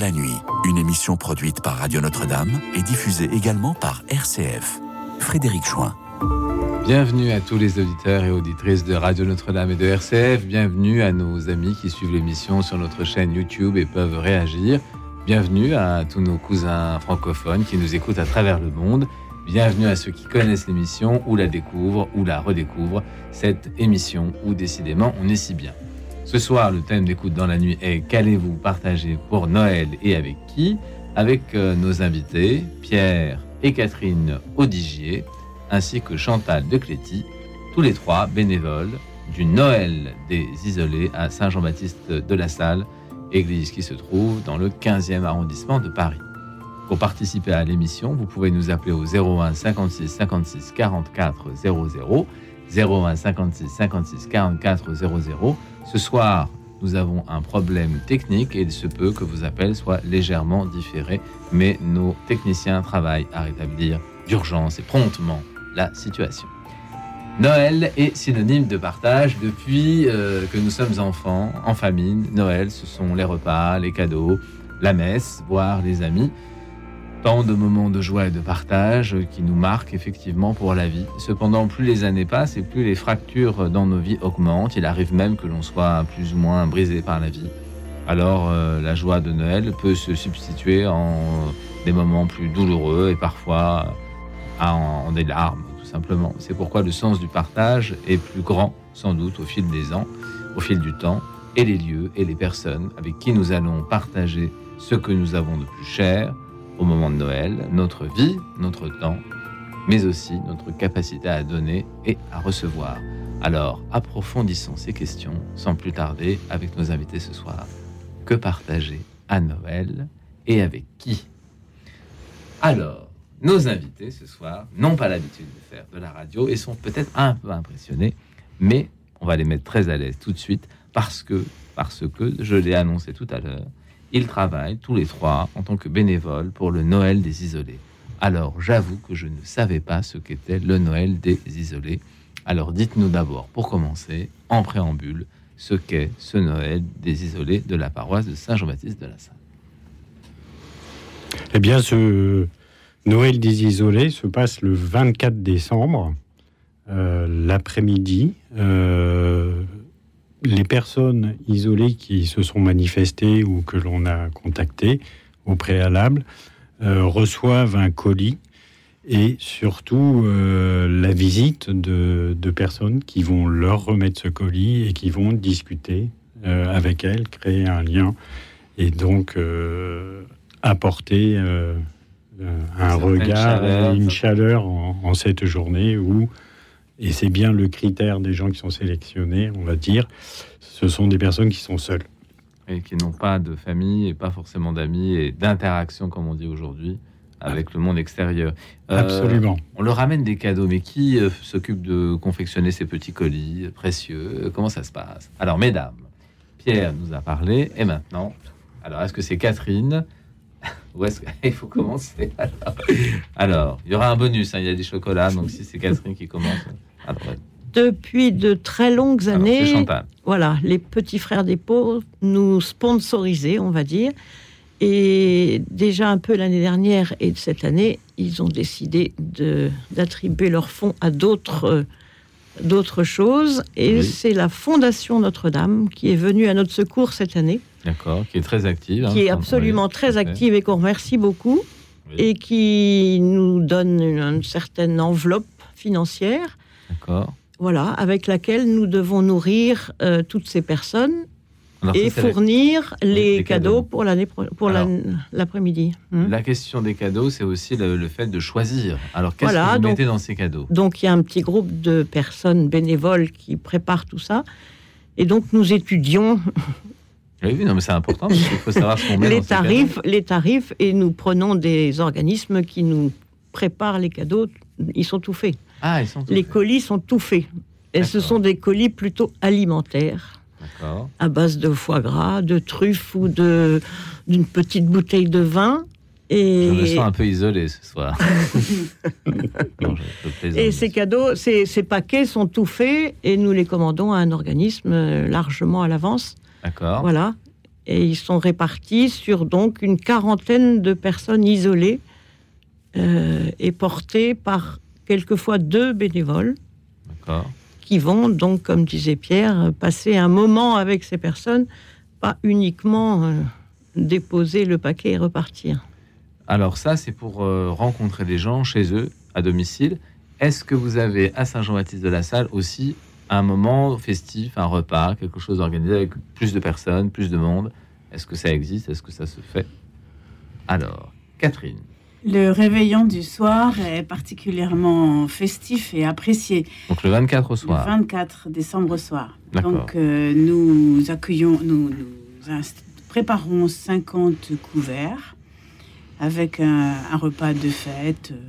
la nuit, une émission produite par Radio Notre-Dame et diffusée également par RCF. Frédéric Chouin. Bienvenue à tous les auditeurs et auditrices de Radio Notre-Dame et de RCF. Bienvenue à nos amis qui suivent l'émission sur notre chaîne YouTube et peuvent réagir. Bienvenue à tous nos cousins francophones qui nous écoutent à travers le monde. Bienvenue à ceux qui connaissent l'émission ou la découvrent ou la redécouvrent, cette émission où décidément on est si bien. Ce soir, le thème d'écoute dans la nuit est Qu'allez-vous partager pour Noël et avec qui Avec euh, nos invités, Pierre et Catherine Audigier, ainsi que Chantal de Cléty, tous les trois bénévoles du Noël des Isolés à Saint-Jean-Baptiste de la Salle, église qui se trouve dans le 15e arrondissement de Paris. Pour participer à l'émission, vous pouvez nous appeler au 01 56 56 44 00, 01 56 56 44 00. Ce soir, nous avons un problème technique et il se peut que vos appels soient légèrement différés, mais nos techniciens travaillent à rétablir d'urgence et promptement la situation. Noël est synonyme de partage depuis euh, que nous sommes enfants, en famille. Noël, ce sont les repas, les cadeaux, la messe, voire les amis. Tant de moments de joie et de partage qui nous marquent effectivement pour la vie. Cependant, plus les années passent et plus les fractures dans nos vies augmentent, il arrive même que l'on soit plus ou moins brisé par la vie. Alors euh, la joie de Noël peut se substituer en des moments plus douloureux et parfois en des larmes, tout simplement. C'est pourquoi le sens du partage est plus grand, sans doute, au fil des ans, au fil du temps, et les lieux et les personnes avec qui nous allons partager ce que nous avons de plus cher au moment de Noël, notre vie, notre temps, mais aussi notre capacité à donner et à recevoir. Alors, approfondissons ces questions sans plus tarder avec nos invités ce soir. Que partager à Noël et avec qui? Alors, nos invités ce soir n'ont pas l'habitude de faire de la radio et sont peut-être un peu impressionnés, mais on va les mettre très à l'aise tout de suite parce que, parce que, je l'ai annoncé tout à l'heure, ils travaillent tous les trois en tant que bénévoles pour le Noël des isolés. Alors j'avoue que je ne savais pas ce qu'était le Noël des isolés. Alors dites-nous d'abord, pour commencer, en préambule, ce qu'est ce Noël des isolés de la paroisse de Saint-Jean-Baptiste de la Salle. Eh bien, ce Noël des isolés se passe le 24 décembre, euh, l'après-midi. Euh, les personnes isolées qui se sont manifestées ou que l'on a contactées au préalable euh, reçoivent un colis et surtout euh, la visite de, personnes qui vont leur remettre ce colis et qui vont discuter euh, avec elles, créer un lien et donc apporter un regard, une chaleur en, en, cette journée où et c'est bien le critère des gens qui sont sélectionnés, on va dire, ce sont des personnes qui sont seules. Et qui n'ont pas de famille et pas forcément d'amis et d'interaction, comme on dit aujourd'hui, avec le monde extérieur. Euh, Absolument. On leur ramène des cadeaux, mais qui euh, s'occupe de confectionner ces petits colis précieux? Comment ça se passe? Alors, mesdames, Pierre nous a parlé, et maintenant, alors est-ce que c'est Catherine? Ou est-ce qu'il faut commencer alors, il y aura un bonus, hein, il y a des chocolats, donc si c'est Catherine qui commence. Depuis de très longues années, voilà, les petits frères des pauvres nous sponsorisaient, on va dire. Et déjà un peu l'année dernière et cette année, ils ont décidé d'attribuer leurs fonds à d'autres d'autres choses. Et c'est la Fondation Notre-Dame qui est venue à notre secours cette année. D'accord, qui est très active. Hein, qui est absolument très active et qu'on remercie beaucoup. Et qui nous donne une certaine enveloppe financière. D'accord. Voilà, avec laquelle nous devons nourrir euh, toutes ces personnes et fournir les, cadeaux, pour l'année pour l'après-midi. Hmm. La question des cadeaux, c'est aussi le, fait de choisir. Alors qu'est-ce que vous mettez dans ces cadeaux? Donc il y a un petit groupe de personnes bénévoles qui préparent tout ça, et donc nous étudions. Oui, non, mais c'est important parce qu'il faut savoir ce qu'on met les dans tarifs, les tarifs, et nous prenons des organismes qui nous préparent les cadeaux. Ils sont tout faits. Ah, sont les colis sont tout faits. Et ce sont des colis plutôt alimentaires, à base de foie gras, de truffes ou de d'une petite bouteille de vin. Et... Je me sens un peu isolé ce soir. et ces cadeaux, ces, ces, paquets sont tout faits et nous les commandons à un organisme largement à l'avance. D'accord. Voilà. Et ils sont répartis sur donc une quarantaine de personnes isolées euh, et portées par quelquefois deux bénévoles qui vont donc, comme disait Pierre, passer un moment avec ces personnes, pas uniquement euh, déposer le paquet et repartir. Alors ça, c'est pour euh, rencontrer des gens chez eux, à domicile. Est-ce que vous avez à Saint-Jean-Baptiste de la Salle aussi un moment festif, un repas, quelque chose organisé avec plus de personnes, plus de monde? Est-ce que ça existe? Est-ce que ça se fait? Alors, Catherine. Le réveillon du soir est particulièrement festif et apprécié. Donc le 24 au soir. Le 24 décembre au soir. Donc euh, nous accueillons, nous, nous, préparons 50 couverts avec un, repas de fête, euh,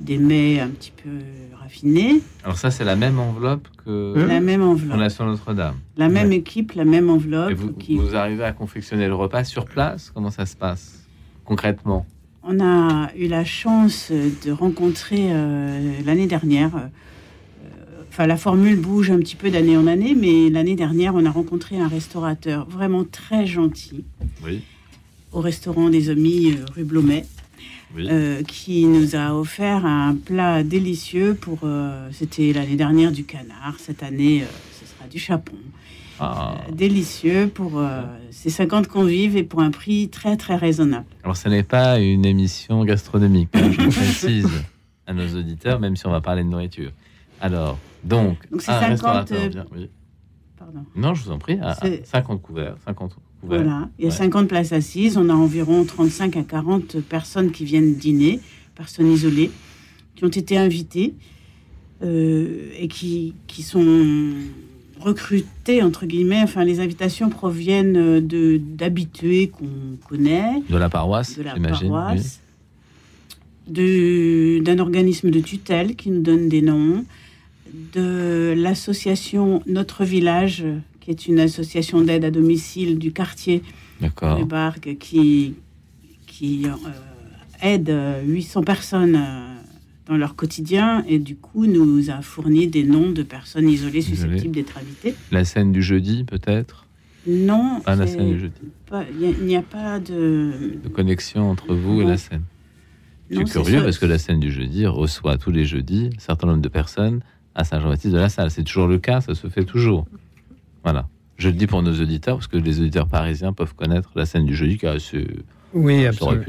des mets un petit peu raffinés. Alors ça, c'est la même enveloppe que la même enveloppe. Fondation Notre-Dame. La même équipe, la même enveloppe. Et vous, vous arrivez à confectionner le repas sur place? Comment ça se passe concrètement? On a eu la chance de rencontrer euh, l'année dernière. Euh, enfin, la formule bouge un petit peu d'année en année, mais l'année dernière, on a rencontré un restaurateur vraiment très gentil. Au restaurant des Amis euh, rue Blomet. qui nous a offert un plat délicieux pour. C'était l'année dernière du canard, cette année ce sera du chapon. Ah. Euh, délicieux pour euh, ces 50 convives et pour un prix très très raisonnable. Alors ce n'est pas une émission gastronomique, hein, je précise à nos auditeurs, même si on va parler de nourriture. Alors, donc, donc c'est 50... Euh, Pardon. Non, je vous en prie, 50 couverts. 50 couverts. Voilà, il y a 50 places assises, on a environ 35 à 40 personnes qui viennent dîner, personnes isolées, qui ont été invitées et qui, qui sont recruter, entre guillemets, enfin, les invitations proviennent euh, de d'habitués qu'on connaît. De la paroisse, de la paroisse. D'un organisme de tutelle qui nous donne des noms, de l'association Notre Village, qui est une association d'aide à domicile du quartier de Bargues, qui, qui euh, aide 800 personnes euh, dans leur quotidien et du coup nous a fourni des noms de personnes isolées susceptibles d'être habitées. La scène du jeudi peut-être? Non. Pas la scène du jeudi. Il n'y a, pas de... de connexion entre vous et la scène. C'est curieux parce que la scène du jeudi reçoit tous les jeudis un certain nombre de personnes à Saint-Jean-Baptiste de la Salle. C'est toujours le cas, ça se fait toujours. Voilà. Je le dis pour nos auditeurs parce que les auditeurs parisiens peuvent connaître la scène du jeudi qui est assez, oui, absolument.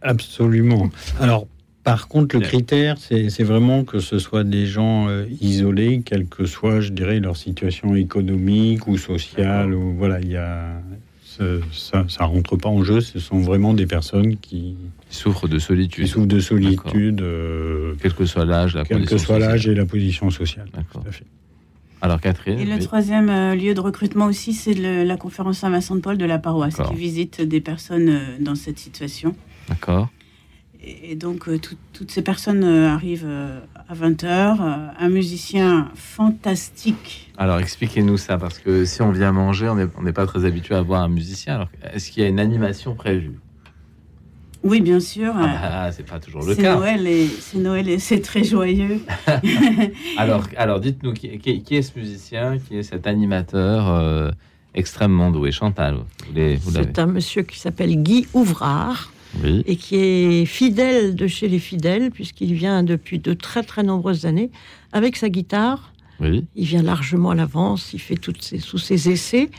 Absolument. Alors, par contre, le critère, c'est vraiment que ce soit des gens euh, isolés, quelle que soit, je dirais, leur situation économique ou sociale. Ou, voilà, il y a, ça, ça rentre pas en jeu. Ce sont vraiment des personnes qui souffrent de solitude. Qui souffrent de solitude, euh, quel que soit l'âge, la quel que soit l'âge et la position sociale. Alors Catherine. Et le troisième euh, lieu de recrutement aussi, c'est la conférence Saint-Vincent-de-Paul de la paroisse qui visite des personnes dans cette situation. D'accord et donc, euh, toutes ces personnes euh, arrivent euh, à 20h. un musicien fantastique. Alors, expliquez-nous ça, parce que si on vient manger, on n'est pas très habitué à voir un musicien. est-ce qu'il y a une animation prévue? Oui, bien sûr. Ah bah, c'est pas toujours le cas. c'est Noël et c'est très joyeux. alors, alors dites-nous, qui, est ce musicien, qui est cet animateur extrêmement doué? Chantal, C'est un monsieur qui s'appelle Guy Ouvrard et qui est fidèle de chez les fidèles, puisqu'il vient depuis de très très nombreuses années avec sa guitare. Il vient largement à l'avance, il fait toutes ses, tous ses essais.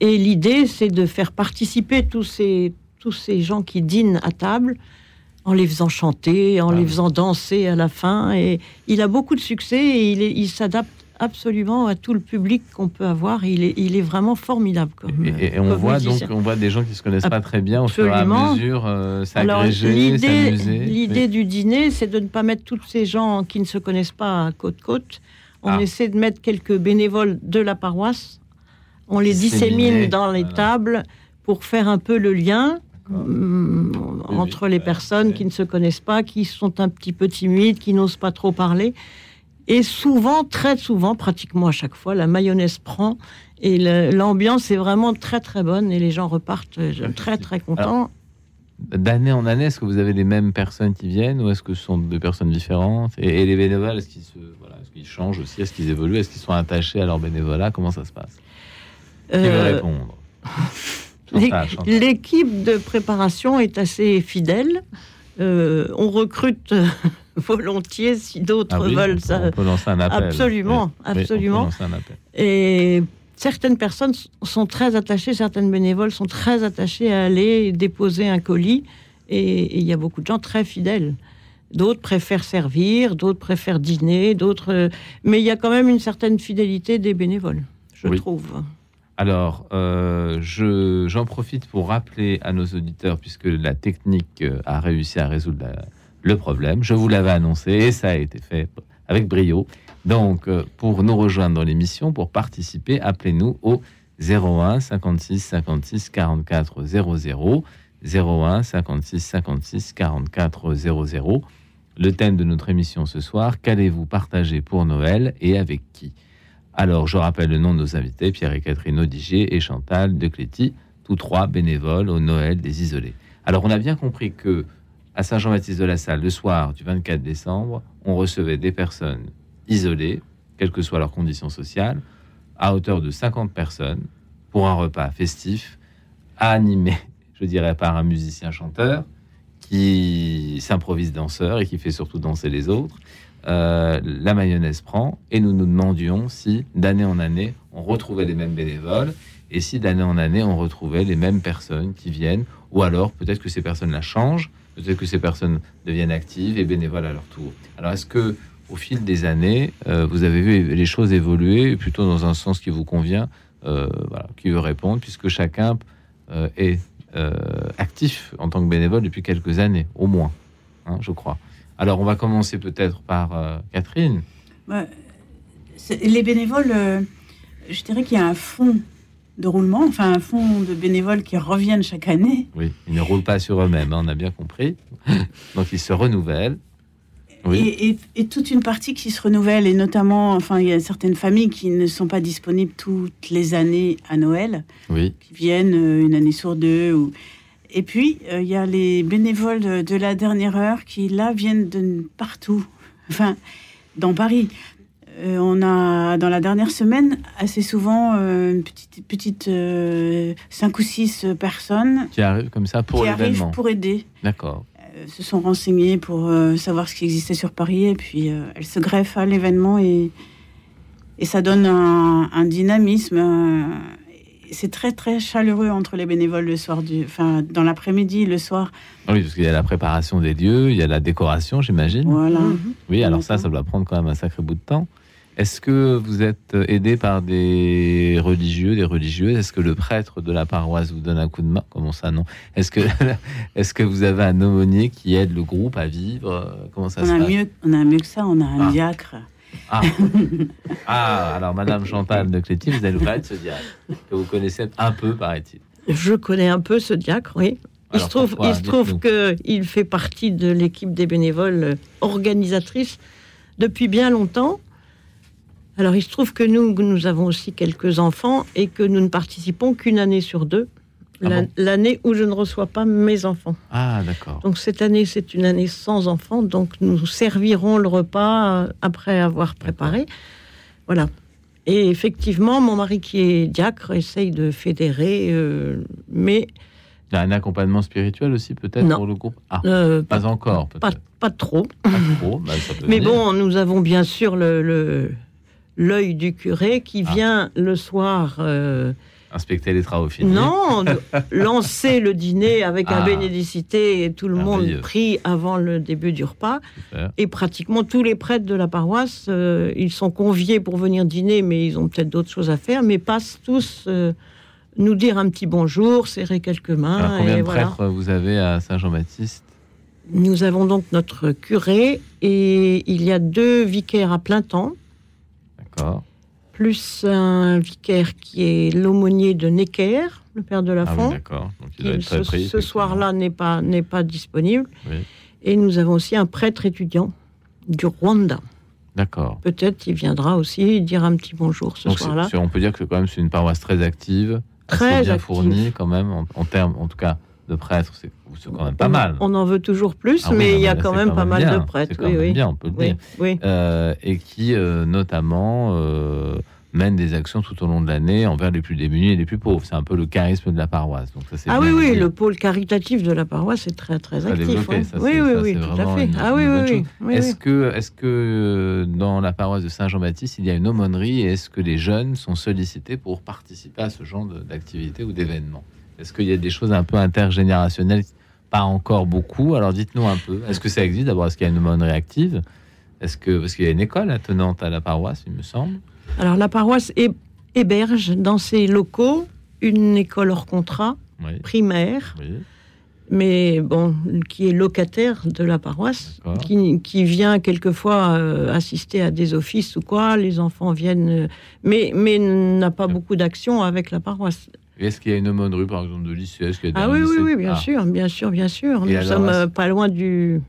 Et l'idée, c'est de faire participer tous ces, tous ces gens qui dînent à table en les faisant chanter, en ah les faisant danser à la fin. Et il a beaucoup de succès et il, il s'adapte absolument à tout le public qu'on peut avoir. Il est, il est vraiment formidable. et, on voit donc on voit des gens qui se connaissent pas très bien au fur et à mesure euh, s'agréger, s'amuser. L'idée du dîner, c'est de ne pas mettre tous ces gens qui ne se connaissent pas côte-côte. On ah. essaie de mettre quelques bénévoles de la paroisse. On les dissémine dans les tables pour faire un peu le lien. Mm, entre les personnes qui ne se connaissent pas, qui sont un petit peu timides, qui n'osent pas trop parler. Et souvent, très souvent, pratiquement à chaque fois, la mayonnaise prend et l'ambiance est vraiment très très bonne et les gens repartent euh, très très contents. D'année en année, est-ce que vous avez les mêmes personnes qui viennent ou est-ce que ce sont deux personnes différentes? Et, les bénévoles, est-ce qu'ils voilà, est changent aussi? Est-ce qu'ils évoluent? Est-ce qu'ils sont attachés à leur bénévolat? Comment ça se passe? Qui veut euh, répondre? L'équipe de préparation est assez fidèle. Euh, on recrute volontiers si d'autres ah veulent ça. On peut lancer un appel. Absolument, absolument. Et certaines personnes sont très attachées, certaines bénévoles sont très attachées à aller déposer un colis. Et il y a beaucoup de gens très fidèles. D'autres préfèrent servir, d'autres préfèrent dîner, d'autres. Mais il y a quand même une certaine fidélité des bénévoles, je trouve. Alors, euh, j'en profite pour rappeler à nos auditeurs, puisque la technique euh, a réussi à résoudre le problème, je vous l'avais annoncé et ça a été fait avec brio. Donc, euh, pour nous rejoindre dans l'émission, pour participer, appelez-nous au 01 56 56 44 00. 01 56 56 44 00. Le thème de notre émission ce soir, qu'allez-vous partager pour Noël et avec qui? Alors, je rappelle le nom de nos invités, Pierre et Catherine Odigier et Chantal de Cléty, tous trois bénévoles au Noël des isolés. Alors, on a bien compris que à Saint-Jean-Baptiste de la Salle, le soir du 24 décembre, on recevait des personnes isolées, quelles que soient leurs conditions sociales, à hauteur de 50 personnes, pour un repas festif, animé, je dirais, par un musicien chanteur qui s'improvise danseur et qui fait surtout danser les autres. Euh, la mayonnaise prend et nous nous demandions si d'année en année on retrouvait les mêmes bénévoles et si d'année en année on retrouvait les mêmes personnes qui viennent ou alors peut-être que ces personnes-là changent, peut-être que ces personnes deviennent actives et bénévoles à leur tour. Alors est-ce que au fil des années, euh, vous avez vu les choses évoluer plutôt dans un sens qui vous convient, euh, qui veut répondre, puisque chacun est actif en tant que bénévole depuis quelques années, au moins, hein, je crois. Alors, on va commencer peut-être par euh, Catherine. les bénévoles, euh, je dirais qu'il y a un fonds de roulement, enfin un fonds de bénévoles qui reviennent chaque année. Oui, ils ne roulent pas sur eux-mêmes, hein, on a bien compris. Donc, ils se renouvellent. Et, toute une partie qui se renouvelle, et notamment, enfin, il y a certaines familles qui ne sont pas disponibles toutes les années à Noël, oui. qui viennent euh, une année sur deux, ou et puis, euh, il y a les bénévoles de, la dernière heure qui, là, viennent de partout. Enfin, dans Paris. Euh, on a, dans la dernière semaine, assez souvent, euh, une petite, petite 5 ou 6 personnes. Qui arrivent comme ça pour l'événement. pour aider. D'accord. se sont renseignées pour savoir ce qui existait sur Paris. Et puis, elles se greffent à l'événement et, et ça donne un, un dynamisme c'est très très chaleureux entre les bénévoles le soir du, enfin dans l'après-midi, le soir. Ah oui, parce qu'il y a la préparation des lieux, il y a la décoration, j'imagine. Voilà. Mhm. Oui, alors ça, ça doit prendre quand même un sacré bout de temps. Est-ce que vous êtes aidé par des religieux, des religieuses? Est-ce que le prêtre de la paroisse vous donne un coup de main? Comment ça, non? Est-ce que, est que vous avez un aumônier qui aide le groupe à vivre? Comment ça on se a passe? mieux, On a mieux que ça, on a un ah. diacre. Ah. ah, alors Madame Chantal de Cléty, vous allez nous parler de ce diacre que vous connaissez un peu, paraît-il. Je connais un peu ce diacre, oui. Il se trouve, il se trouve qu'il fait partie de l'équipe des bénévoles organisatrices depuis bien longtemps. Alors, il se trouve que nous, nous avons aussi quelques enfants et que nous ne participons qu'une année sur deux. Ah l'année où je ne reçois pas mes enfants. Ah, d'accord. Donc cette année, c'est une année sans enfants, donc nous servirons le repas euh, après avoir préparé. Voilà. Et effectivement, mon mari qui est diacre essaye de fédérer, euh, mais... Il y a un accompagnement spirituel aussi peut-être pour le groupe? Ah, euh, pas encore pas, pas, trop. Pas trop bah, mais bon, nous avons bien sûr le l'œil du curé qui ah. vient le soir Inspecter les travaux finis. Non, lancer le dîner avec un ah. bénédicité et tout le monde prie avant le début du repas. Et pratiquement tous les prêtres de la paroisse, euh, ils sont conviés pour venir dîner, mais ils ont peut-être d'autres choses à faire, mais passent tous euh, nous dire un petit bonjour, serrer quelques mains. Alors, combien de prêtres vous avez à Saint-Jean-Baptiste? Nous avons donc notre curé et il y a deux vicaires à plein temps. D'accord plus un vicaire qui est l'aumônier de Necker, le père de la ah d'accord. ce, soir-là n'est pas, n'est pas disponible. Et nous avons aussi un prêtre étudiant du Rwanda. D'accord. Peut-être il viendra aussi dire un petit bonjour ce soir-là. On peut dire que quand même c'est une paroisse très active, très bien fournie quand même en, termes, en tout cas de prêtres, c'est quand même pas mal. On en veut toujours plus, ah mais il y a quand même pas mal de prêtres. C'est même bien, on peut le dire. Euh, et qui, euh, notamment, euh, mène des actions tout au long de l'année envers les plus démunis et les plus pauvres. C'est un peu le charisme de la paroisse. Donc ça, ah oui, oui, le pôle caritatif de la paroisse est très, très actif. oui, oui, oui, tout à fait. ah oui, oui, oui, Est-ce que, est que euh, dans la paroisse de Saint-Jean-Baptiste, il y a une aumônerie et est-ce que les jeunes sont sollicités pour participer à ce genre d'activité ou d'événements Est-ce qu'il y a des choses un peu intergénérationnelles Pas encore beaucoup. Alors dites-nous un peu. Est-ce que ça existe D'abord, est-ce qu'il y a une aumônerie active est-ce que parce qu'il y a une école attenante à la paroisse, il me semble. Alors la paroisse héberge dans ses locaux une école hors contrat primaire, mais bon, qui est locataire de la paroisse, qui, vient quelquefois euh, assister à des offices ou quoi. Les enfants viennent, euh, mais mais n'a pas beaucoup d'action avec la paroisse. Est-ce qu'il y a une aumônerie, par exemple, de lycée? Ah oui, oui, oui, bien ah. sûr, bien sûr, bien sûr. Nous sommes euh, pas loin du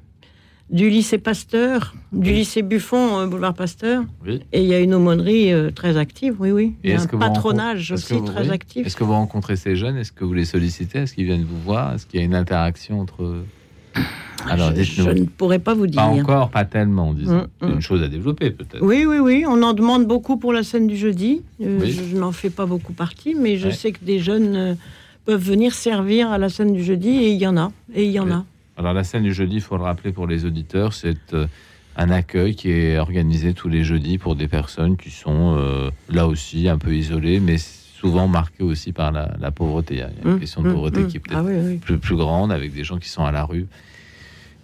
du lycée Pasteur, du lycée Buffon, euh, boulevard Pasteur. Et il y a une aumônerie euh, très active, oui, oui. Et un patronage aussi très actif. Est-ce que vous rencontrez ces jeunes? Est-ce que vous les sollicitez? Est-ce qu'ils viennent vous voir? Est-ce qu'il y a une interaction entre Alors, je, je, ne pourrais pas vous dire. Pas encore, pas tellement, disons. Mm, une mm. chose à développer, peut-être. Oui, oui, oui. On en demande beaucoup pour la scène du jeudi. Euh, je, n'en fais pas beaucoup partie, mais je sais que des jeunes peuvent venir servir à la scène du jeudi, et il y en a. Et il y en a. Alors la scène du jeudi, il faut le rappeler pour les auditeurs, c'est euh, un accueil qui est organisé tous les jeudis pour des personnes qui sont euh, là aussi un peu isolées, mais souvent marquées aussi par la, pauvreté. Il y a une mmh, question de pauvreté mmh. qui est peut-être ah Plus, grande, avec des gens qui sont à la rue.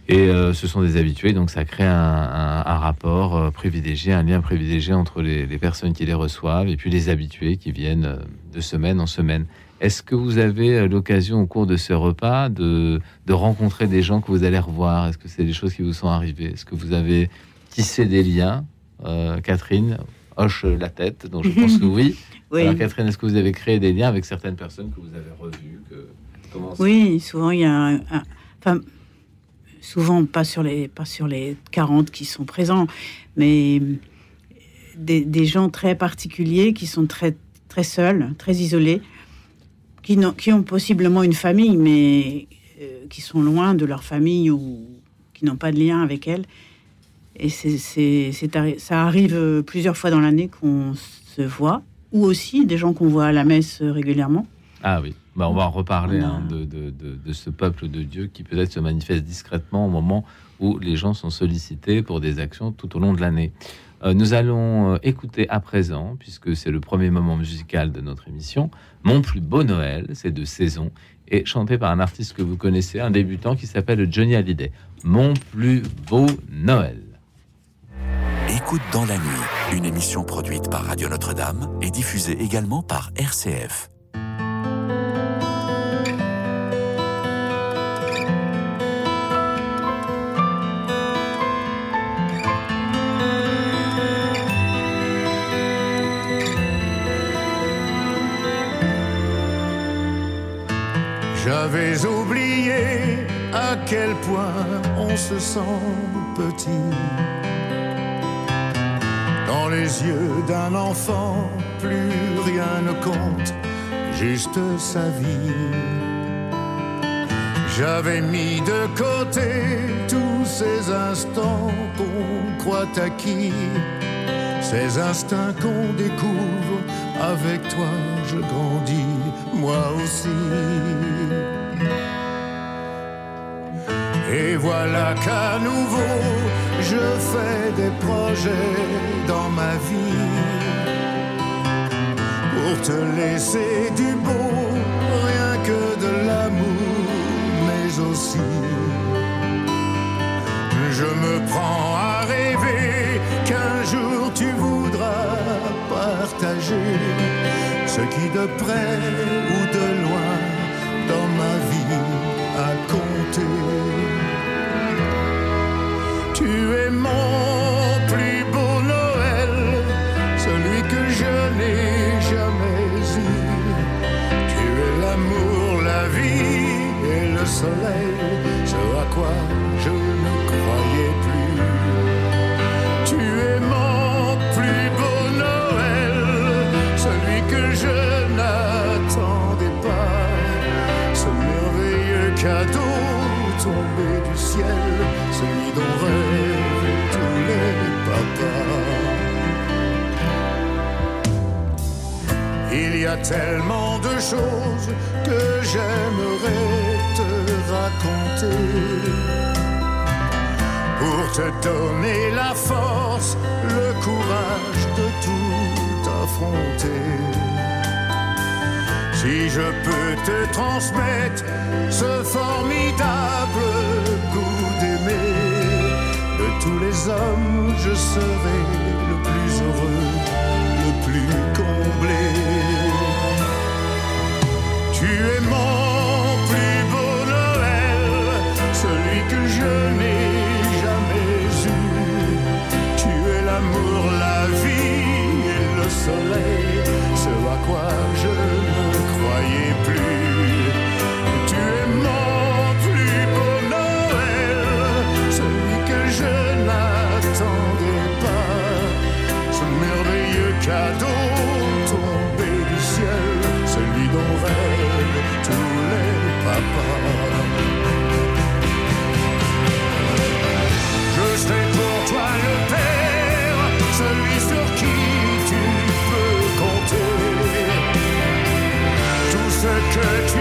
Et euh, ce sont des habitués, donc ça crée un, rapport privilégié, un lien privilégié entre les, les, personnes qui les reçoivent et puis les habitués qui viennent de semaine en semaine. Est-ce que vous avez euh, l'occasion au cours de ce repas de, rencontrer des gens que vous allez revoir? Est-ce que c'est des choses qui vous sont arrivées? Est-ce que vous avez tissé des liens? Euh, Catherine hoche la tête, donc je pense que oui. Alors Catherine, est-ce que vous avez créé des liens avec certaines personnes que vous avez revues Oui, souvent il y a enfin, souvent pas sur les pas sur les 40 qui sont présents, mais des, des gens très particuliers qui sont très très seuls, très isolés qui, ont, possiblement une famille, mais euh, qui sont loin de leur famille ou qui n'ont pas de lien avec elle. Et ça arrive plusieurs fois dans l'année qu'on se voit, ou aussi des gens qu'on voit à la messe régulièrement. Ah oui, bah, on va en reparler hein, de, de, de, ce peuple de Dieu qui peut-être se manifeste discrètement au moment où les gens sont sollicités pour des actions tout au long de l'année. Euh, nous allons euh, écouter à présent, puisque c'est le premier moment musical de notre émission, Mon plus beau Noël, c'est de saison, et chanté par un artiste que vous connaissez, un débutant qui s'appelle Johnny Hallyday. Mon plus beau Noël. Écoute dans la nuit, une émission produite par Radio Notre-Dame et diffusée également par RCF. J'avais oublié à quel point on se sent petit. Dans les yeux d'un enfant, plus rien ne compte, juste sa vie. J'avais mis de côté tous ces instants qu'on croit acquis, ces instincts qu'on découvre. Avec toi, je grandis, moi aussi. Et voilà qu'à nouveau, je fais des projets dans ma vie pour te laisser du beau, rien que de l'amour, mais aussi je me prends à rêver qu'un jour tu voudras partager ce qui de près ou de loin dans ma vie a compté. Ce à quoi je ne croyais plus. Tu es mon plus beau Noël, celui que je n'attendais pas, ce merveilleux cadeau tombé du ciel, celui dont rêvent tous les papas. a tellement de choses que j'aimerais te raconter. Pour te donner la force, le courage de tout affronter. Si je peux te transmettre ce formidable goût d'aimer, de tous les hommes, je serai le plus heureux, le plus comblé. Tu es je n'ai jamais eu. Tu es l'amour, la vie et le soleil, ce à quoi je ne croyais plus. Tu es mon plus beau Noël, celui que je n'attendais pas. Ce merveilleux cadeau tombé du ciel, celui dont rêvent tous les papas. Tout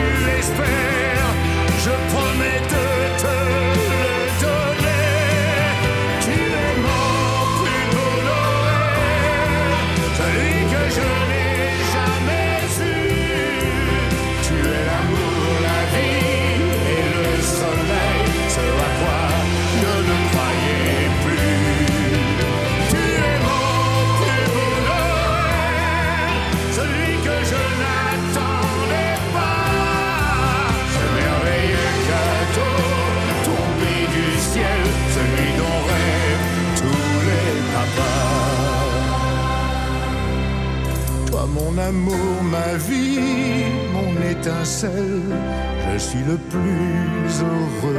suis le plus heureux,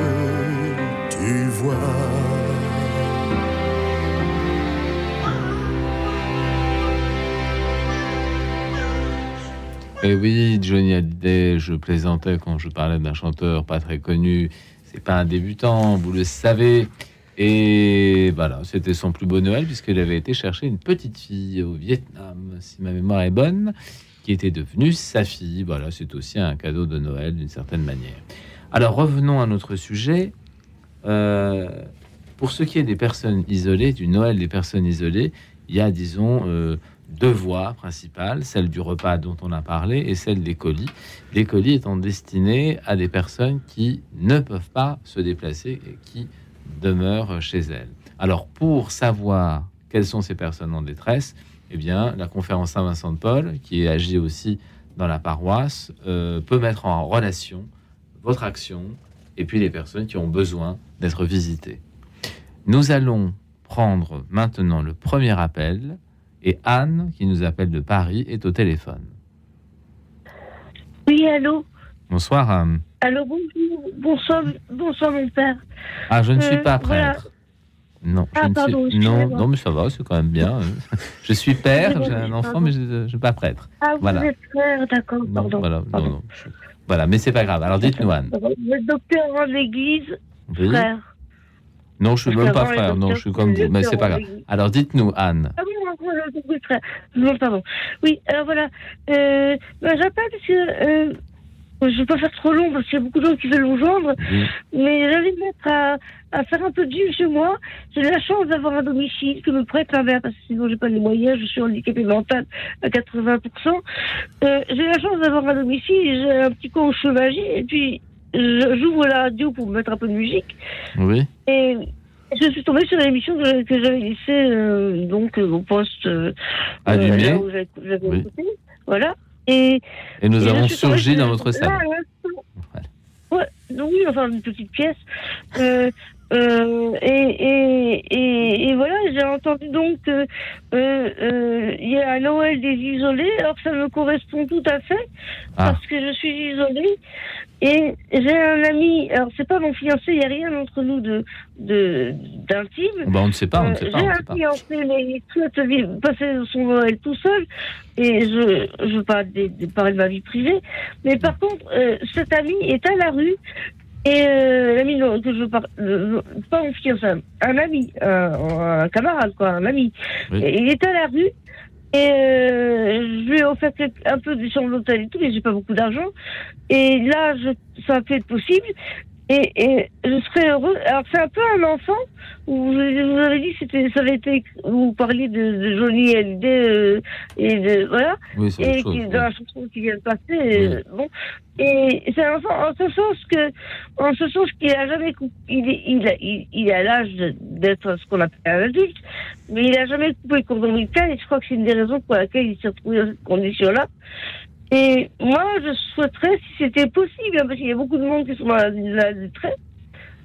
tu vois. Et Eh oui, Johnny Hallyday, je plaisantais quand je parlais d'un chanteur pas très connu. C'est pas un débutant, vous le savez. Et voilà, c'était son plus beau Noël puisqu'il avait été chercher une petite fille au Vietnam, si ma mémoire est bonne, qui était devenue sa fille. Voilà, c'est aussi un cadeau de Noël d'une certaine manière. Alors revenons à notre sujet. Euh, pour ce qui est des personnes isolées, du Noël des personnes isolées, il y a, disons, euh, deux voies principales, celle du repas dont on a parlé et celle des colis. Les colis étant destinés à des personnes qui ne peuvent pas se déplacer et qui demeurent chez elles. Alors, pour savoir quelles sont ces personnes en détresse, eh bien, la conférence Saint-Vincent de Paul, qui agit aussi dans la paroisse, euh, peut mettre en relation votre action et puis les personnes qui ont besoin d'être visitées. Nous allons prendre maintenant le premier appel et Anne, qui nous appelle de Paris, est au téléphone. Oui, allô Bonsoir Anne. Allô, bonjour. Bonsoir, bonsoir mon père. Ah, je ne suis Euh, pas voilà. Non, je Ah, ne suis... non, non, mais ça va, c'est quand même bien. je suis père, j'ai un enfant, mais je ne suis pas prêtre. Ah, vous Voilà. êtes d'accord, Non, pardon. voilà, non, pardon. non. je- Voilà, mais c'est pas grave. Alors dites-nous Anne. Vous êtes docteur en église, Oui. frère. Non, je suis Parce même pas frère. Non, je suis comme vous, mais c'est pas grave. Alors dites-nous Anne. Ah oui, non, compris, frère. Non, pardon. Oui, alors voilà. Euh, bah, J'appelle parce que... Je ne vais pas faire trop long parce qu'il y a beaucoup de gens qui veulent nous joindre, Oui. mais j'allais me mettre à, à faire un peu de gym chez moi. J'ai la chance d'avoir un domicile que me prête ma mère parce que sinon j'ai pas les moyens, je suis handicapée mentale à 80%. Euh, j'ai la chance d'avoir un domicile, j'ai un petit coin au chevalier et puis j'ouvre la radio pour mettre un peu de musique Oui. et je suis tombée sur l'émission que, que j'avais laissée euh, donc au poste euh, À euh, là où j'avais j'avais Oui. écouté. Voilà. Et Et nous et avons surgi sur- dans votre salle. Ouais, oui, enfin une petite pièce. Euh, euh, et, et, et, et voilà, j'ai entendu donc que euh, y a un Noël des isolés, alors ça me correspond tout à fait, Ah. parce que je suis isolée. Et j'ai un ami, alors c'est pas mon fiancé, il n'y a rien entre nous de de d'intime. Bah, on ne sait pas, on ne Euh, sait pas, J'ai ne un fiancé, mais il souhaite vivre- passer son Noël tout seul. Et je je veux pas dé- parler de ma vie privée. Mais par contre, euh, cet ami est à la rue. Et euh, l'ami que je parle, euh, pas mon fiancé, un ami, un, un camarade, quoi, un ami. Oui. Et il est à la rue. Je lui ai offert un peu de chambre d'hôtel et tout, mais j'ai pas beaucoup d'argent. Et là, je, ça peut être possible. Et, et, je serais heureux. Alors c'est un peu un enfant. Où vous, avez dit que c'était, ça avait été, vous parliez de, de Johnny Hallyday euh, et de voilà, oui, et chose, qui, dans la chanson qui vient de passer. Euh, bon, et c'est un enfant en ce sens que, en ce sens qu'il a jamais, coupé, il est, il, a, il, il a l'âge d'être ce qu'on appelle un adulte, mais il a jamais coupé le cordon ombilical. Et je crois que c'est une des raisons pour laquelle il s'est retrouvé dans cette condition-là. Et moi, je souhaiterais, si c'était possible, parce qu'il y a beaucoup de monde qui sont dans la, détresse,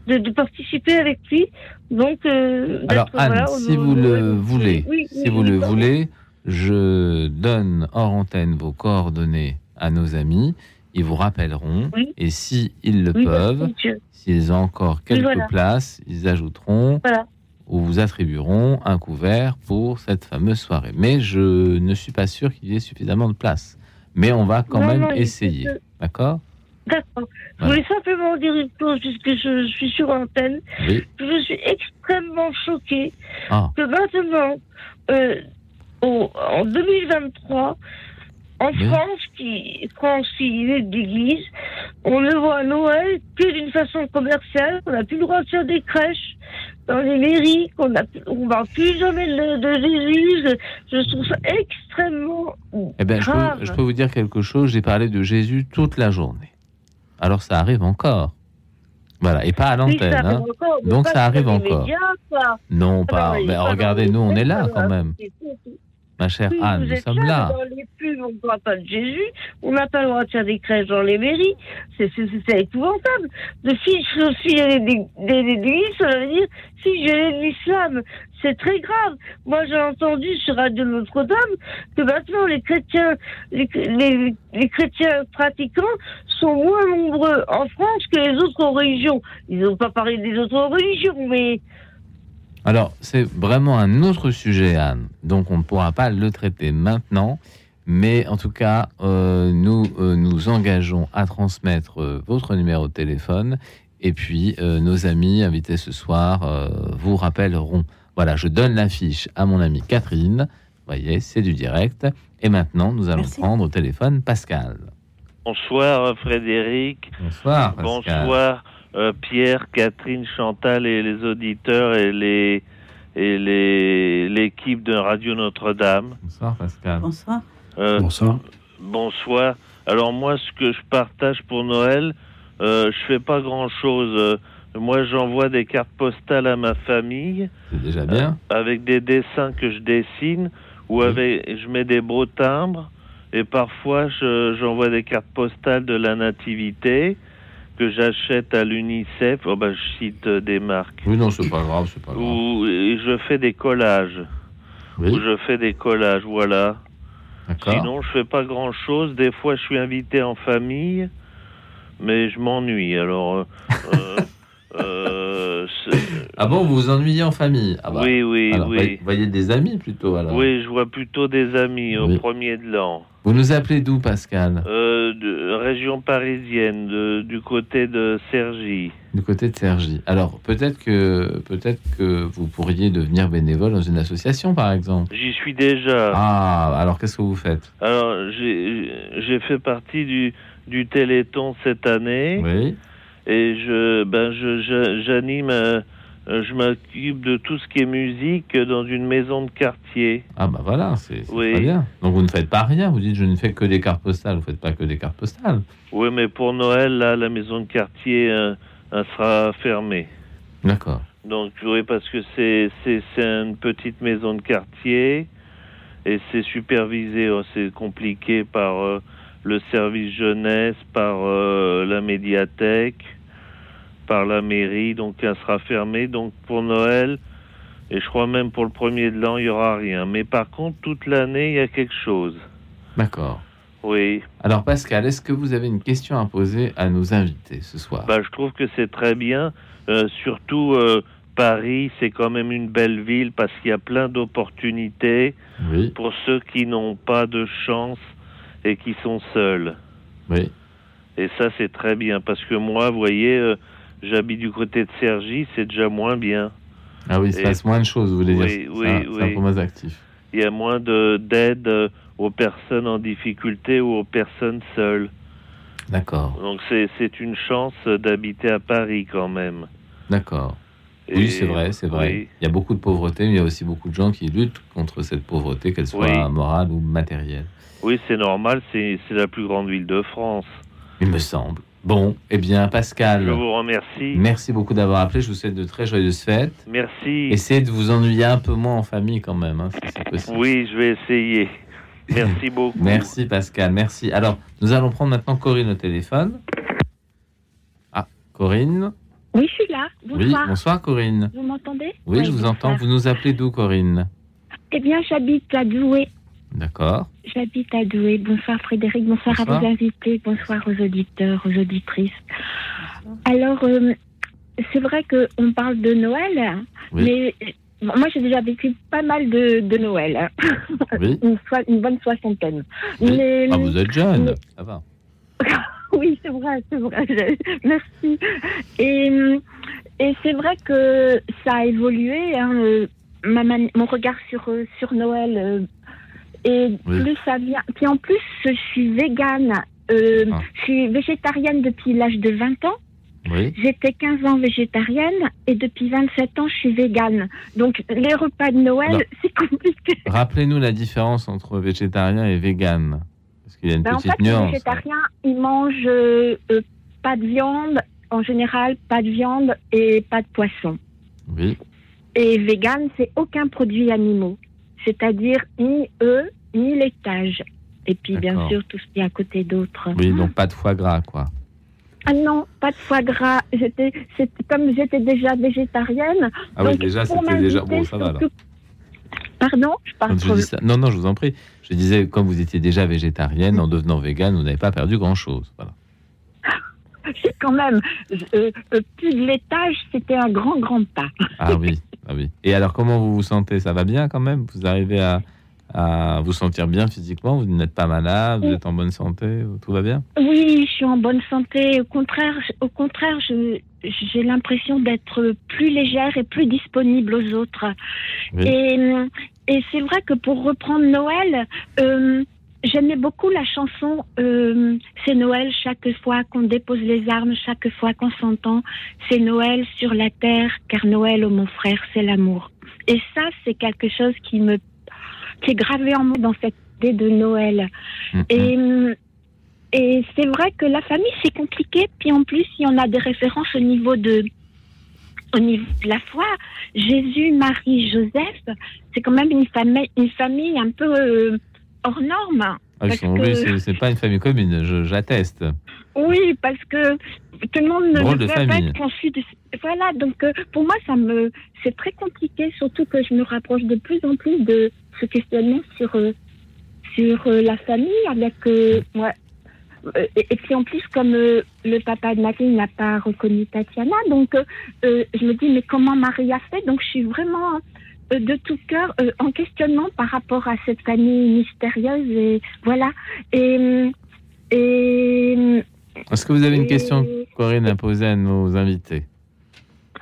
de, de, participer avec lui. Donc, euh, alors Anne, si vous le voulez, si vous le voulez, je donne hors antenne vos coordonnées à nos amis. Ils vous rappelleront. Et si ils le peuvent, s'ils ont encore quelques places, ils ajouteront ou vous attribueront un couvert pour cette fameuse soirée. Mais je ne suis pas sûr qu'il y ait suffisamment de place mais on va quand même essayer. D'accord? D'accord. Je voulais simplement dire une chose, puisque je, suis sur antenne. Je suis extrêmement choquée ah. que maintenant, euh, en 2023, en France, qui, France qui est d'église, on ne voit Noël que d'une façon commerciale. On n'a plus le droit de faire des crèches dans les mairies, qu'on ne on va plus jamais de, Jésus. Je trouve ça extrêmement eh ben, grave. Je peux, vous dire quelque chose. J'ai parlé de Jésus toute la journée. Alors ça arrive encore. Voilà, et pas à l'antenne. hein. Donc ça arrive encore. Non, pas. mais regardez, nous, on est là quand même. Ma chère Anne, nous sommes là. Dans les pubs, on ne voit pas de Jésus. On n'a pas le droit de faire des crèches dans les mairies. C'est épouvantable. De filer des, des, des, ça veut dire si j'ai l'islam. C'est très grave. Moi, j'ai entendu sur Radio Notre-Dame que maintenant les chrétiens, les, les, les, chrétiens pratiquants sont moins nombreux en France que les autres religions. Ils n'ont pas parlé des autres religions, mais alors, c'est vraiment un autre sujet, Anne. Donc, on ne pourra pas le traiter maintenant. Mais en tout cas, euh, nous euh, nous engageons à transmettre euh, votre numéro de téléphone. Et puis, nos amis invités ce soir vous rappelleront. Voilà, je donne l'affiche à mon amie Catherine. Vous voyez, c'est du direct. Et maintenant, nous allons prendre au téléphone Pascal. Bonsoir Frédéric. Bonsoir Pascal. Bonsoir euh, Pierre, Catherine, Chantal et les auditeurs et les et les l'équipe de Radio Notre-Dame. Bonsoir Pascal. Bonsoir. Euh, bonsoir. Bonsoir. Alors moi, ce que je partage pour Noël, euh, je fais pas grand chose. Moi, j'envoie des cartes postales à ma famille. C'est déjà bien. avec des dessins que je dessine ou avec je mets des beaux timbres et parfois j'envoie des cartes postales de la nativité que j'achète à l'UNICEF, oh ben, je cite euh, des marques. Oui, non, c'est pas grave, c'est pas grave. Où je fais des collages. Oui. Où je fais des collages, voilà. Sinon, je fais pas grand chose. Des fois, je suis invité en famille, mais je m'ennuie. Alors, euh, euh, ah bon, vous vous ennuyez en famille? Ah bah. Oui, oui, oui. Vous voyez des amis plutôt alors Oui, je vois plutôt des amis au premier de l'an. Vous nous appelez d'où, Pascal euh, de, Région parisienne, du côté de Cergy. Du côté de Cergy. Alors, peut-être que, peut-être que vous pourriez devenir bénévole dans une association, par exemple. J'y suis déjà. Ah, alors qu'est-ce que vous faites Alors, j'ai fait partie du, du Téléthon cette année. Oui. Et je, ben, j'anime. Je, euh, je m'occupe de tout ce qui est musique dans une maison de quartier. Ah bah voilà, c'est très bien. Donc vous ne faites pas rien, vous dites je ne fais que des cartes postales, vous ne faites pas que des cartes postales. Oui, mais pour Noël, là, la maison de quartier euh, sera fermée. D'accord. Donc oui, parce que c'est une petite maison de quartier et c'est supervisé, oh, c'est compliqué par euh, le service jeunesse, par la médiathèque par la mairie, donc elle sera fermée. Donc pour Noël, et je crois même pour le premier de l'an, il n'y aura rien. Mais par contre, toute l'année, il y a quelque chose. D'accord. Oui. Alors Pascal, est-ce que vous avez une question à poser à nos invités ce soir? Bah, Je trouve que c'est très bien. Euh, surtout euh, Paris, c'est quand même une belle ville parce qu'il y a plein d'opportunités pour ceux qui n'ont pas de chance et qui sont seuls. Oui. Et ça, c'est très bien parce que moi, vous voyez, euh, J'habite du côté de Cergy, c'est déjà moins bien. Ah oui, il se passe moins de choses, vous voulez dire Oui, oui. C'est un peu moins actif. il y a moins d'aide aux personnes en difficulté ou aux personnes seules. D'accord. Donc c'est une chance d'habiter à Paris quand même. D'accord. Oui, c'est vrai, c'est vrai. Il y a beaucoup de pauvreté, mais il y a aussi beaucoup de gens qui luttent contre cette pauvreté, qu'elle soit morale ou matérielle. Oui, c'est normal, c'est la plus grande ville de France. Il me semble. Bon, eh bien, Pascal. Je vous remercie. Merci beaucoup d'avoir appelé. Je vous souhaite de très joyeuses fêtes. Merci. Essayez de vous ennuyer un peu moins en famille quand même, hein, si c'est possible. Oui, je vais essayer. Merci beaucoup. Merci Pascal, merci. Alors, nous allons prendre maintenant Corinne au téléphone. Ah, Corinne Oui, je suis là. Bonsoir. Oui, bonsoir Corinne. Vous m'entendez? Oui, je vous entends. Vous nous appelez d'où Corinne? Eh bien, j'habite à Douai. D'accord. J'habite à Douai. Bonsoir Frédéric, bonsoir, à vos invités, bonsoir aux auditeurs, aux auditrices. Alors, euh, c'est vrai qu'on parle de Noël, mais moi j'ai déjà vécu pas mal de, de Noël. Oui. une, une, bonne soixantaine. Mais, ah, vous êtes jeune, ça va. oui, c'est vrai, c'est vrai. Merci. Et, et c'est vrai que ça a évolué. Hein, ma mon regard sur, sur Noël et plus ça vient. Puis en plus, je suis végane. Euh, ah. Je suis végétarienne depuis l'âge de 20 ans. Oui. J'étais 15 ans végétarienne et depuis 27 ans, je suis végane. Donc, les repas de Noël, c'est compliqué. Rappelez-nous la différence entre végétarien et végane. Parce qu'il y a une ben, petite en fait, nuance. Les végétariens, ils mangent euh, euh, pas de viande, en général, pas de viande et pas de poisson. Oui. Et végane, c'est aucun produit animaux c'est-à-dire ni eux, ni laitage. Et puis, bien sûr, tout ce qui est à côté d'autres. Oui, donc pas de foie gras, quoi. Ah non, pas de foie gras. J'étais, comme j'étais déjà végétarienne. Ah oui, déjà, c'était déjà. Bon, ça va Pardon je parle Non, non, je vous en prie. Je disais, comme vous étiez déjà végétarienne, en devenant végane, vous n'avez pas perdu grand-chose. Voilà. Quand même, euh, euh, plus de laitage, c'était un grand, grand pas. Ah oui. Ah oui. Et alors, comment vous vous sentez? Ça va bien quand même? Vous arrivez à, à vous sentir bien physiquement? Vous n'êtes pas malade? Vous êtes en bonne santé? Tout va bien? Oui, je suis en bonne santé. Au contraire, au contraire j'ai l'impression d'être plus légère et plus disponible aux autres. Et, et c'est vrai que pour reprendre Noël, euh, J'aimais beaucoup la chanson euh, C'est Noël chaque fois qu'on dépose les armes, chaque fois qu'on s'entend. C'est Noël sur la terre, car Noël, oh mon frère, c'est l'amour. Et ça, c'est quelque chose qui me qui est gravé en moi dans cette idée de Noël. Mm-hmm. Et et c'est vrai que la famille c'est compliqué. Puis en plus, il y en a des références au niveau de au niveau de la foi, Jésus, Marie, Joseph, c'est quand même une famille, une famille un peu euh, hors norme. Ah, c'est pas une famille commune, j'atteste. Oui, parce que tout le monde ne peut pas être conçu. Voilà, donc euh, pour moi, ça me, c'est très compliqué, surtout que je me rapproche de plus en plus de ce questionnement sur euh, sur euh, la famille avec moi. Et, puis en plus, comme le papa de Marie n'a pas reconnu Tatiana, donc je me dis mais comment Marie a fait? Donc je suis vraiment de tout cœur euh, en questionnement par rapport à cette famille mystérieuse et voilà et et est-ce que vous avez une question Corinne à poser à nos invités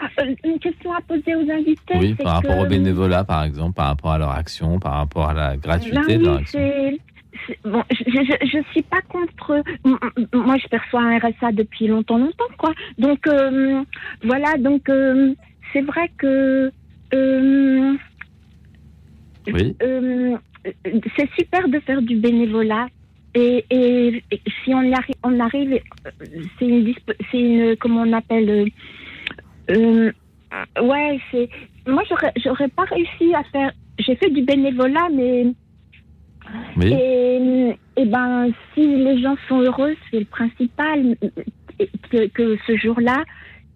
euh, une question à poser aux invités oui par rapport au bénévolat par exemple par rapport à leur action par rapport à la gratuité de leur action Bon, je, ne suis pas contre. Moi, je perçois un RSA depuis longtemps, longtemps, quoi. Donc, voilà. Donc, c'est vrai que euh, oui. Euh, c'est super de faire du bénévolat. Et, si on, y arrive, on arrive, c'est une, une, comment on appelle, euh, ouais, c'est, moi j'aurais, j'aurais pas réussi à faire, j'ai fait du bénévolat, mais, oui. et, et, ben, si les gens sont heureux, c'est le principal, que, que ce jour-là,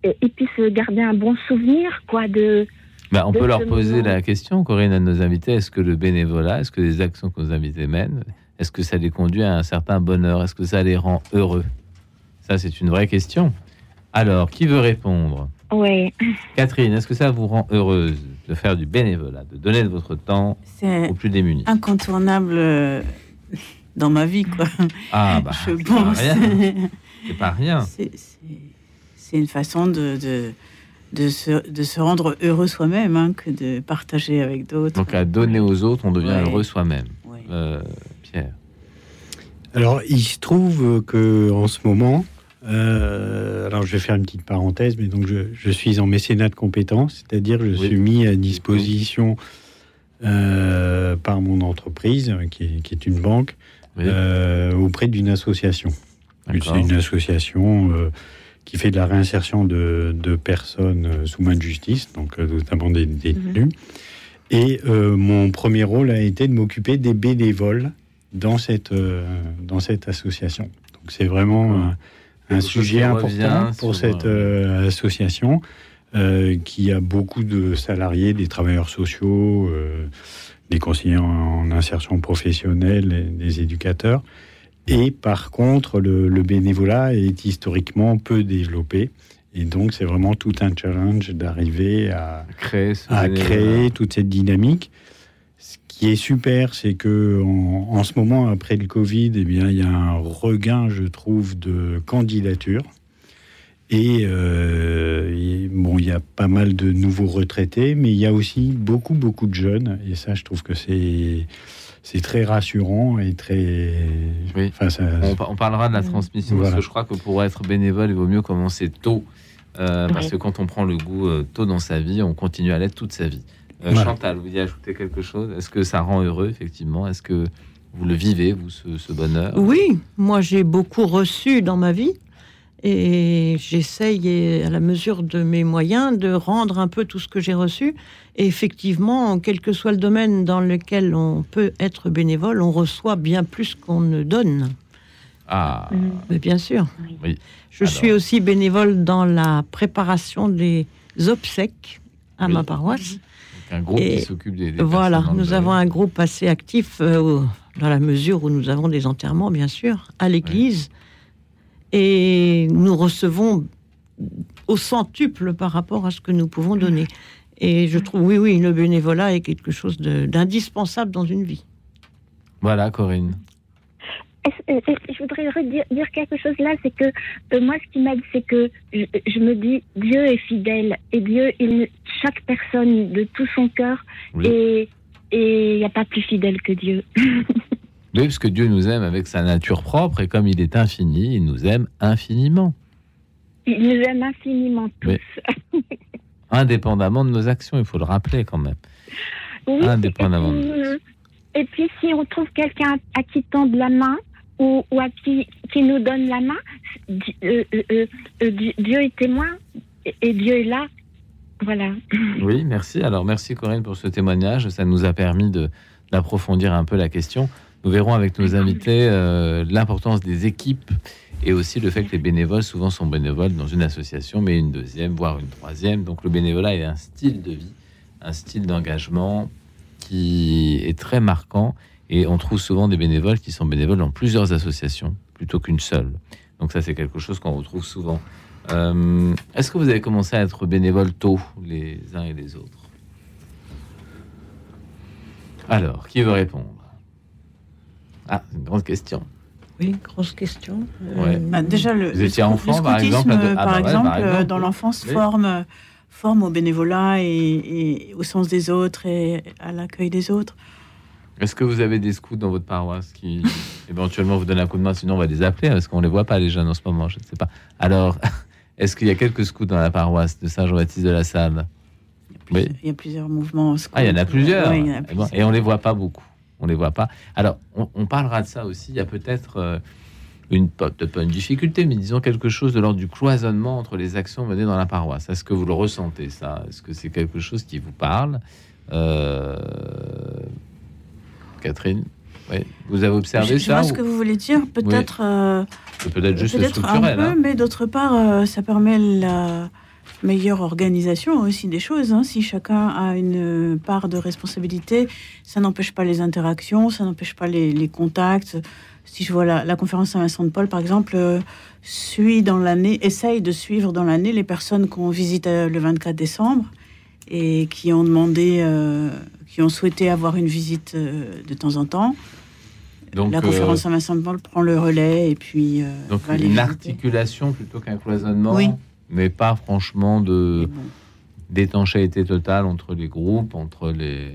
ils puissent garder un bon souvenir, quoi, de, bah, on peut leur poser la question, Corinne, à nos invités, est-ce que le bénévolat, est-ce que les actions que nos invités mènent, est-ce que ça les conduit à un certain bonheur? Est-ce que ça les rend heureux? Ça, c'est une vraie question. Alors, qui veut répondre? Oui. Catherine, est-ce que ça vous rend heureuse de faire du bénévolat, de donner de votre temps aux plus démunis? incontournable euh, dans ma vie, quoi. Ah, bah, c'est pas rien. C'est pas rien. C'est une façon de de se, de se rendre heureux soi-même hein, que de partager avec d'autres. Donc à donner aux autres, on devient heureux soi-même. Euh, Pierre. Alors il se trouve que en ce moment, euh, alors je vais faire une petite parenthèse, mais donc je, je suis en mécénat de compétences, c'est-à-dire je suis mis à disposition euh, par mon entreprise, qui est, qui est une banque, auprès d'une association. C'est une association qui fait de la réinsertion de, personnes euh, sous main de justice, donc euh, notamment des détenus. Mhm. Et euh, mon premier rôle a été de m'occuper des bénévoles dans cette, dans cette association. Donc c'est vraiment un, sujet important pour cette association qui a beaucoup de salariés, des travailleurs sociaux, des conseillers en, insertion professionnelle, et des éducateurs. Et par contre, le, bénévolat est historiquement peu développé. Et donc, c'est vraiment tout un challenge d'arriver à créer, à créer toute cette dynamique. Ce qui est super, c'est que en, ce moment, après le Covid, eh bien, il y a un regain, je trouve, de candidatures. Et, euh, bon, il y a pas mal de nouveaux retraités, mais il y a aussi beaucoup, beaucoup de jeunes. Et ça, je trouve que c'est c'est très rassurant et très. Oui. on, parlera de la transmission parce que je crois que pour être bénévole, il vaut mieux commencer tôt. Euh, parce que quand on prend le goût euh, tôt dans sa vie, on continue à l'être toute sa vie. Euh, Chantal, vous vouliez ajouter quelque chose? Est-ce que ça rend heureux, effectivement? Est-ce que vous le vivez, vous, ce bonheur? Oui, moi j'ai beaucoup reçu dans ma vie. Et j'essaye, à la mesure de mes moyens, de rendre un peu tout ce que j'ai reçu. Et effectivement, quel que soit le domaine dans lequel on peut être bénévole, on reçoit bien plus qu'on ne donne. Ah. Mais bien sûr. Oui. Je suis aussi bénévole dans la préparation des obsèques à ma paroisse. un groupe qui s'occupe des, des Voilà, nous avons un groupe assez actif euh, dans la mesure où nous avons des enterrements, bien sûr, à l'église et nous recevons au centuple par rapport à ce que nous pouvons donner. Et je trouve, oui, oui, le bénévolat est quelque chose d'indispensable dans une vie. Voilà, Corinne. Je voudrais dire, quelque chose là, c'est que euh, moi, ce qui m'aide, c'est que je, me dis Dieu est fidèle et Dieu, il, chaque personne de tout son cœur, et il n'y a pas plus fidèle que Dieu. Oui, parce que Dieu nous aime avec sa nature propre et comme il est infini, il nous aime infiniment. Il nous aime infiniment tous. Indépendamment de nos actions, il faut le rappeler quand même. Oui, Indépendamment. Et puis, si on trouve quelqu'un à qui tendre la main ou, à qui, qui nous donne la main, euh, euh, euh, Dieu est témoin et Dieu est là. Voilà. Oui, merci. Alors, merci Corinne pour ce témoignage. Ça nous a permis d'approfondir un peu la question. Nous verrons avec nos invités euh, l'importance des équipes et aussi le fait que les bénévoles souvent sont bénévoles dans une association, mais une deuxième, voire une troisième. Donc le bénévolat est un style de vie, un style d'engagement qui est très marquant et on trouve souvent des bénévoles qui sont bénévoles dans plusieurs associations plutôt qu'une seule. Donc ça c'est quelque chose qu'on retrouve souvent. Euh, est-ce que vous avez commencé à être bénévole tôt les uns et les autres? Alors, qui veut répondre? Ah, une grande question. Oui, grosse question. Euh, bah, déjà, le, Vous étiez enfant, par exemple, ah, par, bah exemple dans l'enfance, forme, forme au bénévolat et, au sens des autres et à l'accueil des autres. Est-ce que vous avez des scouts dans votre paroisse qui éventuellement vous donnent un coup de main? Sinon, on va les appeler parce qu'on ne les voit pas, les jeunes, en ce moment. Je ne sais pas. Alors, est-ce qu'il y a quelques scouts dans la paroisse de Saint-Jean-Baptiste de la Salle oui. Il y a plusieurs mouvements. Ah, il y en a plusieurs. Et on ne les voit pas beaucoup on les voit pas. Alors, on, parlera de ça aussi. Il y a peut-être euh, une pas une difficulté, mais disons quelque chose de l'ordre du cloisonnement entre les actions menées dans la paroisse. Est-ce que vous le ressentez ça? Est-ce que c'est quelque chose qui vous parle? Euh, Catherine? Oui. Vous avez observé je, ça Je vois ce que vous voulez dire. Peut-être. Euh, peut-être juste peut structurel. Un peu, hein. mais d'autre part, ça permet la meilleure organisation aussi des choses. Hein. Si chacun a une part de responsabilité, ça n'empêche pas les interactions, ça n'empêche pas les, contacts. Si je vois la, conférence Saint-Vincent de Paul, par exemple, euh, suit dans l'année, essaye de suivre dans l'année les personnes qu'on visite euh, le 24 décembre et qui ont demandé, euh, qui ont souhaité avoir une visite de temps en temps. Donc, la conférence Saint-Vincent de Paul prend le relais et puis. donc une articulation plutôt qu'un cloisonnement. Oui mais pas franchement de, d'étanchéité totale entre les groupes, entre les.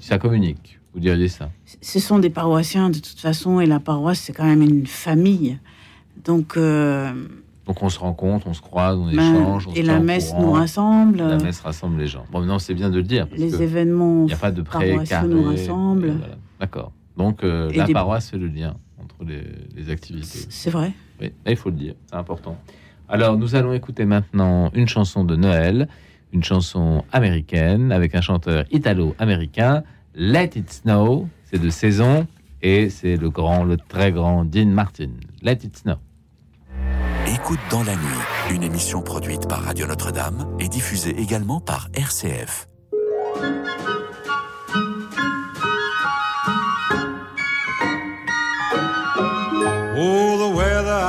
Ça communique, vous diriez ça Ce sont des paroissiens de toute façon, et la paroisse, c'est quand même une famille. Donc. Euh, donc on se rencontre, on se croise, on ben, échange. et la messe nous rassemble. La messe rassemble les gens. Bon, non, c'est bien de le dire. les événements. Il n'y a pas de pré nous rassemblent. D'accord. Donc euh, la paroisse fait le lien entre les, activités. C'est vrai. Oui, il faut le dire, c'est important. Alors nous allons écouter maintenant une chanson de Noël, une chanson américaine avec un chanteur italo-américain, Let It Snow. C'est de saison et c'est le grand, le très grand Dean Martin. Let It Snow. Écoute dans la nuit, une émission produite par Radio Notre-Dame et diffusée également par RCF.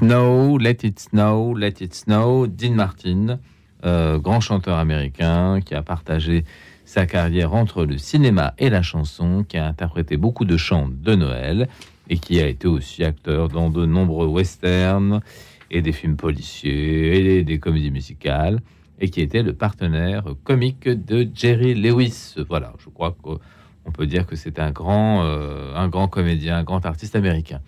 Snow, Let It Snow, Let It Snow, Dean Martin, euh, grand chanteur américain qui a partagé sa carrière entre le cinéma et la chanson, qui a interprété beaucoup de chants de Noël et qui a été aussi acteur dans de nombreux westerns et des films policiers et des comédies musicales et qui était le partenaire comique de Jerry Lewis. Voilà, je crois qu'on peut dire que c'est un grand, euh, un grand comédien, un grand artiste américain.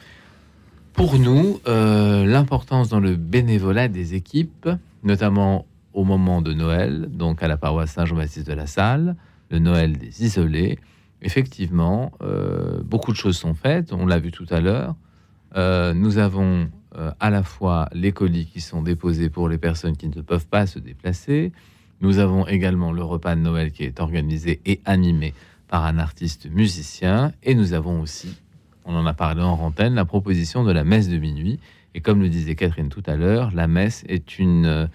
Pour nous, euh, l'importance dans le bénévolat des équipes, notamment au moment de Noël, donc à la paroisse Saint-Jean-Baptiste de la Salle, le Noël des isolés, effectivement, euh, beaucoup de choses sont faites, on l'a vu tout à l'heure. Euh, nous avons à la fois les colis qui sont déposés pour les personnes qui ne peuvent pas se déplacer. Nous avons également le repas de Noël qui est organisé et animé par un artiste musicien. Et nous avons aussi on en a parlé en antenne, la proposition de la messe de minuit. Et comme le disait Catherine tout à l'heure, la messe est, une, euh,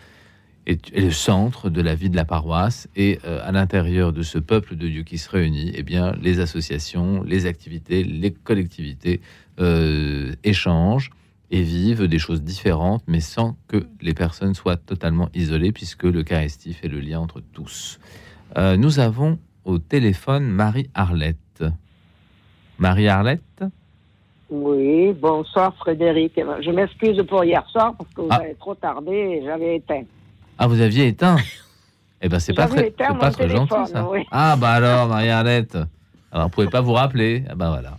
est, le centre de la vie de la paroisse. Et euh, à l'intérieur de ce peuple de Dieu qui se réunit, eh bien, les associations, les activités, les collectivités euh, échangent et vivent des choses différentes, mais sans que les personnes soient totalement isolées, puisque l'Eucharistie fait le lien entre tous. nous avons au téléphone Marie-Arlette. Marie-Arlette? Oui, bonsoir Frédéric. Je m'excuse pour hier soir parce que vous ah. avez trop tardé et j'avais éteint. Ah, vous aviez éteint? Eh ben, c'est pas très, pas très gentil ça. Ah, bah alors, Marie-Arlette. Alors, vous pouvez pas vous rappeler Ah, bah voilà.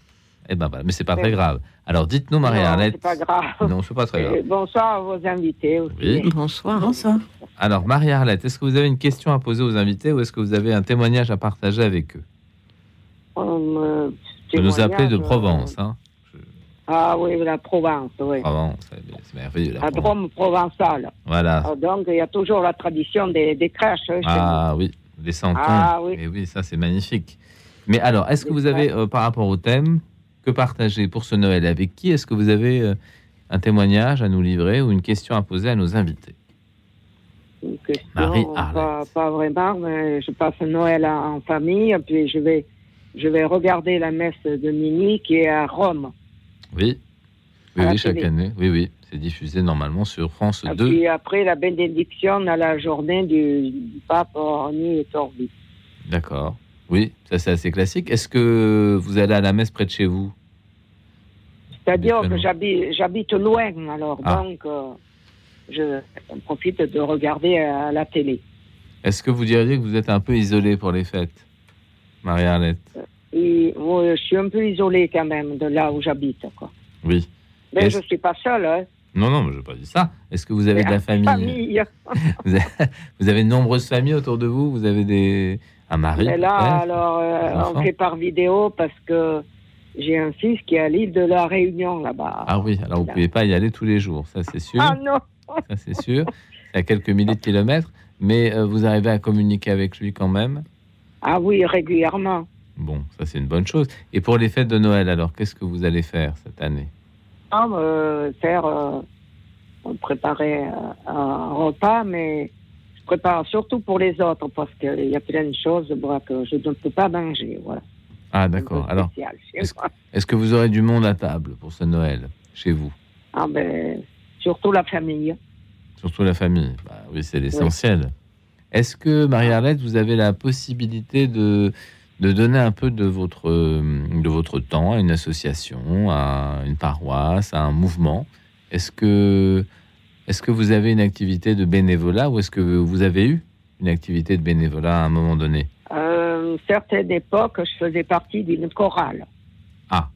Eh ben voilà, mais c'est pas très grave. Alors, dites-nous, Marie-Arlette. C'est pas grave. Non, c'est pas très grave. bonsoir à vos invités aussi. Oui. Bonsoir. Bonsoir. Alors, Marie-Arlette, est-ce que vous avez une question à poser aux invités ou est-ce que vous avez un témoignage à partager avec eux? Euh, vous nous appelez de Provence, hein Ah oui, la Provence, oui. Provence, c'est merveilleux. La, Drôme provençale. Voilà. Ah, donc, il y a toujours la tradition des, des crèches. Hein, ah oui, des santons. Ah oui. Et oui, ça, c'est magnifique. Mais alors, est-ce que vous avez, euh, par rapport au thème, que partager pour ce Noël? Avec qui est-ce que vous avez euh, un témoignage à nous livrer ou une question à poser à nos invités? Une question, pas, pas, vraiment, mais je passe Noël en famille, puis je vais, je vais regarder la messe de minuit qui est à Rome. Oui, oui, chaque année. Oui, oui, c'est diffusé normalement sur France 2. Puis après la bénédiction à la journée du, pape Orni et Torbi. D'accord. Oui, ça c'est assez classique. Est-ce que vous allez à la messe près de chez vous? C'est-à-dire que j'habite loin, alors ah. donc euh, je profite de regarder à la télé. Est-ce que vous diriez que vous êtes un peu isolé pour les fêtes, Marie-Arlette Je suis un peu isolé quand même de là où j'habite. Oui. Mais je ne suis pas seule. Hein. Non, non, je n'ai pas dit ça. Est-ce que vous avez de la famille, vous, avez, de nombreuses familles autour de vous Vous avez des... un mari Mais Là, alors, euh, on fait par vidéo parce que j'ai un fils qui est à l'île de la Réunion là-bas. Ah oui, alors vous ne pouvez pas y aller tous les jours, ça c'est sûr. Ah non Ça c'est sûr. À quelques milliers de kilomètres. Mais euh, vous arrivez à communiquer avec lui quand même Ah oui, régulièrement. Bon, ça c'est une bonne chose. Et pour les fêtes de Noël, alors, qu'est-ce que vous allez faire cette année? Ah, euh, faire, euh, préparer euh, un repas, mais je prépare surtout pour les autres parce qu'il y a plein de choses que je ne peux pas manger. Voilà. Ah, d'accord. Alors, est-ce que vous aurez du monde à table pour ce Noël chez vous? Ah, ben, surtout la famille. Surtout la famille. Bah, oui, c'est l'essentiel. Est-ce que, Marie-Arlette, vous avez la possibilité de de donner un peu de votre, de votre temps à une association, à une paroisse, à un mouvement? Est-ce que, est que vous avez une activité de bénévolat ou est-ce que vous avez eu une activité de bénévolat à un moment donné? Euh, Certaines époques, je faisais partie d'une chorale. Ah.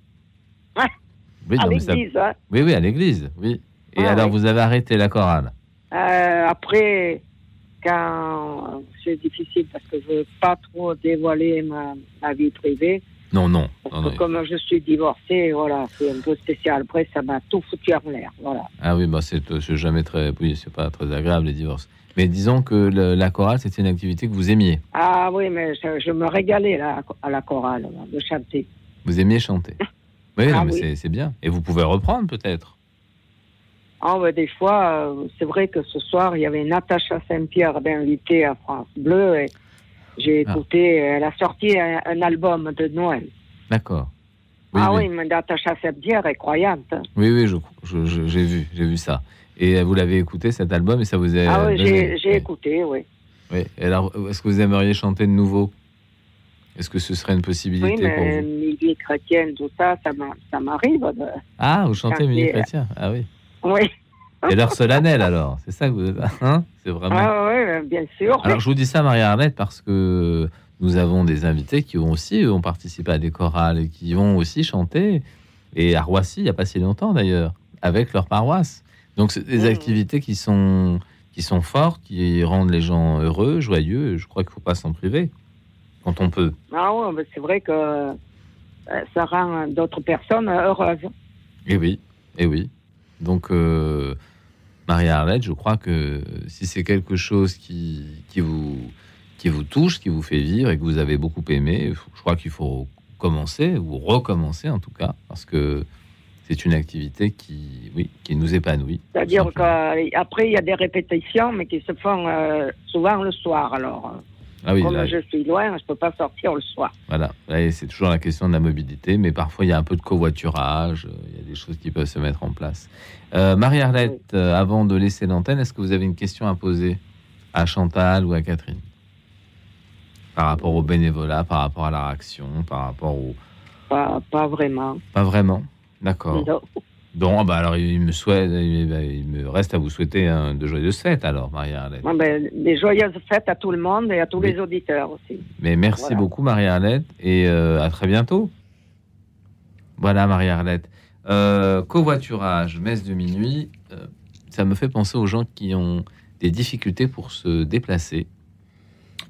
Oui, à l'église. Hein. Oui, oui, à l'église, oui. Et alors, vous avez arrêté la chorale? Euh, Après, quand c'est difficile parce que je veux pas trop dévoiler ma, vie privée. Non, non. comme je suis divorcée, voilà, c'est un peu spécial. Après, ça m'a tout foutu en l'air, voilà. Ah oui, bah c'est jamais très, oui, c'est pas très agréable les divorces. Mais disons que la chorale, c'était une activité que vous aimiez. Ah oui, mais je, me régalais là, à la chorale, de chanter. Vous aimiez chanter Oui, ah mais c'est bien. Et vous pouvez reprendre peut-être ah, des fois, euh, c'est vrai que ce soir, il y avait Natacha Saint-Pierre d'invité à France Bleu et j'ai ah. écouté, elle a sorti un, album de Noël. D'accord. ah oui, mais Natacha Saint-Pierre est croyante. Oui, oui, j'ai je, vu, j'ai vu ça. Et vous l'avez écouté cet album et ça vous a. Ah oui, j'ai écouté, oui. Oui. alors, est-ce que vous aimeriez chanter de nouveau? Est-ce que ce serait une possibilité oui, mais pour vous? Musique chrétienne, tout ça, ça m'arrive. Ah, vous chantez musique chrétienne Ah oui. Oui. C'est l'heure solennelle alors, c'est ça que vous. Hein? C'est vraiment. Ah oui, bien sûr. Alors je vous dis ça, Marie-Arlette, parce que nous avons des invités qui ont aussi ont participé à des chorales et qui vont aussi chanter. Et à Roissy, il n'y a pas si longtemps d'ailleurs, avec leur paroisse. Donc c'est des mmh. activités qui sont, qui sont fortes, qui rendent les gens heureux, joyeux. Je crois qu'il ne faut pas s'en priver quand on peut. Ah oui, c'est vrai que euh, ça rend d'autres personnes heureuses. Et oui, et oui. Donc, euh, Marie-Arlette, je crois que si c'est quelque chose qui, qui, vous, qui vous touche, qui vous fait vivre et que vous avez beaucoup aimé, je crois qu'il faut commencer ou recommencer en tout cas, parce que c'est une activité qui, oui, qui nous épanouit. C'est-à-dire qu'après, il y a des répétitions, mais qui se font euh, souvent le soir. Alors, ah Comme je suis loin, je ne peux pas sortir le soir. Voilà, c'est toujours la question de la mobilité, mais parfois il y a un peu de covoiturage, euh, il y a des choses qui peuvent se mettre en place. Euh, Marie-Arlette, euh, avant de laisser l'antenne, est-ce que vous avez une question à poser à Chantal ou à Catherine? Par rapport au bénévolat, par rapport à la réaction, par rapport au... Pas, pas vraiment. Pas vraiment? D'accord. Bon, bah alors il me souhaite, il me reste à vous souhaiter de joyeuses fêtes alors, Marie-Arlette. Ben, des joyeuses fêtes à tout le monde et à tous les auditeurs aussi. Mais merci beaucoup Marie-Arlette et euh, à très bientôt. Voilà Marie-Arlette. Euh, covoiturage, messe de minuit, euh, ça me fait penser aux gens qui ont des difficultés pour se déplacer.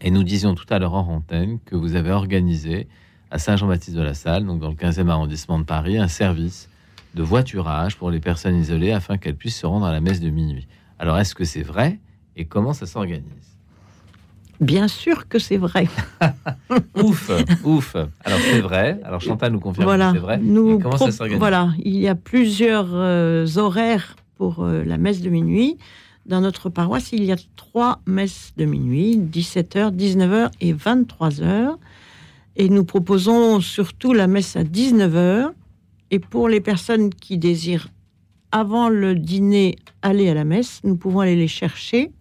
Et nous disions tout à l'heure en antenne que vous avez organisé à Saint-Jean-Baptiste de la Salle, donc dans le 15e arrondissement de Paris, un service de voiturage pour les personnes isolées afin qu'elles puissent se rendre à la messe de minuit. Alors, est-ce que c'est vrai et comment ça s'organise? Bien sûr que c'est vrai. ouf, ouf. Alors c'est vrai. Alors Chantal nous confirme voilà, que c'est vrai. Nous comment ça s'organise? Voilà, il y a plusieurs euh, horaires pour euh, la messe de minuit. dans notre paroisse, il y a trois messes de minuit, 17h, 19h et 23h. Et nous proposons surtout la messe à 19h. Et pour les personnes qui désirent, avant le dîner, aller à la messe, nous pouvons aller les chercher.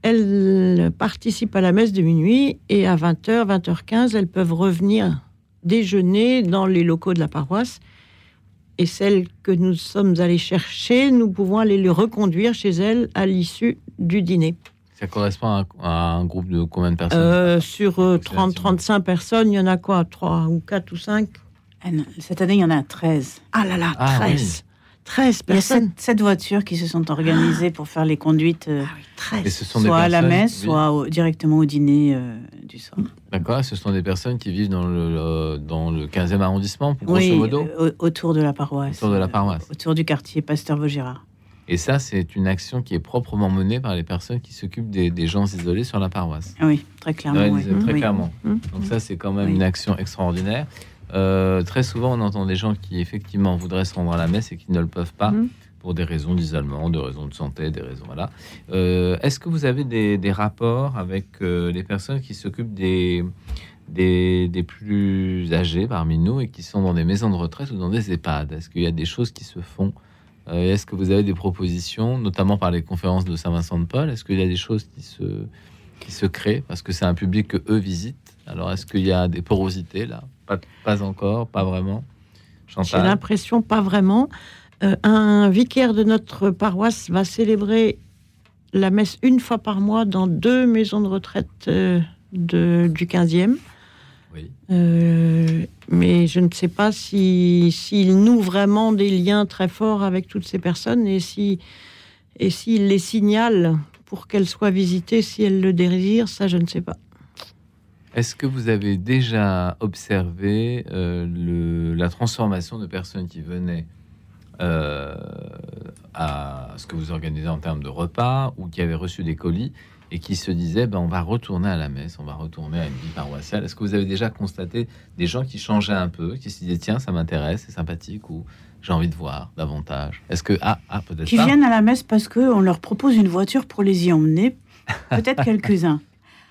Elles participent à la messe de minuit et à 20h, 20h15, elles peuvent revenir déjeuner dans les locaux de la paroisse. Et celles que nous sommes allés chercher, nous pouvons aller les reconduire chez elles à l'issue du dîner. Ça correspond à un, groupe de combien de personnes? Euh, Sur 30-35 euh, personnes, il y en a quoi? 3 ou 4 ou 5 ah Cette année, il y en a 13. Ah là là, 13 13 personnes. Il y a 7, voitures qui se sont organisées pour faire les conduites, euh, ah oui, soit à la messe, soit directement au dîner du soir. D'accord, ce sont des personnes qui vivent dans le, dans le 15e arrondissement, grosso modo autour de la paroisse. Autour de la paroisse. autour du quartier Pasteur Vaugirard. Et ça, c'est une action qui est proprement menée par les personnes qui s'occupent des, gens isolés sur la paroisse. Oui, très clairement. Très clairement. Mmh. Donc ça, c'est quand même une action extraordinaire. Euh, très souvent, on entend des gens qui effectivement voudraient se rendre à la messe et qui ne le peuvent pas mmh. pour des raisons d'isolement, des raisons de santé, des raisons voilà. Euh, est-ce que vous avez des, rapports avec euh, les personnes qui s'occupent des, des, des plus âgés parmi nous et qui sont dans des maisons de retraite ou dans des EHPAD? Est-ce qu'il y a des choses qui se font? Est-ce que vous avez des propositions, notamment par les conférences de Saint-Vincent-de-Paul? Est-ce qu'il y a des choses qui se, qui se créent? Parce que c'est un public que eux visitent. Alors, est-ce qu'il y a des porosités là? Pas, pas, encore, pas vraiment. J'ai l'impression pas vraiment. Euh, un vicaire de notre paroisse va célébrer la messe une fois par mois dans deux maisons de retraite euh, de, du 15e. Oui. Euh, mais je ne sais pas s'il si, noue vraiment des liens très forts avec toutes ces personnes et si et s'il les signale pour qu'elles soient visitées si elles le désirent, ça je ne sais pas. Est-ce que vous avez déjà observé euh, le, la transformation de personnes qui venaient euh, à ce que vous organisez en termes de repas ou qui avaient reçu des colis et qui se disaient ben, on va retourner à la messe, on va retourner à une vie paroissiale Est-ce que vous avez déjà constaté des gens qui changeaient un peu, qui se disaient tiens, ça m'intéresse, c'est sympathique ou j'ai envie de voir davantage? Est-ce que ah, ah peut-être qui viennent à la messe parce qu'on leur propose une voiture pour les y emmener Peut-être quelques-uns.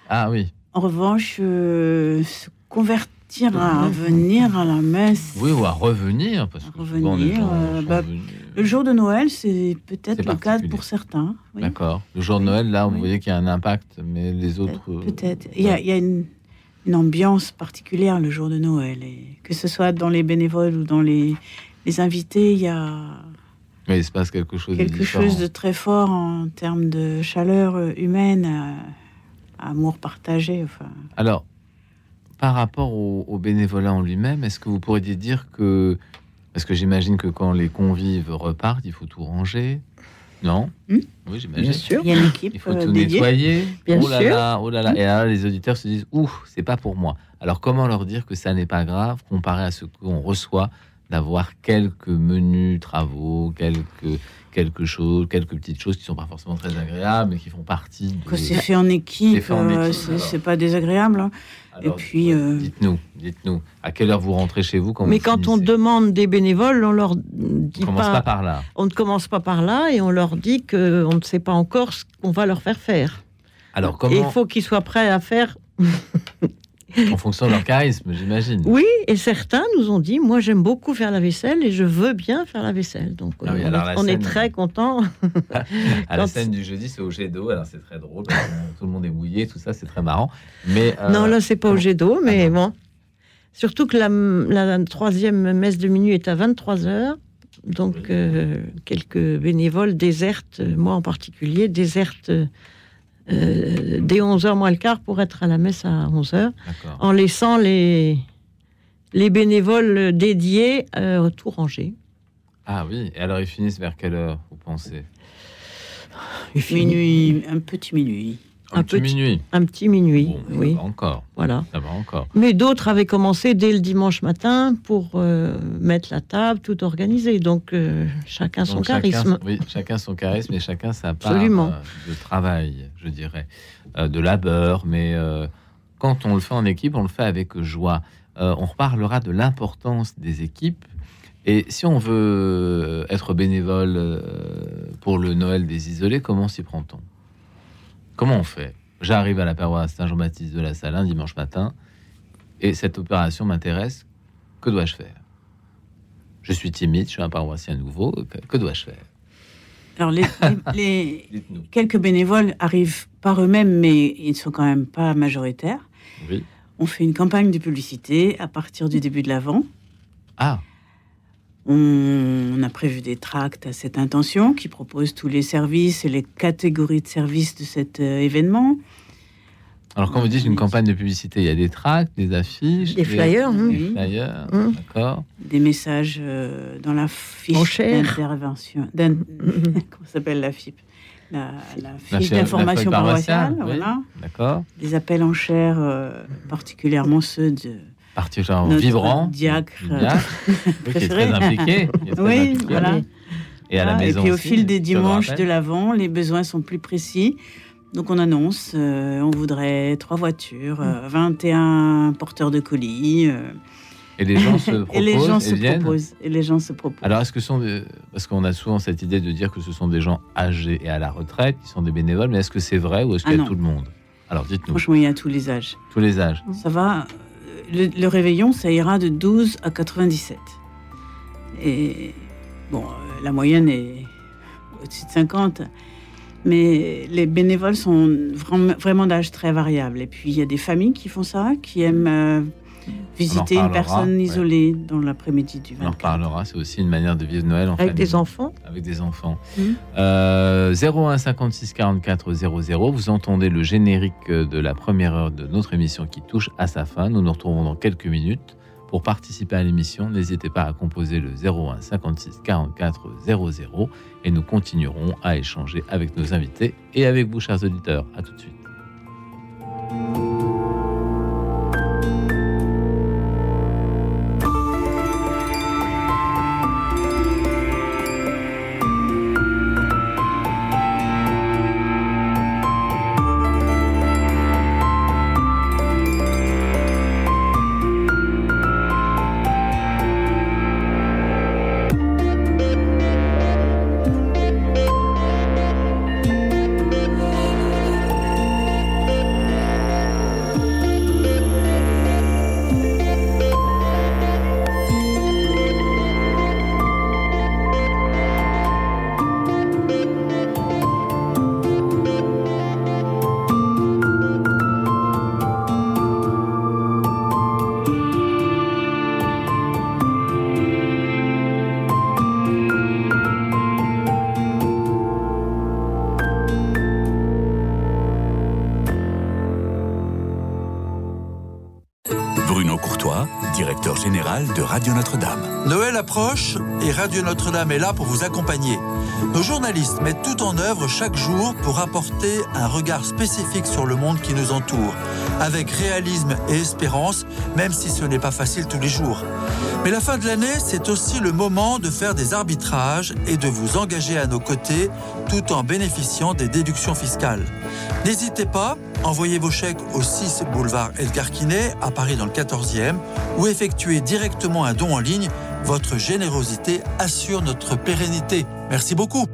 Ah oui. En revanche, euh, se convertir à venir à la messe. Oui, ou à revenir. Parce que revenir. Euh, bah, le jour de Noël, c'est peut-être le cas pour certains. D'accord. Le jour de Noël, là, vous voyez qu'il y a un impact, mais les autres. Euh, peut-être. Il y a, une, ambiance particulière le jour de Noël. Et que ce soit dans les bénévoles ou dans les, les invités, il y a. Mais il se passe quelque chose quelque de chose de très fort en termes de chaleur humaine amour partagé. Enfin. Alors, par rapport au, bénévolat en lui-même, est-ce que vous pourriez dire que, parce que j'imagine que quand les convives repartent, il faut tout ranger, non? Hmm? Oui, j'imagine. Bien sûr. Il y a une équipe. Il faut tout nettoyer. Bien oh là sûr. Là, oh là là. Et là, les auditeurs se disent Ouh, c'est pas pour moi. Alors, comment leur dire que ça n'est pas grave comparé à ce qu'on reçoit d'avoir quelques menus travaux, quelques quelque chose, quelques petites choses qui sont pas forcément très agréables, mais qui font partie. Quand c'est fait en équipe, euh, c'est pas désagréable. Hein. Et puis, euh, dites-nous, dites-nous, à quelle heure vous rentrez chez vous quand Mais quand on demande des bénévoles, on leur dit on pas, pas, par là. On ne commence pas par là et on leur dit que on ne sait pas encore ce qu'on va leur faire faire. Alors comment Il faut qu'ils soient prêts à faire en fonction de leur charisme, j'imagine. Oui, et certains nous ont dit, moi j'aime beaucoup faire la vaisselle et je veux bien faire la vaisselle. Donc ah on, est, très content. à la scène du jeudi, c'est au jet d'eau, alors c'est très drôle, tout le monde est mouillé, tout ça, c'est très marrant. Mais euh, non, là c'est pas au jet d'eau, mais ah bon. Surtout que la, troisième messe de minuit est à 23 h donc euh, quelques bénévoles désertent, moi en particulier, désertent euh, dès 11h moins le quart pour être à la messe à 11h, en laissant les, les bénévoles dédiés euh, tout rangé. Ah oui, et alors ils finissent vers quelle heure, vous pensez? Minuit, un petit minuit. Un, petit, minuit. Un petit minuit, oui. encore. Voilà. Ça va encore. Mais d'autres avaient commencé dès le dimanche matin pour euh, mettre la table, tout organiser. Donc euh, chacun son charisme. Oui, chacun son charisme et chacun sa part euh, de travail, je dirais, de labeur. Mais quand on le fait en équipe, on le fait avec joie. on reparlera de l'importance des équipes Et si on veut être bénévole pour le Noël des isolés, comment s'y prend-on? Comment on fait? J'arrive à la paroisse Saint-Jean-Baptiste de la Salle un dimanche matin et cette opération m'intéresse. Que dois-je faire? Je suis timide, je suis un paroissien nouveau. Que, dois-je faire? Alors, les, quelques bénévoles arrivent par eux-mêmes, mais ils ne sont quand même pas majoritaires. Oui. On fait une campagne de publicité à partir du début de l'Avent. Ah on, a prévu des tracts à cette intention qui proposent tous les services et les catégories de services de cet euh, événement. Alors, quand vous dites une campagne de publicité, il y a des tracts, des affiches, des, flyers, des, hein. flyers, d'accord. Des messages euh, dans la fiche d'intervention. Comment s'appelle la FIP la, fiche d'information paroissiale, voilà. D'accord. Des appels en chair, euh, particulièrement ceux de particulièrement vibrant. Diacre, qui est très impliqué. oui, voilà. Et à la maison. Et puis au fil des dimanches de l'avant, les besoins sont plus précis. Donc on annonce, euh, on voudrait trois voitures, 21 euh, porteurs de colis. Euh. et les gens se proposent. et les gens se proposent. Et les gens se proposent. Alors, est-ce que ce sont des... Parce qu'on a souvent cette idée de dire que ce sont des gens âgés et à la retraite qui sont des bénévoles, mais est-ce que c'est vrai ou est-ce qu'il y a ah tout le monde? Alors, dites-nous. Franchement, il y a tous les âges. Tous les âges. Ça va le, réveillon, ça ira de 12 à 97. Et bon, euh, la moyenne est au-dessus de 50. Mais les bénévoles sont vraiment d'âge très variable. Et puis, il y a des familles qui font ça, qui aiment euh, visiter une personne isolée dans l'après-midi du 24. On en parlera, c'est aussi une manière de vivre Noël en Avec des enfants Avec des enfants. 01 56 44 00, vous entendez le générique de la première heure de notre émission qui touche à sa fin. Nous nous retrouvons dans quelques minutes. Pour participer à l'émission, n'hésitez pas à composer le 01 56 44 00 et nous continuerons à échanger avec nos invités et avec vous, chers auditeurs. À tout de suite. Ooh. et Radio Notre-Dame est là pour vous accompagner. Nos journalistes mettent tout en œuvre chaque jour pour apporter un regard spécifique sur le monde qui nous entoure, avec réalisme et espérance, même si ce n'est pas facile tous les jours. Mais la fin de l'année, c'est aussi le moment de faire des arbitrages et de vous engager à nos côtés tout en bénéficiant des déductions fiscales. N'hésitez pas, envoyez vos chèques au 6 boulevard Edgar Quinet à Paris dans le 14e ou effectuez directement un don en ligne votre générosité assure notre pérennité. Merci beaucoup.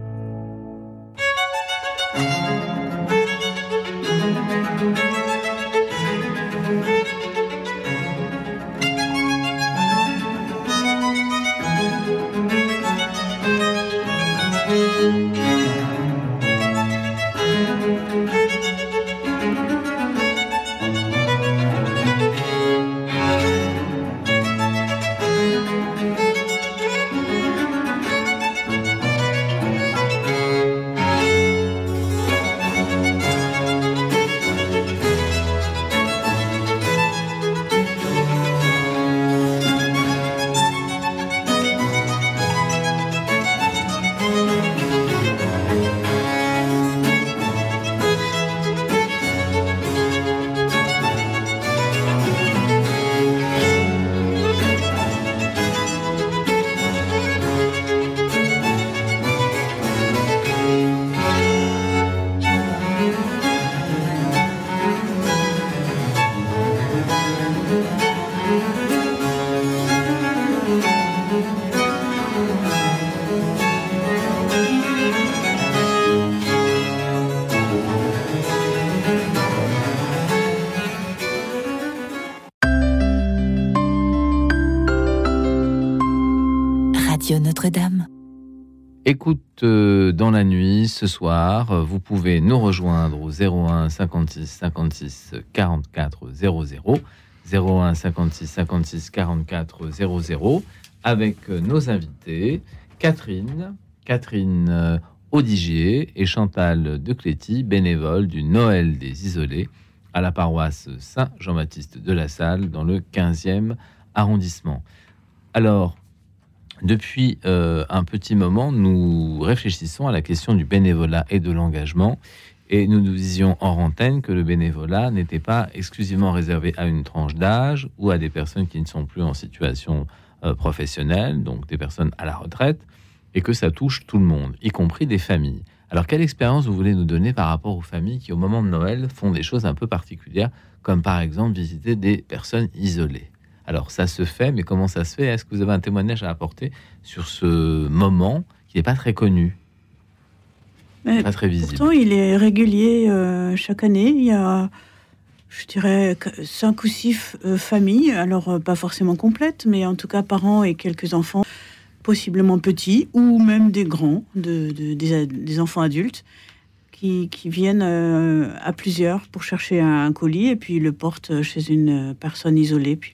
La nuit ce soir, euh, vous pouvez nous rejoindre au 01 56 56 44 00 01 56 56 44 00 avec euh, nos invités Catherine, Catherine Audigier et Chantal Decléty, bénévoles du Noël des Isolés à la paroisse Saint-Jean-Baptiste de la Salle dans le 15e arrondissement. Alors, depuis euh, un petit moment, nous réfléchissons à la question du bénévolat et de l'engagement. Et nous nous disions en antenne que le bénévolat n'était pas exclusivement réservé à une tranche d'âge ou à des personnes qui ne sont plus en situation euh, professionnelle, donc des personnes à la retraite, et que ça touche tout le monde, y compris des familles. Alors, quelle expérience vous voulez nous donner par rapport aux familles qui, au moment de Noël, font des choses un peu particulières, comme par exemple visiter des personnes isolées? Alors, ça se fait, mais comment ça se fait? Est-ce que vous avez un témoignage à apporter sur ce moment qui n'est pas très connu? Pas très visible. Pourtant, il est régulier euh, chaque année. Il y a, je dirais, cinq ou six euh, familles, alors euh, pas forcément complètes, mais en tout cas parents et quelques enfants possiblement petits ou même des grands, de, des, enfants adultes, qui, viennent à plusieurs pour chercher un, colis et puis le portent chez une personne isolée, puis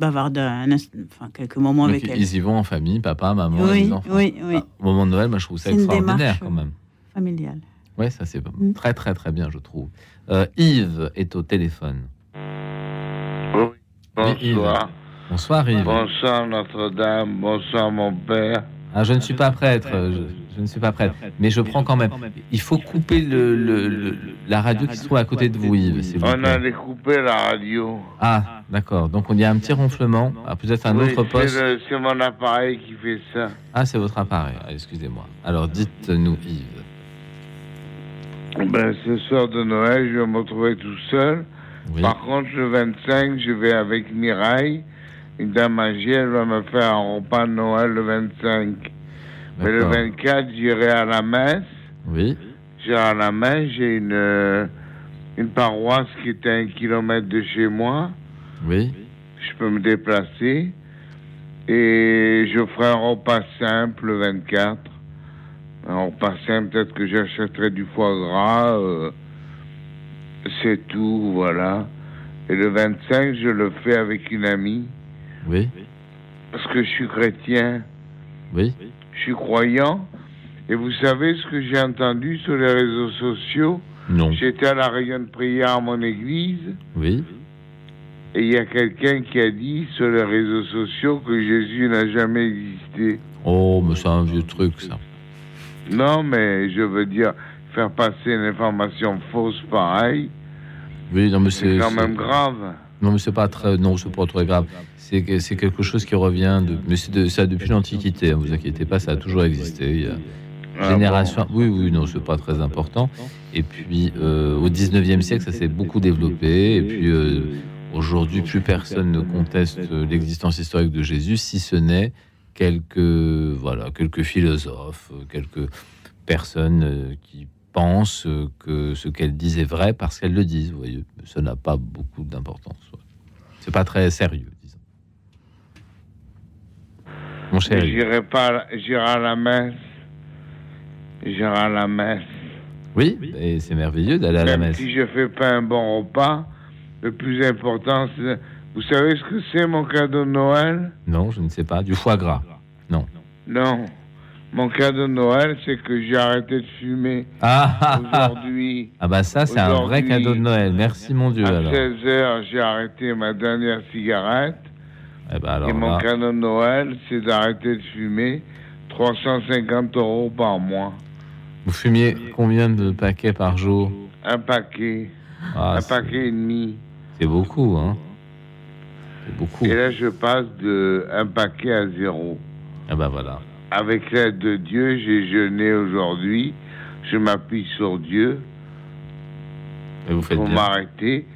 bavardent enfin, quelques moments avec ils elle. Ils y vont en famille, papa, maman, oui, les enfants. Oui, oui. Ah, au moment de Noël, moi, je trouve ça extraordinaire quand même. Familial. Oui, ça c'est mm. très très très bien, je trouve. Euh, Yves est au téléphone. Oui, bonsoir. Bonsoir Yves. Bonsoir Notre-Dame, bonsoir mon père. Ah, je ne suis pas prêtre, je, ne suis pas prêtre, mais je prends quand même. Il faut couper le, la radio qui se trouve à côté de vous, Yves. On a découpé la radio. Ah, d'accord. Donc on y a un petit ronflement, ah, peut-être un autre poste. C'est mon appareil qui fait ça. Ah, c'est votre appareil. Ah, excusez-moi. Alors dites-nous, Yves. Ben, ce soir de Noël, je vais me retrouver tout seul. Par contre, le 25, je vais avec Mireille une dame âgée, elle va me faire un repas de Noël le 25. Mais le 24, j'irai à la messe. Oui. J'irai à la messe, j'ai une, euh, une paroisse qui est à un kilomètre de chez moi. Oui. Je peux me déplacer. Et je ferai un repas simple le 24. Un repas simple, peut-être que j'achèterai du foie gras. Euh, c'est tout, voilà. Et le 25, je le fais avec une amie. Oui. Parce que je suis chrétien. Oui. Je suis croyant. Et vous savez ce que j'ai entendu sur les réseaux sociaux? Non. J'étais à la réunion de prière à mon église. Oui. Et il y a quelqu'un qui a dit sur les réseaux sociaux que Jésus n'a jamais existé. Oh, mais c'est un vieux truc, ça. Non, mais je veux dire, faire passer une information fausse pareille. Oui, non, mais c'est. quand même grave. Non, mais c'est pas très. Non, c'est pas très grave. C'est quelque chose qui revient, de, mais c'est de, ça depuis l'Antiquité, hein, vous inquiétez pas, ça a toujours existé. Il y a ah génération. Oui, oui, non, c'est pas très important. Et puis, euh, au 19e siècle, ça s'est beaucoup développé. Et puis, euh, aujourd'hui, plus personne ne conteste l'existence historique de Jésus, si ce n'est quelques, voilà, quelques philosophes, quelques personnes euh, qui pensent que ce qu'elles disent est vrai parce qu'elles le disent. Vous voyez, ça n'a pas beaucoup d'importance. C'est pas très sérieux. Mon cher. J'irai pas, j'irai à la messe. J'irai à la messe. Oui, et c'est merveilleux d'aller à la messe. Si je fais pas un bon repas, le plus important, c'est. Vous savez ce que c'est mon cadeau de Noël? Non, je ne sais pas. Du foie gras. Non. Non. Mon cadeau de Noël, c'est que j'ai arrêté de fumer ah, aujourd'hui. Ah bah ça, c'est un vrai cadeau de Noël. Merci mon Dieu. À 16 h j'ai arrêté ma dernière cigarette. Eh ben, et mon cadeau de Noël, c'est d'arrêter de fumer 350 euros par mois. Vous fumiez combien de paquets par jour? Un paquet. Ah, un paquet et demi. C'est beaucoup, hein C'est beaucoup. Et là, je passe de un paquet à zéro. Ah ben voilà. Avec l'aide de Dieu, j'ai jeûné aujourd'hui. Je m'appuie sur Dieu. Et vous faites pour m'arrêter.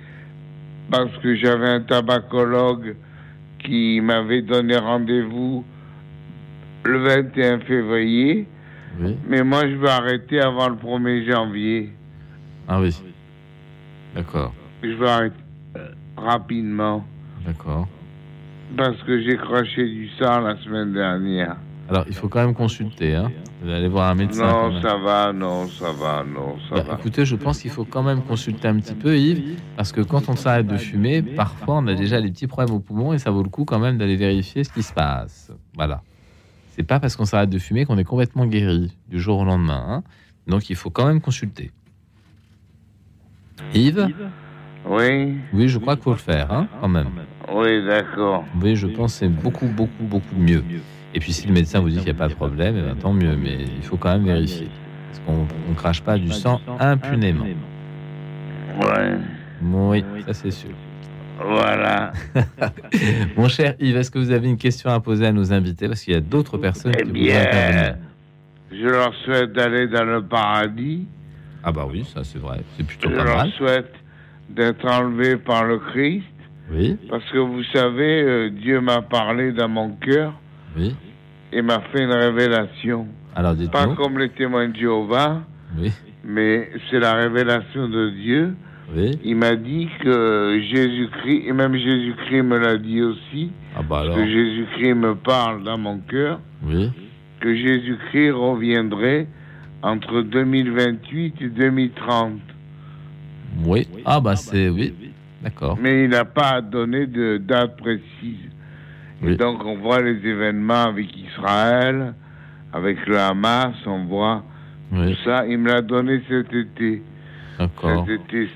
Parce que j'avais un tabacologue qui m'avait donné rendez-vous le 21 février. Mais moi, je vais arrêter avant le 1er janvier. Ah oui. D'accord. Je vais arrêter rapidement. D'accord. Parce que j'ai craché du sang la semaine dernière. Alors, il faut quand même consulter. Hein. Vous allez voir un médecin. Non, ça va, non, ça va, non, ça Bah, va. écoutez, je pense qu'il faut quand même consulter un petit peu, Yves, parce que quand on s'arrête de fumer, parfois on a déjà des petits problèmes au poumon et ça vaut le coup quand même d'aller vérifier ce qui se passe. Voilà. C'est pas parce qu'on s'arrête de fumer qu'on est complètement guéri du jour au lendemain. hein. Donc il faut quand même consulter. Yves? Oui, Oui, je crois qu'il faut le faire, hein, quand même. oui, d'accord. Oui, je pense que c'est beaucoup, beaucoup, beaucoup mieux. Et puis si le médecin vous dit qu'il n'y a pas de problème, eh ben, tant mieux, mais il faut quand même vérifier. Parce qu'on ne crache pas du sang impunément. Ouais, Oui, ça c'est sûr. voilà. Mon cher Yves, est-ce que vous avez une question à poser à nos invités? Parce qu'il y a d'autres personnes Eh qui bien, je leur souhaite d'aller dans le paradis. Ah bah oui, ça c'est vrai. C'est plutôt Je pas leur mal. souhaite d'être enlevés par le Christ. Oui, Parce que vous savez, euh, Dieu m'a parlé dans mon cœur oui. et m'a fait une révélation. Alors Pas comme les témoins de Jéhovah, Oui, mais c'est la révélation de Dieu. oui. Il m'a dit que Jésus-Christ, et même Jésus-Christ me l'a dit aussi, Ah bah que Jésus-Christ me parle dans mon cœur, Oui, que Jésus-Christ reviendrait entre 2028 et 2030. oui. Ah bah c'est oui. D'accord. Mais il n'a pas donné de date précise. Oui. Et donc on voit les événements avec Israël, avec le Hamas, on voit Oui, tout ça. Il me l'a donné cet été, d'accord. cet été,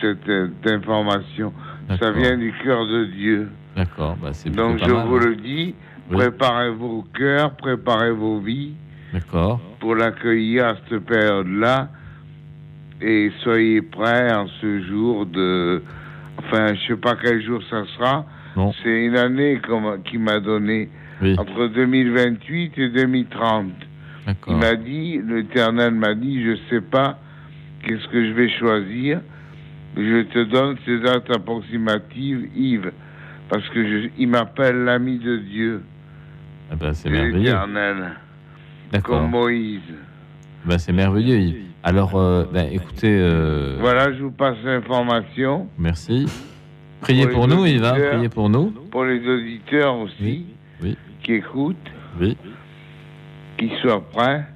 cette, cette, information. Ça vient du cœur de Dieu. D'accord. Bah Donc je mal. vous le dis, Oui. préparez vos cœurs, préparez vos vies D'accord. pour l'accueillir à cette période-là. Et soyez prêts en ce jour de... Enfin, je sais pas quel jour ça sera. C'est une année comme- qui m'a donné Oui, entre 2028 et 2030. Il m'a dit, l'Éternel m'a dit, je sais pas qu'est-ce que je vais choisir. Je te donne ces dates approximatives, Yves, parce que je- il m'appelle l'ami de Dieu, Ah bah, c'est merveilleux. l'Éternel, comme Moïse. Bah, c'est merveilleux. Yves. Alors, euh, ben, écoutez, euh, Voilà, je vous passe l'information. merci. Priez Pour nous, Yves. hein. Priez pour nous. Pour les auditeurs aussi, Oui, oui. qui écoutent, Oui, qui soient prêts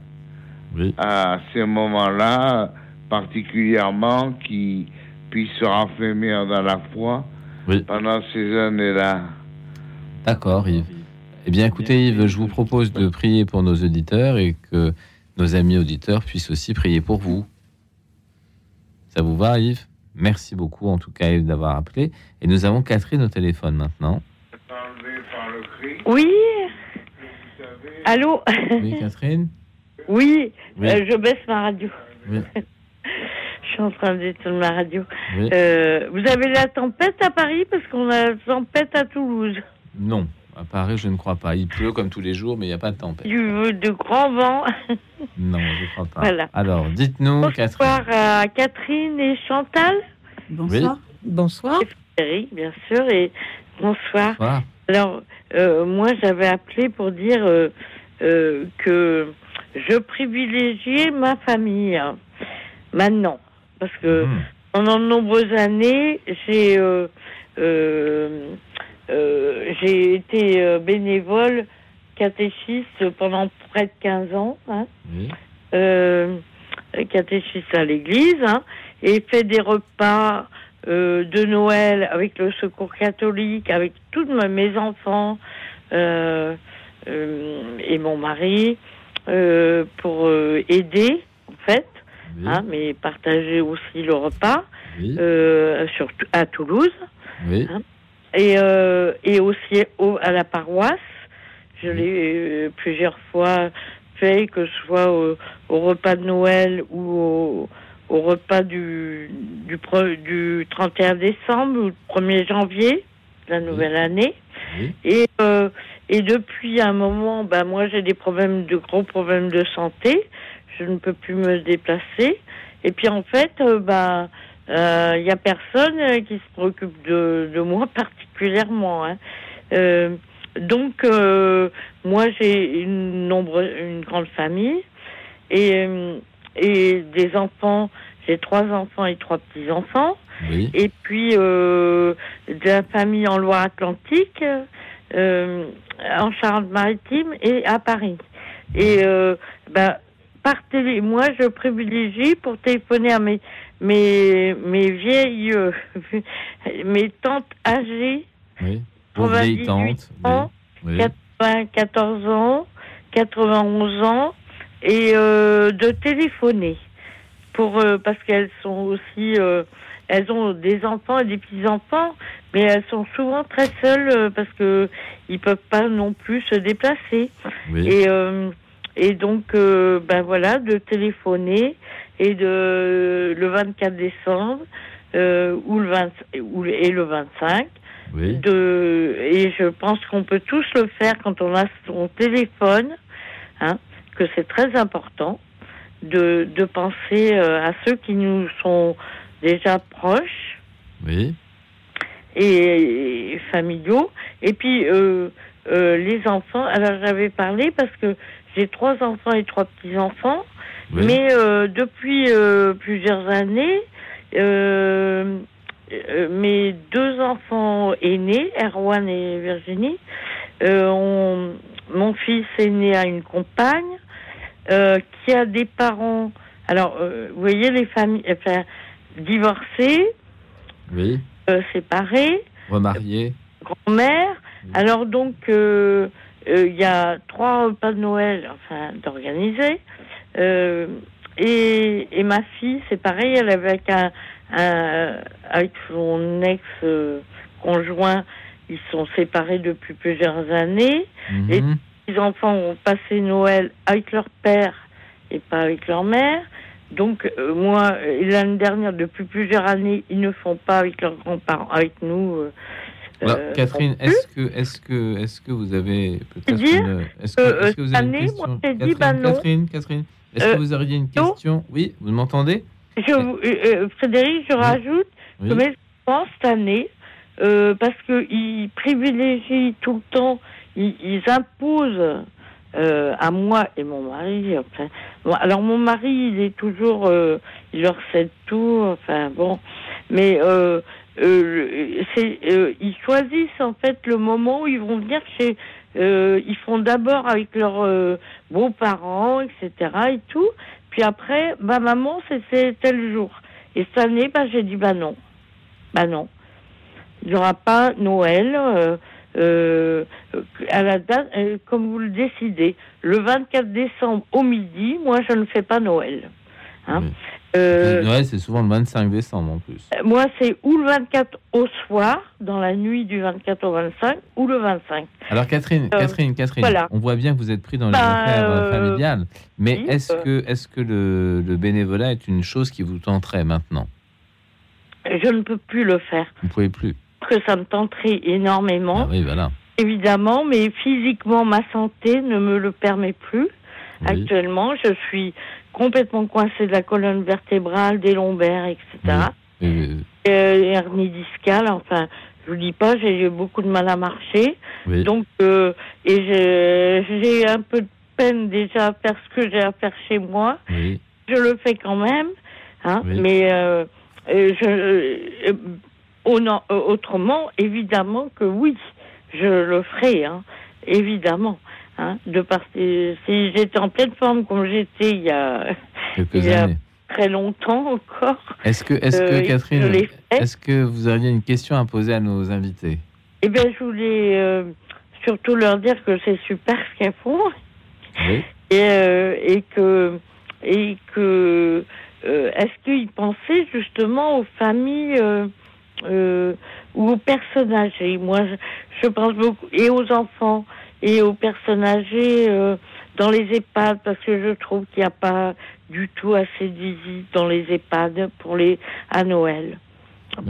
à ces moments-là, particulièrement, qui puissent se raffermir dans la foi pendant ces années-là. D'accord, Yves. Eh bien, écoutez, Yves, je vous propose de prier pour nos auditeurs et que nos amis auditeurs puissent aussi prier pour vous. Ça vous va, Yves? Merci beaucoup, en tout cas, Yves, d'avoir appelé. Et nous avons Catherine au téléphone maintenant. Oui, allô Oui, Catherine Oui, Oui. euh, je baisse ma radio. Oui. je suis en train d'éteindre ma radio. Oui. Euh, vous avez la tempête à Paris parce qu'on a la tempête à Toulouse. Non, à Paris, je ne crois pas. Il pleut comme tous les jours, mais il n'y a pas de tempête. Du de grand vent. Non, je ne crois pas. Voilà. Alors, dites-nous, Catherine. Bonsoir à Catherine et Chantal. Bonsoir. Bonsoir. Eric, bien sûr, et bonsoir. Bonsoir. Alors, euh, moi, j'avais appelé pour dire euh, euh, que je privilégiais ma famille hein, maintenant. Parce que Mhm. pendant de nombreuses années, j'ai euh, j'ai été euh, bénévole catéchiste pendant près de 15 ans. Hein Oui. euh, catéchiste à l'église hein, et fait des repas euh, de Noël avec le Secours catholique, avec tous ma- mes enfants et mon mari pour aider en fait, Oui. hein, mais partager aussi le repas Oui. sur, à Toulouse hein. Et, euh, et aussi au- à la paroisse. Je l'ai euh, plusieurs fois fait, que ce soit au, au repas de Noël ou au, au repas du, du, pre- du 31 décembre ou du 1er janvier, la nouvelle année. Oui. Et, euh, et depuis un moment, ben moi j'ai des problèmes, de gros problèmes de santé. Je ne peux plus me déplacer. Et puis en fait, euh, ben il y a personne euh, qui se préoccupe de, de moi particulièrement. hein. Euh, donc euh, moi j'ai une nombre, une grande famille et euh, et des enfants. J'ai trois enfants et trois petits enfants. Oui. Et puis euh, de la famille en Loire-Atlantique, en Charente-Maritime et à Paris. Et ben, par télé, moi, je privilégie pour téléphoner à mes mes mes vieilles mes tantes âgées. Oui. Pour vieilles tantes. Ans, 94 ans, 91 ans, et de téléphoner pour parce qu'elles sont aussi elles ont des enfants et des petits-enfants, mais elles sont souvent très seules euh, parce que ils peuvent pas non plus se déplacer. Et, euh, et donc, euh, ben voilà, de téléphoner et de le 24 décembre ou le 20, ou, et le 25. De, et je pense qu'on peut tous le faire quand on a son téléphone, hein, que c'est très important de, de penser à ceux qui nous sont déjà proches. Oui. Et, familiaux. Et puis, euh, euh, les enfants. Alors, j'avais parlé parce que j'ai trois enfants et trois petits-enfants. Mais euh, depuis plusieurs années, mes deux enfants aînés, Erwan et Virginie, ont, mon fils est né à une compagne qui a des parents. Alors, vous voyez, les familles, enfin, divorcé, oui. Euh, séparé, remarié, grand-mère. Alors donc, euh, euh, il y a trois repas de Noël, enfin, d'organiser. Et, et, ma fille, c'est pareil, elle avait un, avec son ex-conjoint, ils sont séparés depuis plusieurs années. Mhm. Et les enfants ont passé Noël avec leur père et pas avec leur mère. Donc, euh, moi, euh, l'année dernière, depuis plusieurs années, ils ne font pas avec leurs grands-parents, avec nous. Euh, bah, Catherine, est-ce que, est que, est que vous avez peut-être est-ce que, est que, vous avez année, une question moi, Catherine, dit, bah non. Catherine, Catherine, est-ce que vous auriez une question? Oui, vous m'entendez? Je, Frédéric, je rajoute que mes enfants, cette année, parce qu'ils privilégient tout le temps, ils, ils imposent euh, à moi et mon mari. Enfin, bon, alors mon mari, il est toujours, euh, il leur cède tout. Enfin bon, mais euh, euh, euh, ils choisissent en fait le moment où ils vont venir chez. ils font d'abord avec leurs beaux-parents, etc. et tout. Puis après, bah maman, c'est tel jour. Et cette année, bah j'ai dit bah non, bah non, il n'y aura pas Noël euh, à la date, euh, comme vous le décidez, le 24 décembre au midi, moi je ne fais pas Noël. Hein. Euh, Noël, c'est souvent le 25 décembre en plus. Euh, moi, c'est ou le 24 au soir, dans la nuit du 24 au 25, ou le 25. Alors, Catherine, Catherine, Catherine, on voit bien que vous êtes pris dans les Bah, affaires euh, familiales. Mais oui, est-ce euh. que, est que le, le bénévolat est une chose qui vous tenterait maintenant? Je ne peux plus le faire. Vous ne pouvez plus. Que ça me tenterait énormément. Ah oui, voilà. Évidemment, mais physiquement, ma santé ne me le permet plus. Actuellement, je suis complètement coincée de la colonne vertébrale, des lombaires, etc. Euh, Euh, hernie discale, enfin, je vous dis pas, j'ai eu beaucoup de mal à marcher. Oui. Donc, euh, et j'ai un peu de peine déjà à faire ce que j'ai à faire chez moi. oui. Je le fais quand même, hein, Oui. mais je, au- non, euh, autrement, évidemment que oui, je le ferai, hein, évidemment. Hein, de si j'étais en pleine forme comme j'étais il y a, Quelques il y a années. très longtemps encore. Est-ce que, est-ce Euh, que Catherine, est-ce que vous auriez une question à poser à nos invités? Eh bien, je voulais euh, surtout leur dire que c'est super ce qu'elles font Oui. et, euh, et que et que est-ce qu'ils pensaient justement aux familles ou aux personnes âgées Moi, je, je pense beaucoup et aux enfants et aux personnes âgées euh, dans les EHPAD parce que je trouve qu'il n'y a pas du tout assez de visites dans les EHPAD pour les à Noël.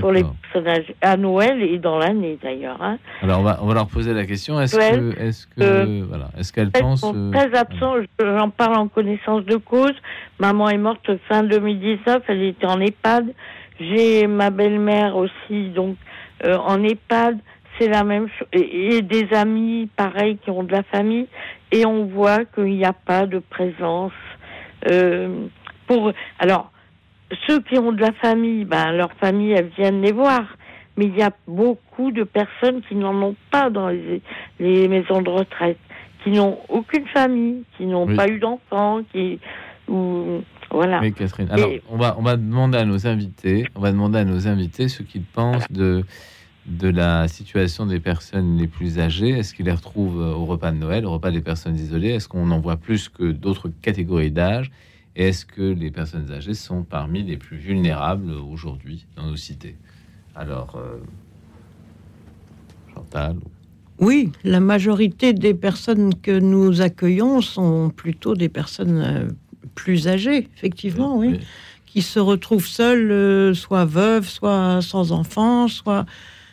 Pour les personnes âgées à Noël et dans l'année d'ailleurs. Hein. Alors, on va, on va leur poser la question. Est-ce Ouais. que, est-ce que, Euh, voilà, est-ce qu'elles Elles pensent sont euh, très absents. J'en parle en connaissance de cause. Maman est morte fin 2019. Elle était en EHPAD. J'ai ma belle-mère aussi, donc en EHPAD. C'est la même chose. Et, et des amis, pareil, qui ont de la famille. Et on voit qu'il n'y a pas de présence. euh, pour Alors, ceux qui ont de la famille, ben, leur famille, elles viennent les voir. mais il y a beaucoup de personnes qui n'en ont pas dans les, les maisons de retraite, qui n'ont aucune famille, qui n'ont pas eu d'enfants, qui ou voilà. Oui, Catherine. Alors, on va on va demander à nos invités, on va demander à nos invités ce qu'ils pensent de de la situation des personnes les plus âgées Est-ce qu'ils les retrouvent au repas de Noël, au repas des personnes isolées? Est-ce qu'on en voit plus que d'autres catégories d'âge Et est-ce que les personnes âgées sont parmi les plus vulnérables aujourd'hui dans nos cités? Alors, euh, Chantal Oui, la majorité des personnes que nous accueillons sont plutôt des personnes euh, plus âgées, effectivement, oui, qui se retrouvent seules, euh, soit veuves, soit sans enfants, soit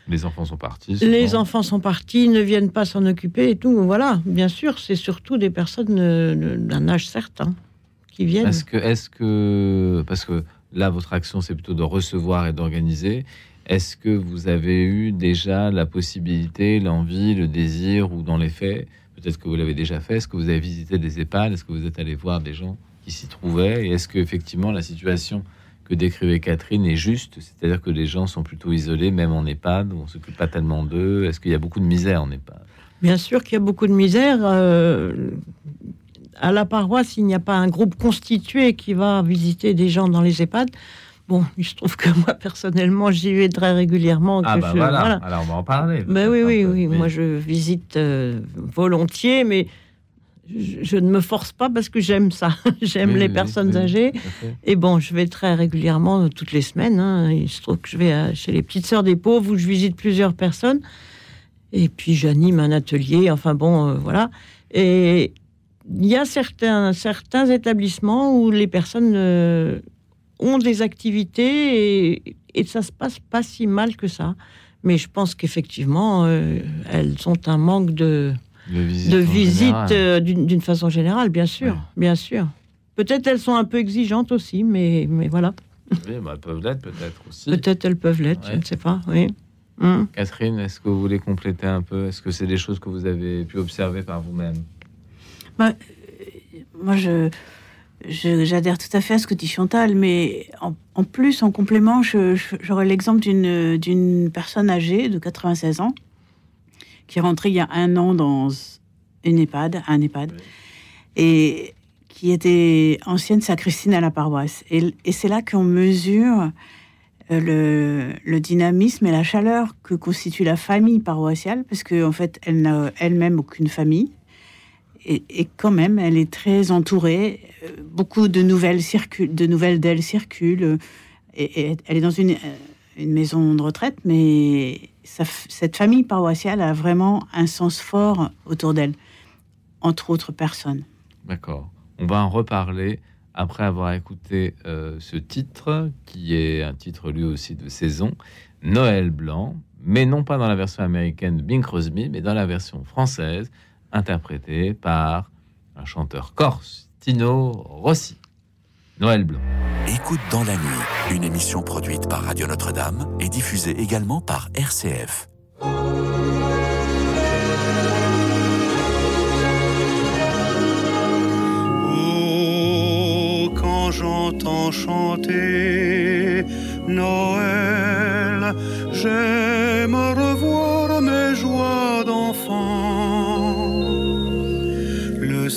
les enfants sont partis. Les enfants sont partis, ne viennent pas s'en occuper et tout. Voilà, bien sûr, c'est surtout des personnes euh, d'un âge certain qui viennent. Est-ce que, est que, parce que là, votre action, c'est plutôt de recevoir et d'organiser. Est-ce que vous avez eu déjà la possibilité, l'envie, le désir, ou dans les faits, peut-être que vous l'avez déjà fait, est-ce que vous avez visité des EHPAD, est-ce que vous êtes allé voir des gens qui s'y trouvaient, et est-ce que effectivement la situation que décrivait Catherine est juste, c'est-à-dire que les gens sont plutôt isolés, même en EHPAD, on s'occupe pas tellement d'eux. Est-ce qu'il y a beaucoup de misère en EHPAD? Bien sûr qu'il y a beaucoup de misère. Euh, à la paroisse, il n'y a pas un groupe constitué qui va visiter des gens dans les EHPAD. Bon, il se trouve que moi, personnellement, j'y vais très régulièrement. Ah bah voilà. alors on va en parler. Ben oui, oui, oui, Moi, je visite euh, volontiers, mais je, ne me force pas parce que j'aime ça. j'aime les personnes âgées. Et bon, je vais très régulièrement, toutes les semaines. Hein. Il se trouve que je vais chez les petites sœurs des pauvres où je visite plusieurs personnes. Et puis j'anime un atelier. Enfin bon, euh, voilà. Et il y a certains, certains établissements où les personnes euh, ont des activités et, et, ça se passe pas si mal que ça. Mais je pense qu'effectivement, euh, elles ont un manque de de visite, euh, d'une façon générale, bien sûr, bien sûr. Peut-être elles sont un peu exigeantes aussi, mais, mais voilà. Oui, bah, elles peuvent l'être peut-être aussi. Peut-être elles peuvent l'être, je ne sais pas. Oui. Hum. Catherine, est-ce que vous voulez compléter un peu? Est-ce que c'est des choses que vous avez pu observer par vous-même? Bah, euh, Moi, je, j'adhère tout à fait à ce que dit Chantal, mais en, plus, en complément, j'aurais l'exemple d'une personne âgée de 96 ans qui est rentré il y a un an dans une EHPAD, un EHPAD, et qui était ancienne sacristine à la paroisse. Et, c'est là qu'on mesure euh, le, dynamisme et la chaleur que constitue la famille paroissiale, parce qu'en en fait, elle n'a elle-même aucune famille. Et, quand même, elle est très entourée. Euh, beaucoup de nouvelles circulent, de nouvelles d'elle circulent. Et, elle est dans une, euh, une maison de retraite, mais cette famille paroissiale a vraiment un sens fort autour d'elle, entre autres personnes. D'accord. On va en reparler après avoir écouté euh, ce titre, qui est un titre lui aussi de saison, Noël Blanc, mais non pas dans la version américaine de Bing Crosby, mais dans la version française, interprétée par un chanteur corse, Tino Rossi. Noël Blanc. Écoute dans la nuit, une émission produite par Radio Notre-Dame et diffusée également par RCF. Oh, quand j'entends chanter Noël, j'aime revoir mes joies d'enfant.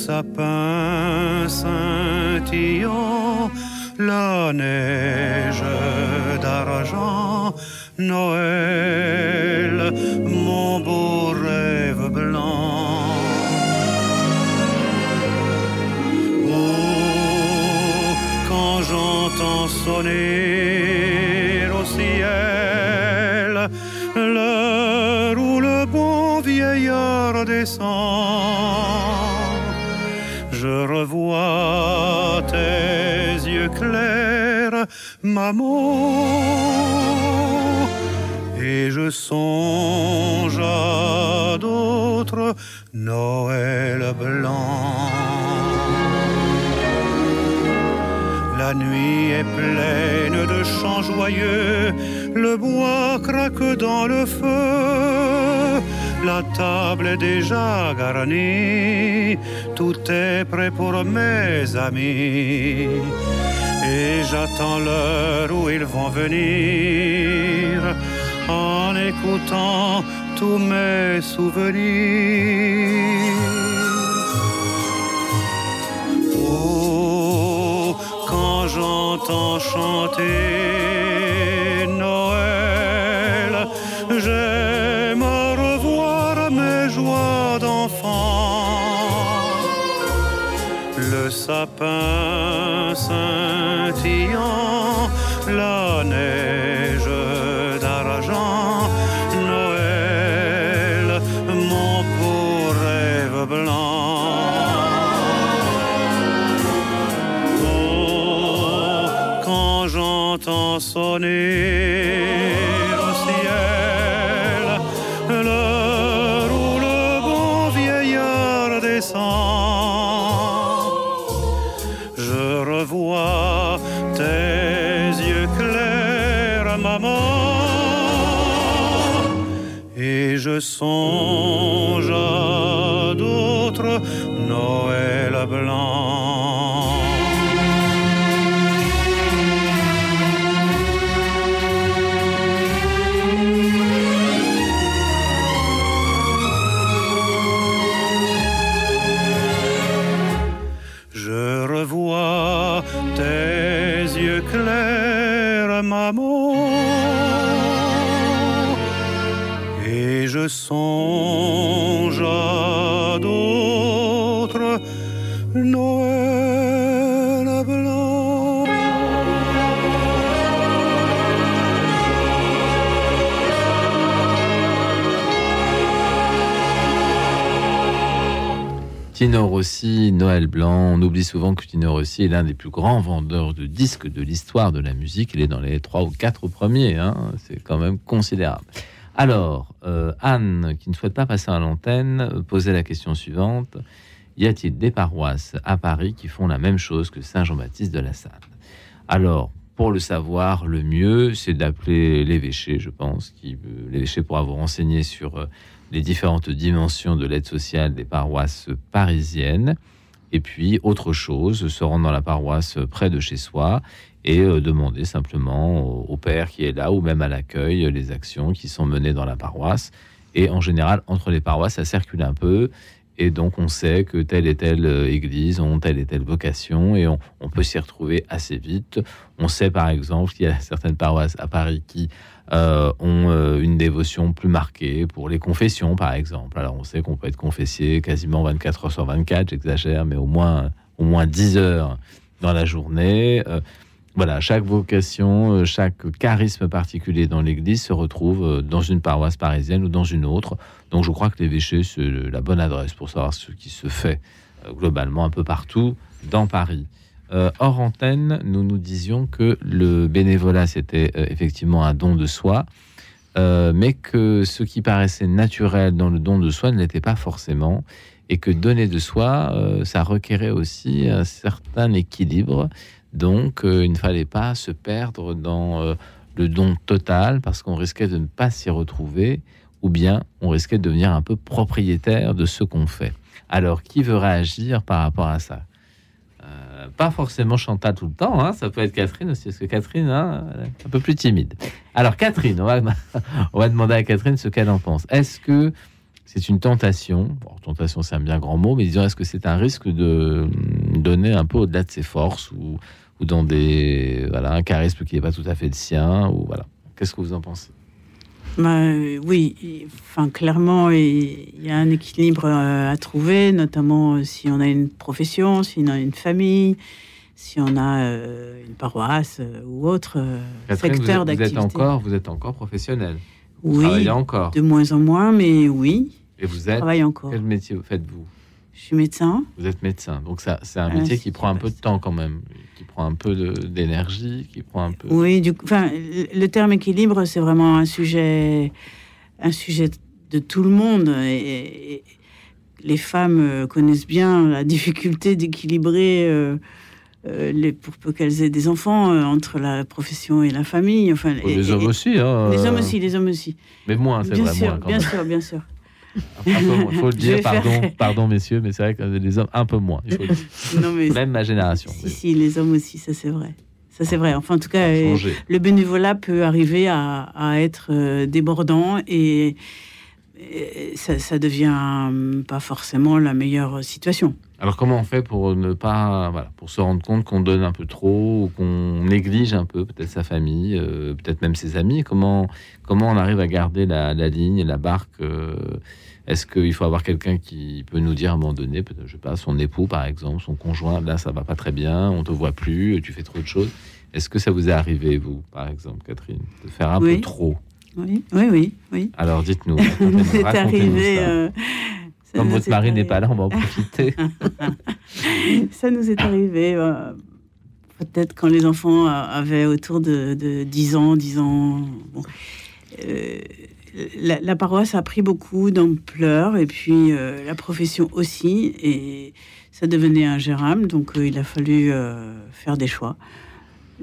Sapin scintillant la neige d'argent, Noël, mon beau rêve blanc. Oh, quand j'entends sonner maman, et je songe à d'autres Noël blanc. La nuit est pleine de chants joyeux, le bois craque dans le feu la table est déjà garnie, tout est prêt pour mes amis. Et j'attends l'heure où ils vont venir en écoutant tous mes souvenirs. Oh, quand j'entends chanter Noël, j'aime revoir mes joies d'enfant. Le sapin scintillant, sonner au ciel. L'heure où le bon vieillard descend, je revois tes yeux clairs, maman, et je songe Rossi, Noël Blanc. On oublie souvent que Tino Rossi est l'un des plus grands vendeurs de disques de l'histoire de la musique. Il est dans les trois ou quatre premiers. hein. C'est quand même considérable. Alors, euh, Anne, qui ne souhaite pas passer à l'antenne, posait la question suivante. Y a-t-il des paroisses à Paris qui font la même chose que Saint-Jean-Baptiste de la Salle Alors, pour le savoir, le mieux, c'est d'appeler l'évêché, je pense, qui, euh, l'évêché pourra vous renseigner sur euh, les différentes dimensions de l'aide sociale des paroisses parisiennes. Et puis, autre chose, se rendre dans la paroisse près de chez soi et euh, demander simplement au, père qui est là ou même à l'accueil les actions qui sont menées dans la paroisse. Et en général, entre les paroisses, ça circule un peu. Et donc, on sait que telle et telle euh, église ont telle et telle vocation et on, on peut s'y retrouver assez vite. On sait par exemple qu'il y a certaines paroisses à Paris qui euh, ont euh, une dévotion plus marquée pour les confessions, par exemple. Alors, on sait qu'on peut être confessé quasiment 24 heures sur 24, j'exagère, mais au moins, au moins 10 heures dans la journée. Euh, voilà, chaque vocation, chaque charisme particulier dans l'Église se retrouve dans une paroisse parisienne ou dans une autre. Donc je crois que l'évêché, c'est la bonne adresse pour savoir ce qui se fait globalement un peu partout dans Paris. Euh, hors antenne, nous nous disions que le bénévolat, c'était euh, effectivement un don de soi, euh, mais que ce qui paraissait naturel dans le don de soi ne l'était pas forcément, et que donner de soi, ça requérait aussi un certain équilibre. Donc, il ne fallait pas se perdre dans le don total, parce qu'on risquait de ne pas s'y retrouver, ou bien on risquait de devenir un peu propriétaire de ce qu'on fait. Alors, qui veut réagir par rapport à ça? Pas forcément Chantal tout le temps, hein, ça peut être Catherine aussi, parce que Catherine, hein, un peu plus timide. Alors, Catherine, on va, demander à Catherine ce qu'elle en pense. Est-ce que c'est une tentation Tentation, c'est un bien grand mot, mais disons, est-ce que c'est un risque de hum, donner un peu au-delà de ses forces ou, ou dans des voilà un charisme qui n'est pas tout à fait le sien ou voilà Qu'est-ce que vous en pensez? Bah, euh, oui, enfin clairement, il y a un équilibre euh, à trouver, notamment euh, si on a une profession, si on a une famille, si on a euh, une paroisse ou autre Catherine, vous secteur vous d'activité. encore, vous êtes encore professionnel. Vous Oui, travaillez encore. de moins en moins, mais oui, Et vous je êtes travaille encore. quel métier faites-vous? Je suis médecin. Vous êtes médecin, donc ça c'est un Ah, métier qui prend un peu de temps quand même, qui prend un peu d'énergie, qui prend un peu. Oui, du coup, enfin, le terme équilibre, c'est vraiment un sujet, un sujet de tout le monde. Et, et les femmes euh, connaissent bien la difficulté d'équilibrer euh, euh, les, pour peu qu'elles aient des enfants euh, entre la profession et la famille. Enfin, et- les hommes aussi, hein, Les euh, hommes aussi, les hommes aussi. Mais moins, c'est vrai, sûr, moins quand bien même. sûr, bien sûr. Un peu moins, Il faut le dire, faire- pardon, pardon messieurs, mais c'est vrai que les hommes un peu moins. il faut le dire. Non, mais Même ma génération. Si, si, les hommes aussi, ça c'est vrai. Ça, c'est vrai. Enfin, en tout cas, le bénévolat peut arriver à, être débordant et, ça, ça, devient pas forcément la meilleure situation. Alors comment on fait pour ne pas, voilà, pour se rendre compte qu'on donne un peu trop ou qu'on néglige un peu peut-être sa famille, euh, peut-être même ses amis? Comment comment on arrive à garder la, ligne et la barque euh, Est-ce qu'il faut avoir quelqu'un qui peut nous dire à un moment donné, je sais pas, son époux par exemple, son conjoint, là ça va pas très bien, on te voit plus, tu fais trop de choses. Est-ce que ça vous est arrivé vous, par exemple, Catherine, de faire un peu trop? Oui, oui, oui, Alors dites-nous. C'est arrivé. Euh, comme votre mari n'est pas là, on va en profiter. ça nous est arrivé euh, peut-être quand les enfants avaient autour de, 10 ans, 10 ans. Euh, la, paroisse a pris beaucoup d'ampleur et puis euh, la profession aussi. Et ça devenait ingérable, donc il a fallu faire des choix.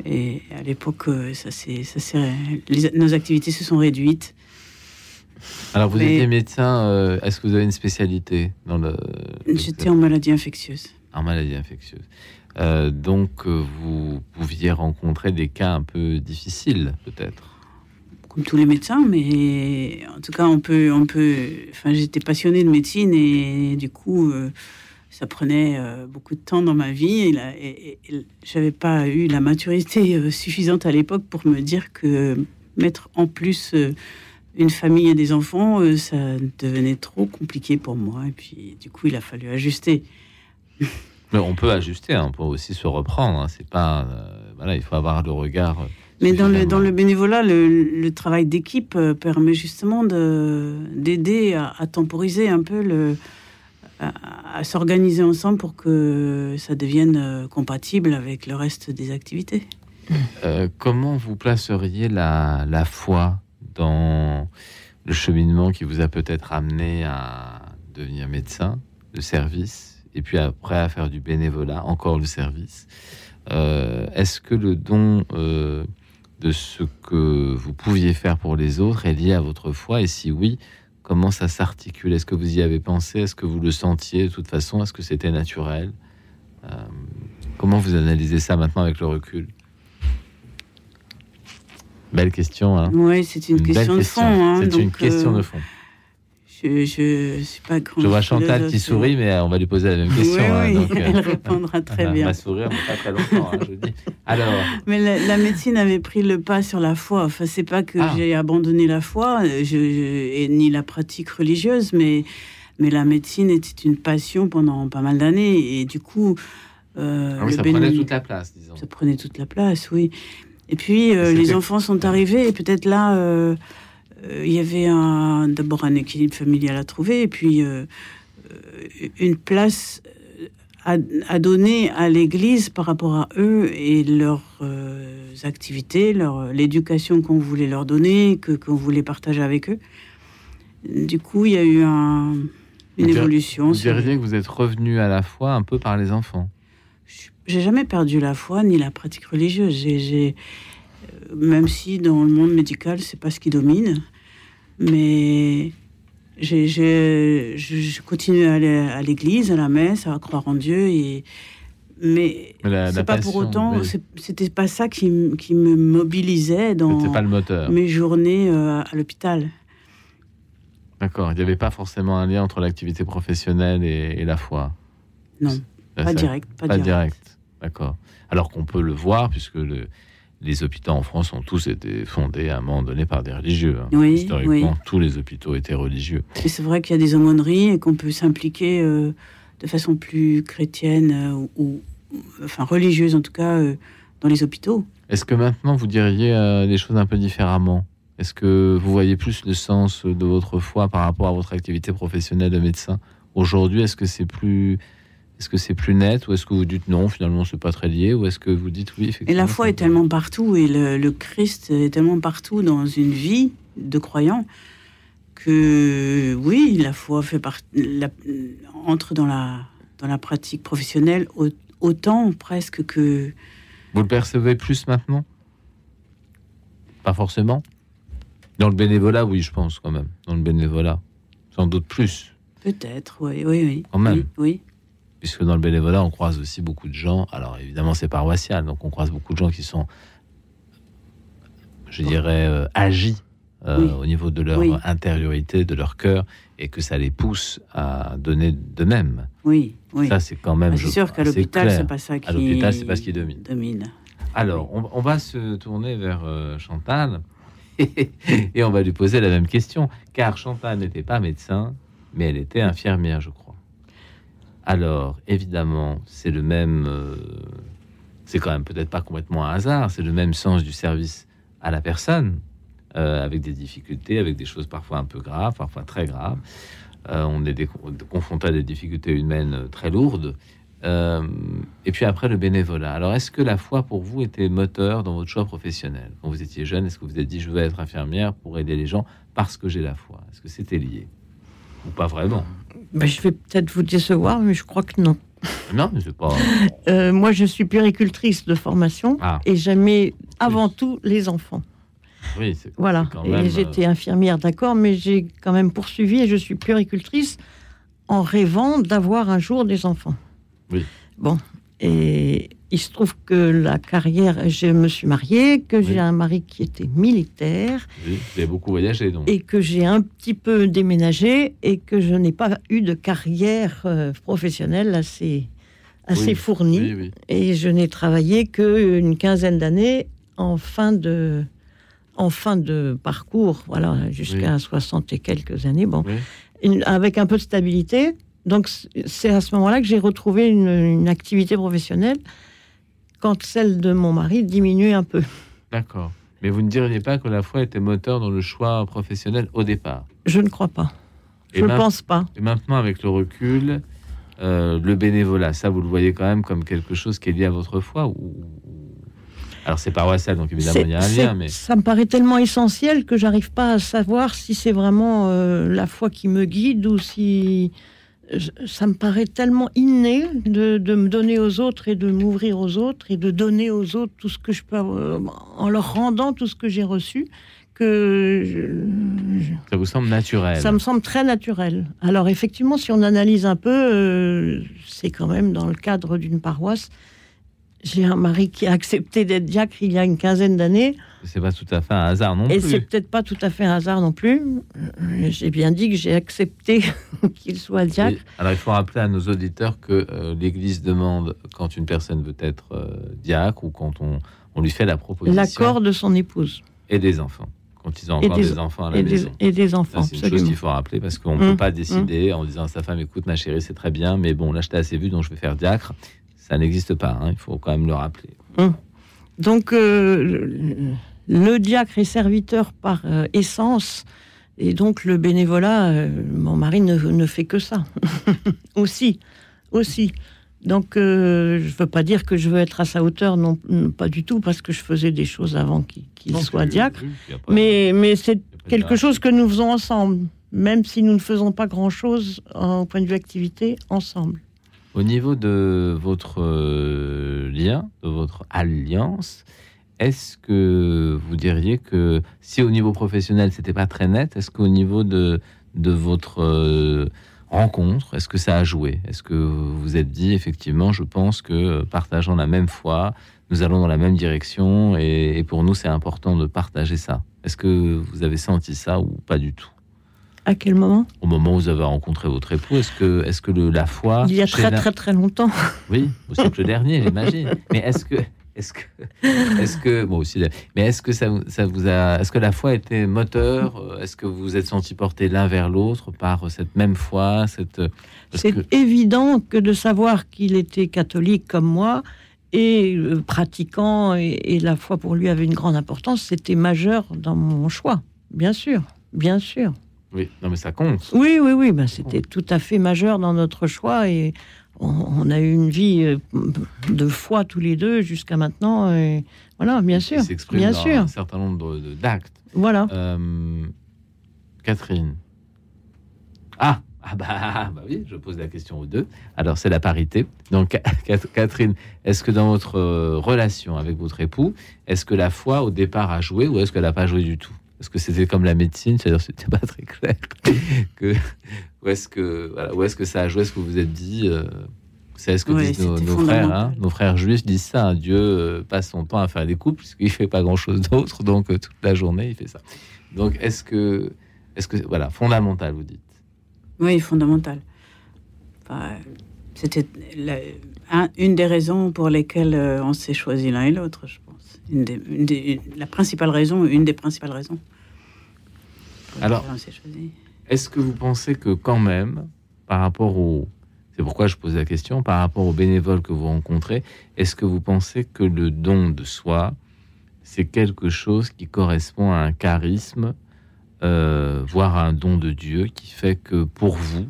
Et à l'époque, ça, ça nos activités se sont réduites. Alors, vous étiez médecin, euh, est-ce que vous avez une spécialité dans le... J'étais en maladie infectieuse. En maladie infectieuse. Euh, donc, euh, vous pouviez rencontrer des cas un peu difficiles, peut-être Comme tous les médecins, mais en tout cas, on peut. On peut enfin, j'étais passionnée de médecine et du coup, ça prenait beaucoup de temps dans ma vie. Et, et j'avais pas eu la maturité suffisante à l'époque pour me dire que mettre en plus une famille et des enfants, euh, ça devenait trop compliqué pour moi. Et puis, du coup, il a fallu ajuster. Mais on peut ajuster, hein, on peut aussi se reprendre. Hein. C'est pas, euh, voilà, il faut avoir le regard. Euh, Mais dans le, dans le bénévolat, le, travail d'équipe permet justement d'aider à, temporiser un peu le, à, s'organiser ensemble pour que ça devienne compatible avec le reste des activités. comment vous placeriez la, la foi dans le cheminement qui vous a peut-être amené à devenir médecin de service et puis après à faire du bénévolat, encore le service? Euh, est-ce que le don euh, de ce que vous pouviez faire pour les autres est lié à votre foi Et si oui, comment ça s'articule? Est-ce que vous y avez pensé? Est-ce que vous le sentiez de toute façon? Est-ce que c'était naturel? Euh, Comment vous analysez ça maintenant avec le recul? Belle question. Hein. Oui, c'est une, question de fond. Hein, c'est une question de fond. Je, je, suis pas Je vois Chantal qui sourit, mais on va lui poser la même question. Oui, hein, donc, elle euh, répondra très bien. Elle va sourire, mais pas très longtemps, hein, je dis. Alors. Mais la, médecine avait pris le pas sur la foi. Enfin, c'est pas que ah. j'ai abandonné la foi, je, ni la pratique religieuse, mais, mais la médecine était une passion pendant pas mal d'années. Et du coup. Euh, ah oui, ça prenait toute la place, disons. Ça prenait toute la place, oui. Et puis euh, les enfants sont arrivés et peut-être là, euh, euh, il y avait d'abord un équilibre familial à trouver et puis une place à, donner à l'Église par rapport à eux et leurs activités, leur, l'éducation qu'on voulait leur donner, que, qu'on voulait partager avec eux. Du coup, il y a eu un, une évolution. Vous diriez que vous êtes revenu à la fois un peu par les enfants j'ai jamais perdu la foi ni la pratique religieuse. J'ai, euh, même si dans le monde médical, c'est pas ce qui domine, mais je continue à aller à l'église, à la messe, à croire en Dieu et mais, c'est pas pour autant, c'était pas ça qui, qui, me mobilisait dans pas le moteur. mes journées euh, à l'hôpital. D'accord, il n'y avait pas forcément un lien entre l'activité professionnelle et, la foi? Non, pas direct. Pas, direct. D'accord. Alors qu'on peut le voir, puisque les hôpitaux en France ont tous été fondés à un moment donné par des religieux. Hein. Oui, Historiquement, tous les hôpitaux étaient religieux. Et c'est vrai qu'il y a des aumôneries et qu'on peut s'impliquer euh, de façon plus chrétienne euh, ou, enfin religieuse en tout cas, euh, dans les hôpitaux. Est-ce que maintenant vous diriez les choses un peu différemment? Est-ce que vous voyez plus le sens de votre foi par rapport à votre activité professionnelle de médecin? Aujourd'hui, est-ce que c'est plus est-ce que c'est plus net ou est-ce que vous dites non, finalement, c'est pas très lié Ou est-ce que vous dites oui, effectivement Et la foi est tellement partout et le, Christ est tellement partout dans une vie de croyant que oui, la foi fait entre dans la, dans la pratique professionnelle autant presque que. Vous le percevez plus maintenant? Pas forcément? Dans le bénévolat, oui, je pense quand même. Dans le bénévolat, sans doute plus. Peut-être, oui, oui, oui. Quand même. oui. Puisque dans le bénévolat, on croise aussi beaucoup de gens. Alors évidemment, c'est paroissial, donc on croise beaucoup de gens qui sont, je dirais, euh, agis euh, au niveau de leur intériorité, de leur cœur, et que ça les pousse à donner d'eux-mêmes. Oui, oui. Ça, c'est quand même. C'est sûr qu'à l'hôpital, c'est pas ça qui. À l'hôpital, c'est pas ce qui domine. domine. Alors, on, va se tourner vers euh, Chantal et on va lui poser la même question, car Chantal n'était pas médecin, mais elle était infirmière, je crois. Alors, évidemment, c'est le même, euh, c'est quand même peut-être pas complètement un hasard, c'est le même sens du service à la personne, euh, avec des difficultés, avec des choses parfois un peu graves, parfois très graves. Euh, on est confronté à des difficultés humaines très lourdes. et puis après, le bénévolat. Alors, est-ce que la foi pour vous était moteur dans votre choix professionnel? Quand vous étiez jeune, est-ce que vous vous êtes dit, je veux être infirmière pour aider les gens parce que j'ai la foi? Est-ce que c'était lié? Ou pas vraiment ben, je vais peut-être vous décevoir, mais je crois que non. Non, c'est pas. Euh, moi, je suis puéricultrice de formation ah. et j'aimais avant tout les enfants. Oui, c'est voilà. et j'étais euh, infirmière, d'accord, mais j'ai quand même poursuivi et je suis puéricultrice en rêvant d'avoir un jour des enfants. Oui. Bon, et il se trouve que la carrière, je me suis mariée, que j'ai un mari qui était militaire. Oui, vous avez beaucoup voyagé donc. Et que j'ai un petit peu déménagé et que je n'ai pas eu de carrière euh, professionnelle assez, assez fournie. Et je n'ai travaillé qu'une quinzaine d'années en fin de en fin de parcours, voilà, jusqu'à 60 et quelques années, bon, avec un peu de stabilité. Donc c'est à ce moment-là que j'ai retrouvé une, activité professionnelle quand celle de mon mari diminuait un peu. D'accord. Mais vous ne diriez pas que la foi était moteur dans le choix professionnel au départ? Je ne crois pas. je ne pense pas. Et maintenant, avec le recul, euh, le bénévolat, ça, vous le voyez quand même comme quelque chose qui est lié à votre foi ou... Alors c'est paroissial, donc évidemment il y a un lien, mais ça me paraît tellement essentiel que j'arrive pas à savoir si c'est vraiment euh, la foi qui me guide ou si ça me paraît tellement inné de, me donner aux autres et de m'ouvrir aux autres et de donner aux autres tout ce que je peux, euh, en leur rendant tout ce que j'ai reçu, que ça vous semble naturel. Ça me semble très naturel. Alors effectivement, si on analyse un peu, euh, c'est quand même dans le cadre d'une paroisse j'ai un mari qui a accepté d'être diacre il y a une quinzaine d'années. C'est pas tout à fait un hasard non plus. Et c'est peut-être pas tout à fait un hasard non plus. J'ai bien dit que j'ai accepté qu'il soit diacre. alors il faut rappeler à nos auditeurs que euh, l'Église demande quand une personne veut être euh, diacre ou quand on, on, lui fait la proposition. L'accord de son épouse. Et des enfants. Quand ils ont encore des, enfants à la et maison. Des, et des enfants. C'est une chose qu'il faut rappeler parce qu'on ne peut mmh. pas décider mmh. en disant à sa femme écoute ma chérie c'est très bien mais bon là je t'ai assez vu donc je vais faire diacre ça n'existe pas, hein, il faut quand même le rappeler. Hum. Donc, euh, le diacre est serviteur par euh, essence, et donc le bénévolat, euh, mon mari ne, fait que ça. aussi, aussi. Donc, je ne veux pas dire que je veux être à sa hauteur, non, pas du tout, parce que je faisais des choses avant qu'il soit diacre. mais mais c'est quelque chose que nous faisons ensemble, même si nous ne faisons pas grand-chose au point de vue activité ensemble. Au niveau de votre euh, lien, de votre alliance, est-ce que vous diriez que si au niveau professionnel c'était pas très net, est-ce qu'au niveau de, de votre euh, rencontre, est-ce que ça a joué? Est-ce que vous vous êtes dit effectivement, je pense que euh, partageant la même foi, nous allons dans la même direction et pour nous c'est important de partager ça. Est-ce que vous avez senti ça ou pas du tout? À quel moment Au moment où vous avez rencontré votre époux, est-ce que, est que le, la foi... Il y a très très très longtemps. Oui, au siècle dernier, j'imagine. Mais est-ce que... Est-ce que, est-ce que, bon aussi, mais est-ce que ça, ça vous a, est-ce que la foi était moteur Est-ce que vous vous êtes senti porter l'un vers l'autre par cette même foi cette, C'est évident que de savoir qu'il était catholique comme moi et euh, pratiquant et, et la foi pour lui avait une grande importance, c'était majeur dans mon choix, bien sûr, bien sûr. Oui, non, mais ça compte. Oui, oui, oui. Ben, C'était tout à fait majeur dans notre choix et on, a eu une vie euh, de foi tous les deux jusqu'à maintenant. Et voilà, bien sûr. bien dans sûr. un certain nombre d'actes. Voilà. Euh, Catherine. Ah, ah bah, bah, oui, je pose la question aux deux. Alors, c'est la parité. Donc, Catherine, est-ce que dans votre euh, relation avec votre époux, est-ce que la foi au départ a joué ou est-ce qu'elle n'a pas joué du tout? Parce que c'était comme la médecine, c'est-à-dire c'était pas très clair. que, où est-ce que, voilà, où est-ce que ça a joué Est-ce que vous êtes dit, euh, C'est ce que disent nos, frères. Hein. Nos frères juifs disent ça. Dieu euh, passe son temps à faire des couples puisqu'il fait pas grand-chose d'autre. Donc euh, toute la journée, il fait ça. Donc est-ce que, est-ce que, voilà, fondamental, vous dites? Oui, fondamental. C'était une des raisons pour lesquelles on s'est choisi l'un et l'autre, je pense. Une des, la principale raison, une des principales raisons. Alors, est-ce que vous pensez que quand même, par rapport au... C'est pourquoi je pose la question, par rapport aux bénévoles que vous rencontrez, est-ce que vous pensez que le don de soi, c'est quelque chose qui correspond à un charisme, euh, voire à un don de Dieu, qui fait que pour vous,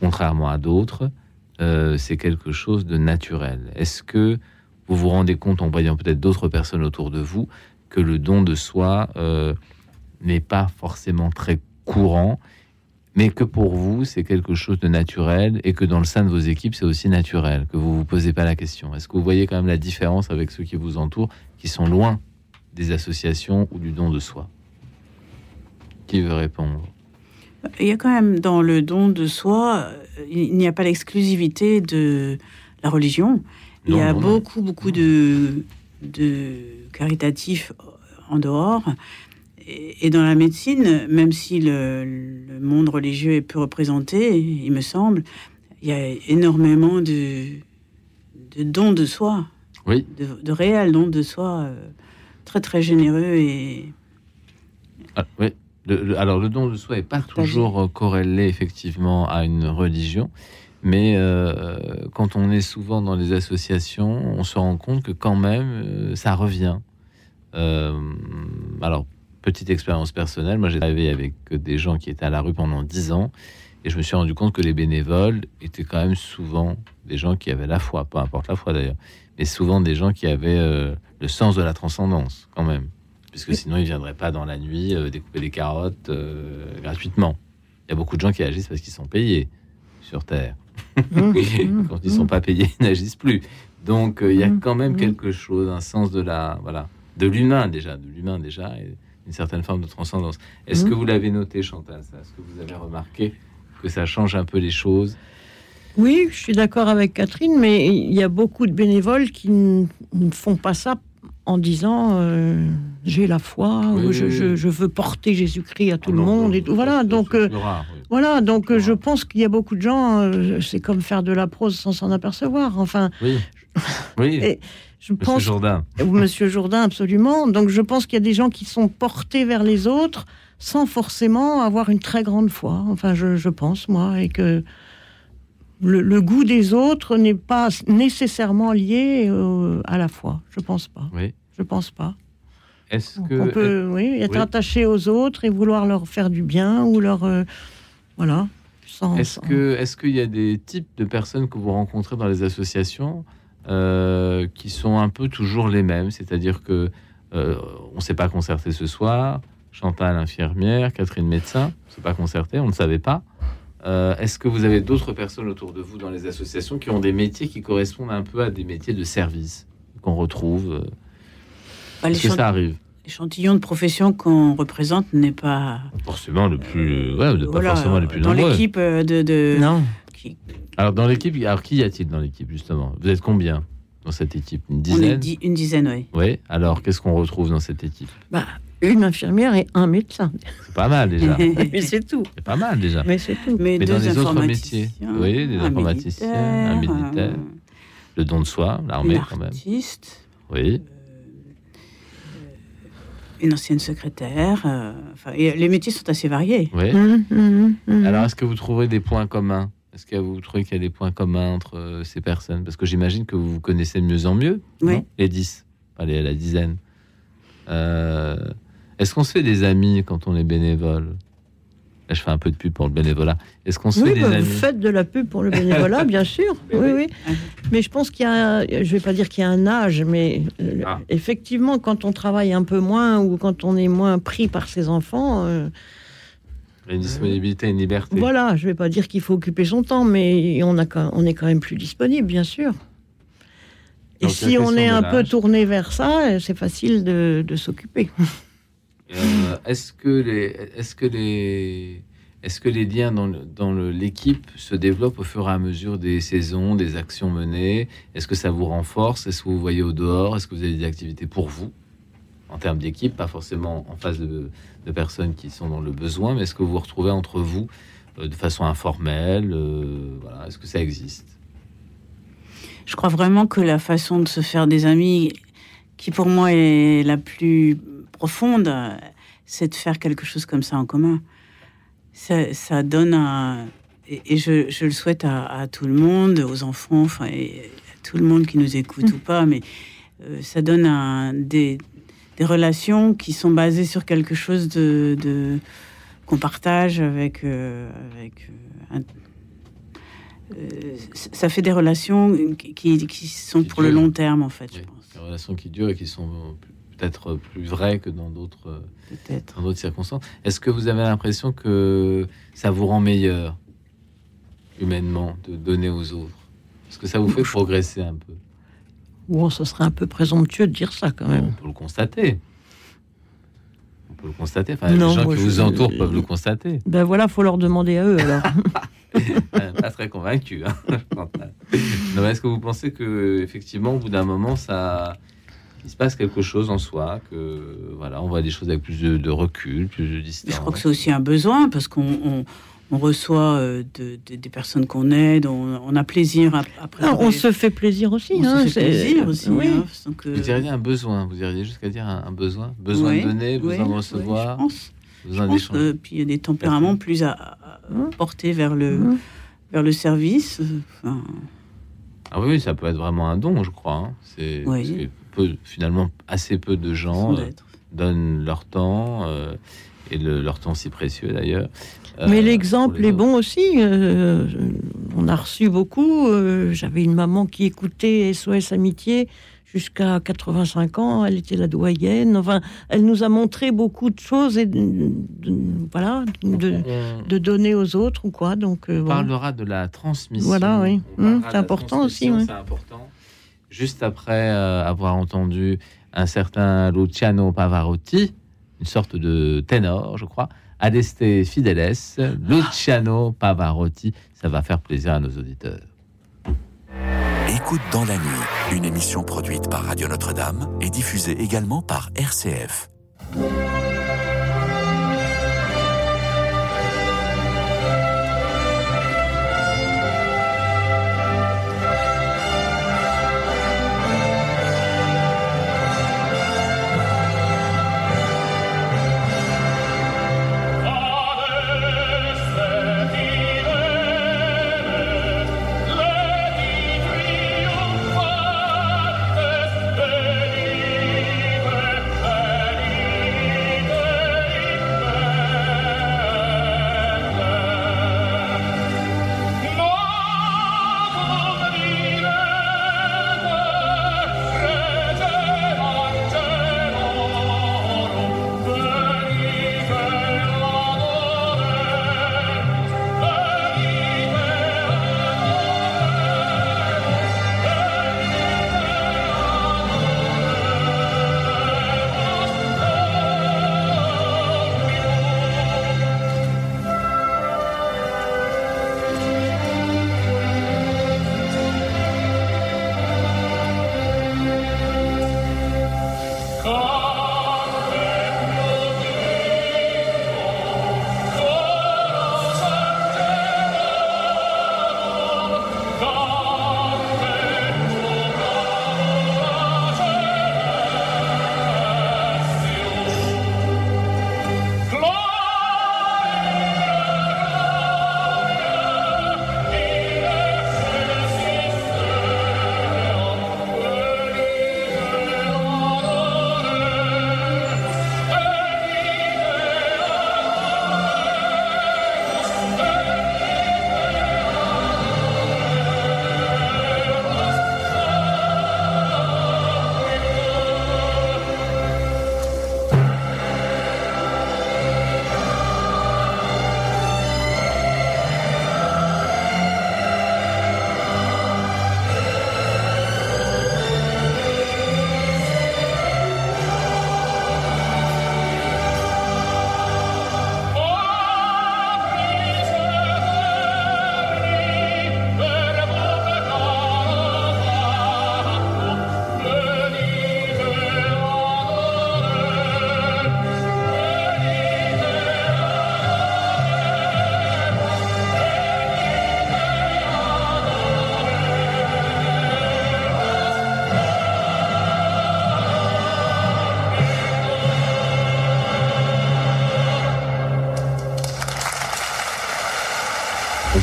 contrairement à d'autres, euh, c'est quelque chose de naturel? Est-ce que vous vous rendez compte, en voyant peut-être d'autres personnes autour de vous, que le don de soi euh, n'est pas forcément très courant mais que pour vous, c'est quelque chose de naturel et que dans le sein de vos équipes, c'est aussi naturel, que vous ne vous posez pas la question. Est-ce que vous voyez quand même la différence avec ceux qui vous entourent, qui sont loin des associations ou du don de soi? Qui veut répondre? Il y a quand même dans le don de soi, il n'y a pas l'exclusivité de la religion. Il y a beaucoup, beaucoup de, de caritatifs en dehors et dans la médecine, même si le, monde religieux est peu représenté, il me semble, il y a énormément de, de dons de soi. Oui. De, réels dons de soi euh, très très généreux et. Ah, oui. alors le don de soi n'est pas toujours euh, corrélé effectivement à une religion, mais euh, quand on est souvent dans les associations, on se rend compte que quand même ça revient. alors petite expérience personnelle, moi j'ai travaillé avec des gens qui étaient à la rue pendant 10 ans et je me suis rendu compte que les bénévoles étaient quand même souvent des gens qui avaient la foi, peu importe la foi d'ailleurs, mais souvent des gens qui avaient euh, le sens de la transcendance quand même, puisque sinon ils ne viendraient pas dans la nuit euh, découper des carottes euh, gratuitement. Il y a beaucoup de gens qui agissent parce qu'ils sont payés sur Terre. Mmh. Quand ils ne sont pas payés, ils n'agissent plus. Donc il y a mmh. quand même mmh. quelque chose, un sens de la voilà, de l'humain déjà, de l'humain déjà. Et, une certaine forme de transcendance. Est-ce que vous l'avez noté, Chantal Est-ce que vous avez remarqué que ça change un peu les choses? Oui, je suis d'accord avec Catherine, mais il y a beaucoup de bénévoles qui ne font pas ça en disant euh, j'ai la foi ou je, veux porter Jésus-Christ à tout le monde et tout. Voilà, donc euh, voilà, donc euh, je pense qu'il y a beaucoup de gens, c'est comme faire de la prose sans s'en apercevoir. Enfin, oui, oui. Je Monsieur pense, Jourdain. Monsieur Jourdain, absolument. Donc je pense qu'il y a des gens qui sont portés vers les autres sans forcément avoir une très grande foi. Enfin, je, pense, moi, et que le, goût des autres n'est pas nécessairement lié euh, à la foi. Je pense pas. Oui. Je pense pas. Est-ce que on peut, oui, être attaché aux autres et vouloir leur faire du bien ou leur, euh, voilà. Est-ce que, est-ce qu'il y a des types de personnes que vous rencontrez dans les associations euh, qui sont un peu toujours les mêmes, c'est-à-dire que on ne s'est pas concerté ce soir. Chantal infirmière, Catherine médecin, on s'est pas concerté, on ne savait pas. Euh, est-ce que vous avez d'autres personnes autour de vous dans les associations qui ont des métiers qui correspondent un peu à des métiers de service qu'on retrouve bah, Est-ce que ça arrive L'échantillon de profession qu'on représente n'est pas forcément le plus, ouais, pas forcément le plus dans l'équipe de, de, non. Alors, dans l'équipe, alors qui y a-t-il dans l'équipe, justement? Vous êtes combien dans cette équipe? Une dizaine? Une dizaine, oui. Oui, alors qu'est-ce qu'on retrouve dans cette équipe? Bah, Une infirmière et un médecin. C'est pas mal déjà. Mais c'est tout. C'est pas mal déjà. Mais c'est tout. Mais, dans les autres métiers Oui, des informaticiens, un militaire, le don de soi, l'armée quand même. Artiste. Oui. Euh, une ancienne secrétaire. Euh, enfin, les métiers sont assez variés. Oui. Mmh, mmh, mmh. Alors, est-ce que vous trouvez des points communs? Est-ce que vous trouvez qu'il y a des points communs entre euh, ces personnes? Parce que j'imagine que vous vous connaissez de mieux en mieux, oui. les dix, allez, la dizaine. Euh, est-ce qu'on se fait des amis quand on est bénévole? Là, je fais un peu de pub pour le bénévolat. Est-ce qu'on se fait des bah, amis? Vous faites de la pub pour le bénévolat, bien sûr. oui, oui. Mais je pense qu'il y a, je vais pas dire qu'il y a un âge, mais euh, ah. effectivement, quand on travaille un peu moins ou quand on est moins pris par ses enfants, une disponibilité, une liberté. Voilà, je ne vais pas dire qu'il faut occuper son temps, mais on, a, on est quand même plus disponible, bien sûr. Et si on est un peu tourné vers ça, c'est facile de, s'occuper. Euh, est-ce que les, est-ce que les, est-ce que les liens dans, l'équipe se développent au fur et à mesure des saisons, des actions menées? Est-ce que ça vous renforce? Est-ce que vous voyez au dehors? Est-ce que vous avez des activités pour vous? En termes d'équipe, pas forcément en face de, personnes qui sont dans le besoin, mais est-ce que vous vous retrouvez entre vous euh, de façon informelle euh, voilà, Est-ce que ça existe? Je crois vraiment que la façon de se faire des amis, qui pour moi est la plus profonde, c'est de faire quelque chose comme ça en commun. Ça, donne un... Et, je, le souhaite à, tout le monde, aux enfants, enfin, et à tout le monde qui nous écoute ou pas, mais euh, ça donne un, des, des relations qui sont basées sur quelque chose de, qu'on partage avec, euh, avec euh, euh, ça fait des relations qui, qui sont pour le long terme en fait. Des relations qui durent et qui sont peut-être plus vraies que dans d'autres circonstances. Est-ce que vous avez l'impression que ça vous rend meilleur humainement de donner aux autres? Est-ce que ça vous fait progresser un peu? Bon, ce serait un peu présomptueux de dire ça quand même. On peut le constater. On peut le constater. Enfin, les gens qui vous entourent peuvent le constater. Ben voilà, faut leur demander à eux alors. pas très convaincu. Hein, est-ce que vous pensez que effectivement, au bout d'un moment, ça, il se passe quelque chose en soi, que voilà, on voit des choses avec plus de, de recul, plus de distance. Je crois que c'est aussi un besoin parce qu'on on reçoit euh, des personnes qu'on aide, on, a plaisir après. on se fait plaisir aussi. On hein, se fait plaisir aussi. Oui. Hein, euh, vous diriez un besoin, vous diriez jusqu'à dire un, besoin, besoin de donner, besoin de recevoir. je pense. Besoin je pense puis il y a des tempéraments plus à, hein porter vers le, vers le service. Ah oui, ça peut être vraiment un don, je crois. C'est finalement assez peu de gens euh, donnent leur temps et leur temps si précieux d'ailleurs mais euh, l'exemple est bon aussi. Euh, on a reçu beaucoup. Euh, j'avais une maman qui écoutait SOS Amitié jusqu'à 85 ans. Elle était la doyenne. Enfin, elle nous a montré beaucoup de choses et de, voilà, de, donner aux autres ou quoi. Donc, on parlera de la transmission. Voilà, oui. Hum, c'est important aussi. C'est important. Juste après avoir entendu un certain Luciano Pavarotti, une sorte de ténor, je crois. Adeste Fideles, Luciano Pavarotti. Ça va faire plaisir à nos auditeurs. Écoute dans la nuit, une émission produite par Radio Notre-Dame et diffusée également par RCF.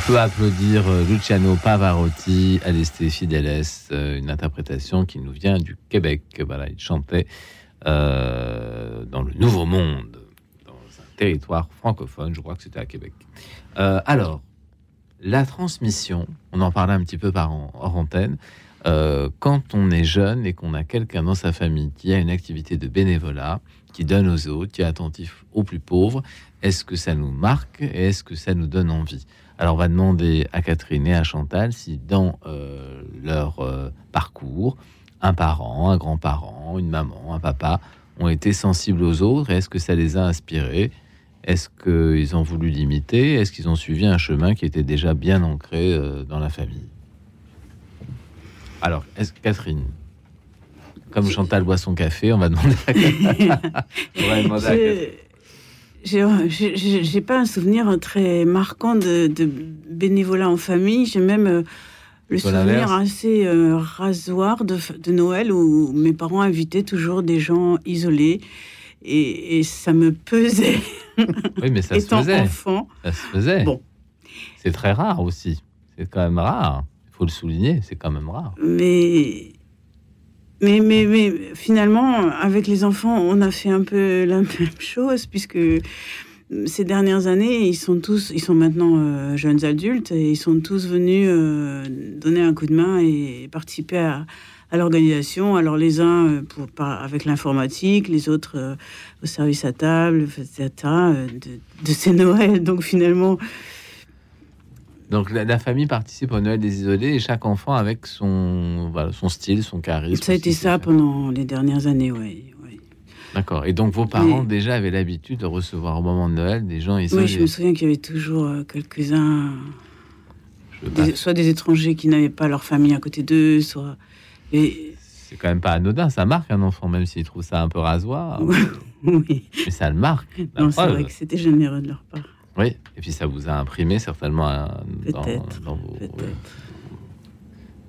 Peut applaudir euh, Luciano Pavarotti, Aleste Fideles, euh, une interprétation qui nous vient du Québec. Voilà, il chantait euh, dans le Nouveau Monde, dans un territoire francophone. Je crois que c'était à Québec. alors, la transmission, on en parlait un petit peu par hors antenne. quand on est jeune et qu'on a quelqu'un dans sa famille qui a une activité de bénévolat, qui donne aux autres, qui est attentif aux plus pauvres, est-ce que ça nous marque et est-ce que ça nous donne envie? Alors, on va demander à Catherine et à Chantal si dans euh, leur euh, parcours, un parent, un grand-parent, une maman, un papa ont été sensibles aux autres. Est-ce que ça les a inspirés? Est-ce qu'ils ont voulu l'imiter? Est-ce qu'ils ont suivi un chemin qui était déjà bien ancré euh, dans la famille? Alors, est-ce Catherine comme Chantal boit son café, on va demander à, on va demander à Catherine. J'ai pas un souvenir très marquant de, bénévolat en famille. J'ai même euh, le souvenir assez euh, rasoir de, Noël où mes parents invitaient toujours des gens isolés et, ça me pesait. Oui, mais ça se faisait. enfant. Ça se faisait. Bon. C'est très rare aussi. C'est quand même rare. Il faut le souligner, c'est quand même rare. Mais mais, mais, mais, finalement, avec les enfants, on a fait un peu la même chose, puisque ces dernières années, ils sont tous, ils sont maintenant euh, jeunes adultes, et ils sont tous venus euh, donner un coup de main et participer à, l'organisation. Alors les uns euh, pour, avec l'informatique, les autres au service à table, etc. De, de ces Noëls. Donc finalement, donc la, famille participe au Noël des isolés et chaque enfant avec son, son style, son charisme. Ça a été ça pendant les dernières années, oui. D'accord. Et donc vos parents déjà avaient l'habitude de recevoir au moment de Noël des gens isolés. Oui, je me souviens qu'il y avait toujours euh, quelques-uns, soit des étrangers qui n'avaient pas leur famille à côté d'eux, soit. Et... C'est quand même pas anodin, ça marque un enfant, même s'il trouve ça un peu rasoir. oui. Mais ça le marque. Non, c'est vrai que c'était généreux de leur part. Oui, et puis ça vous a imprimé certainement dans, dans, vos.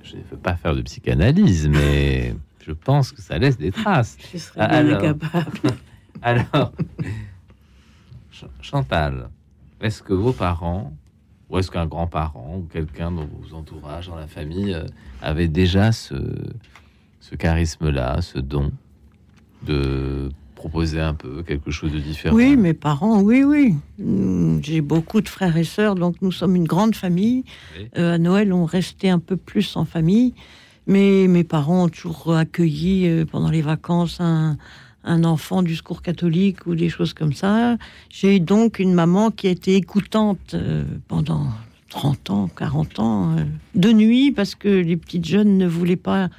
Je ne veux pas faire de psychanalyse, mais je pense que ça laisse des traces. Je serais alors, incapable. alors, Chantal, est-ce que vos parents, ou est-ce qu'un grand-parent, ou quelqu'un dans vos entourages, dans la famille, euh, avait déjà ce, ce charisme-là, ce don de proposer un peu quelque chose de différent Oui, mes parents, oui, oui. Mm, j'ai beaucoup de frères et sœurs, donc nous sommes une grande famille. Euh, à Noël, on restait un peu plus en famille. Mais mes parents ont toujours accueilli euh, pendant les vacances un, enfant du secours catholique ou des choses comme ça. J'ai donc une maman qui a été écoutante euh, pendant 30 ans, 40 ans, de nuit, parce que les petites jeunes ne voulaient pas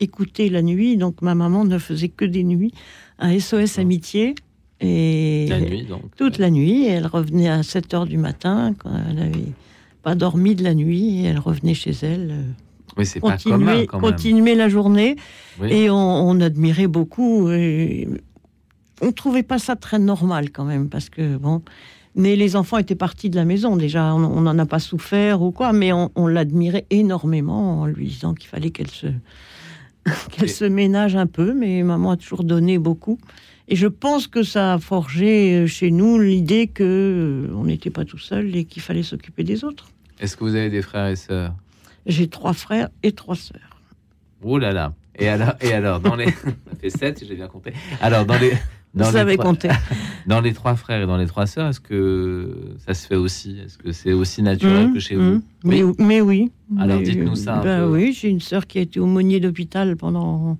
écouter la nuit. Donc ma maman ne faisait que des nuits un SOS Amitié. Et la nuit, donc. Toute la nuit. elle revenait à 7 heures du matin, quand elle n'avait pas dormi de la nuit. Et elle revenait chez elle. Euh, oui, c'est pas commun, quand même. Continuer la journée. Et on, admirait beaucoup. Et on trouvait pas ça très normal, quand même, parce que, bon. Mais les enfants étaient partis de la maison déjà, on n'en a pas souffert ou quoi, mais on, on l'admirait énormément en lui disant qu'il fallait qu'elle se, qu'elle se ménage un peu, mais maman a toujours donné beaucoup. Et je pense que ça a forgé euh, chez nous l'idée que euh, on n'était pas tout seul et qu'il fallait s'occuper des autres. Est-ce que vous avez des frères et sœurs? J'ai trois frères et trois sœurs. Oh là là Et alors, et alors dans les... ça fait sept, si j'ai bien compté. Alors, dans les... Dans Vous savez compter. Dans les trois frères et dans les trois sœurs, est-ce que ça se fait aussi? Est-ce que c'est aussi naturel mmh, que chez vous? Mmh. mais, oui. mais, oui. Alors dites-nous ça. Ben oui, j'ai une sœur qui a été aumônier d'hôpital pendant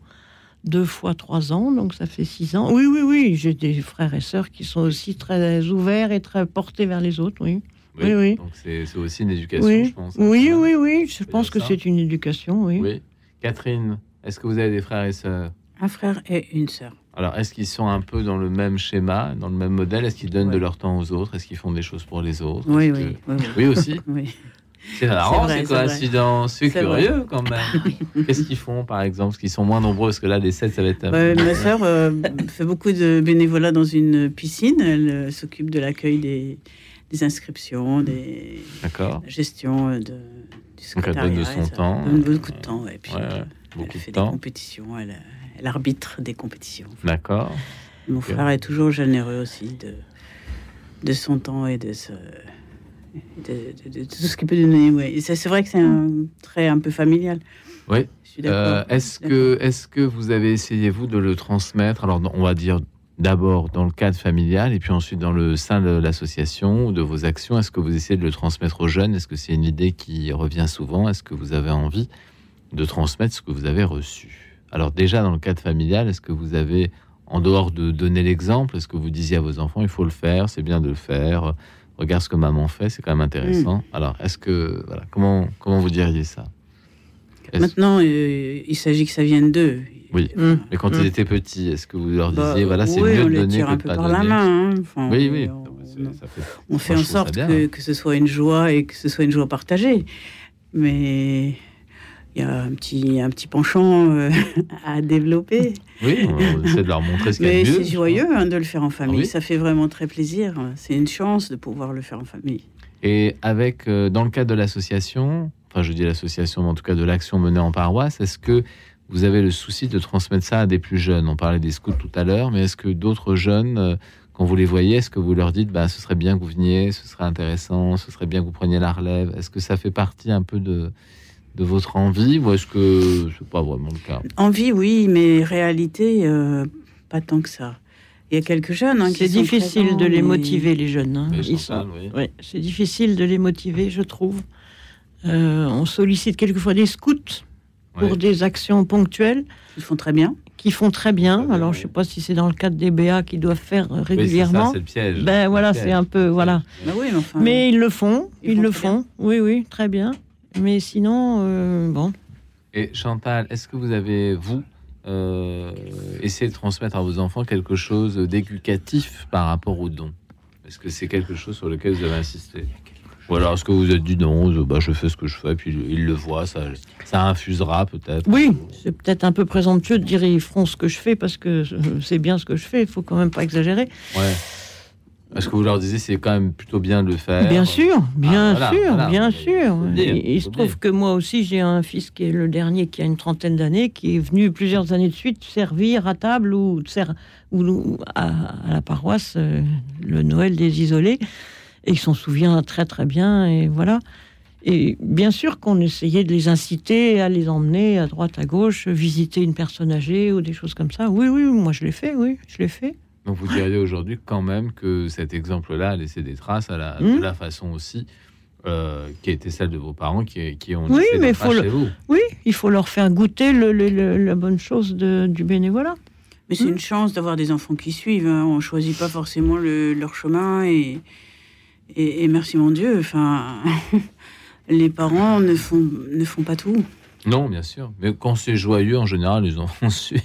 deux fois trois ans, donc ça fait six ans. Oui, oui, oui. J'ai des frères et sœurs qui sont aussi très ouverts et très portés vers les autres, oui. Oui, oui. Donc c'est aussi une éducation, je pense. Oui, oui, oui. Je pense que c'est une éducation, oui. Oui. Catherine, est-ce que vous avez des frères et sœurs? Un frère et une sœur. Alors, est-ce qu'ils sont un peu dans le même schéma, dans le même modèle? Est-ce qu'ils donnent de leur temps aux autres? Est-ce qu'ils font des choses pour les autres? Oui, oui, oui, aussi? C'est marrant ces coïncidences, c'est curieux quand même. Qu'est-ce qu'ils font par exemple? Parce qu'ils sont moins nombreux, parce que là, les 7, ça va être. ma sœur euh, fait beaucoup de bénévolat dans une piscine. Elle euh, s'occupe de l'accueil des, inscriptions, des la gestion euh, de, du secrétariat. Donc elle donne de son temps. Elle donne beaucoup de temps. Et puis, beaucoup elle fait de temps. des compétitions. Elle, l'arbitre des compétitions. D'accord. Mon frère est toujours généreux aussi de, de son temps et de, ce, de, tout ce qui peut donner. Ouais. C'est vrai que c'est un trait un peu familial. Oui. Euh, est-ce que, est que vous avez essayé, vous, de le transmettre? Alors, on va dire d'abord dans le cadre familial et puis ensuite dans le sein de l'association ou de vos actions. Est-ce que vous essayez de le transmettre aux jeunes? Est-ce que c'est une idée qui revient souvent? Est-ce que vous avez envie de transmettre ce que vous avez reçu? Alors, déjà, dans le cadre familial, est-ce que vous avez, en dehors de donner l'exemple, est-ce que vous disiez à vos enfants, il faut le faire, c'est bien de le faire regarde ce que maman fait, c'est quand même intéressant. Mm. Alors, est-ce que, voilà, comment, comment vous diriez ça? Maintenant, euh, il s'agit que ça vienne d'eux. Oui, mm. mais quand ils mm. étaient petits, est-ce que vous leur bah, disiez, voilà, c'est mieux de donner que un peu par la main. Hein. oui, oui. On, fait, en sorte que, que, ce soit une joie et que ce soit une joie partagée. Mais il y a un petit, un petit penchant euh, à développer. Oui, on essaie de leur montrer ce qu'il y a Mais c'est joyeux hein, de le faire en famille. Ça fait vraiment très plaisir. C'est une chance de pouvoir le faire en famille. Et avec, euh, dans le cadre de l'association, enfin je dis l'association, mais en tout cas de l'action menée en paroisse, est-ce que vous avez le souci de transmettre ça à des plus jeunes? On parlait des scouts tout à l'heure, mais est-ce que d'autres jeunes, euh, quand vous les voyez, est-ce que vous leur dites, bah, ce serait bien que vous veniez, ce serait intéressant, ce serait bien que vous preniez la relève? Est-ce que ça fait partie un peu de, de votre envie ou est-ce que c'est pas vraiment le cas? Envie, oui, mais réalité, euh, pas tant que ça. Il y a quelques jeunes hein, C'est difficile de les motiver, les jeunes. Hein. Ils sont... oui. c'est difficile de les motiver, je trouve. Euh, on sollicite quelquefois des scouts pour des actions ponctuelles. Ils font très bien. Qui font très bien. Alors, je ne sais pas si c'est dans le cadre des BA qu'ils doivent faire régulièrement. c'est le piège. Ben voilà, c'est un peu voilà. Ben oui, mais, mais, ils le font, ils, le font. Oui, oui, très bien. Mais sinon, euh, bon. Et Chantal, est-ce que vous avez, vous, euh, essayé de transmettre à vos enfants quelque chose d'éducatif par rapport aux dons? Est-ce que c'est quelque chose sur lequel vous avez insisté? Ou alors est-ce que vous êtes dit non, je, bah, je fais ce que je fais, puis ils le voient, ça, ça infusera peut-être? Oui, c'est peut-être un peu présomptueux de dire ils feront ce que je fais parce que c'est bien ce que je fais, il faut quand même pas exagérer. Ouais. Est-ce que vous leur disiez c'est quand même plutôt bien de le faire Bien sûr, bien ah, sûr, bien sûr. il, se trouve que moi aussi j'ai un fils qui est le dernier qui a une trentaine d'années, qui est venu plusieurs années de suite servir à table ou, ou à, la paroisse euh, le Noël des isolés, et il s'en souvient très très bien et voilà. Et bien sûr qu'on essayait de les inciter à les emmener à droite à gauche, visiter une personne âgée ou des choses comme ça. Oui, oui, moi je l'ai fait, oui, je l'ai fait. Donc vous diriez aujourd'hui quand même que cet exemple-là a laissé des traces à la, de hmm. la façon aussi euh, qui était celle de vos parents qui, qui ont oui, mais faut chez vous. Oui, il faut leur faire goûter le, la bonne chose de, du bénévolat. Mais c'est hmm. une chance d'avoir des enfants qui suivent. Hein. On choisit pas forcément leur chemin et, et, et, merci mon Dieu. Enfin, les parents ne font, ne font pas tout. Non, bien sûr. Mais quand c'est joyeux, en général, les enfants suivent.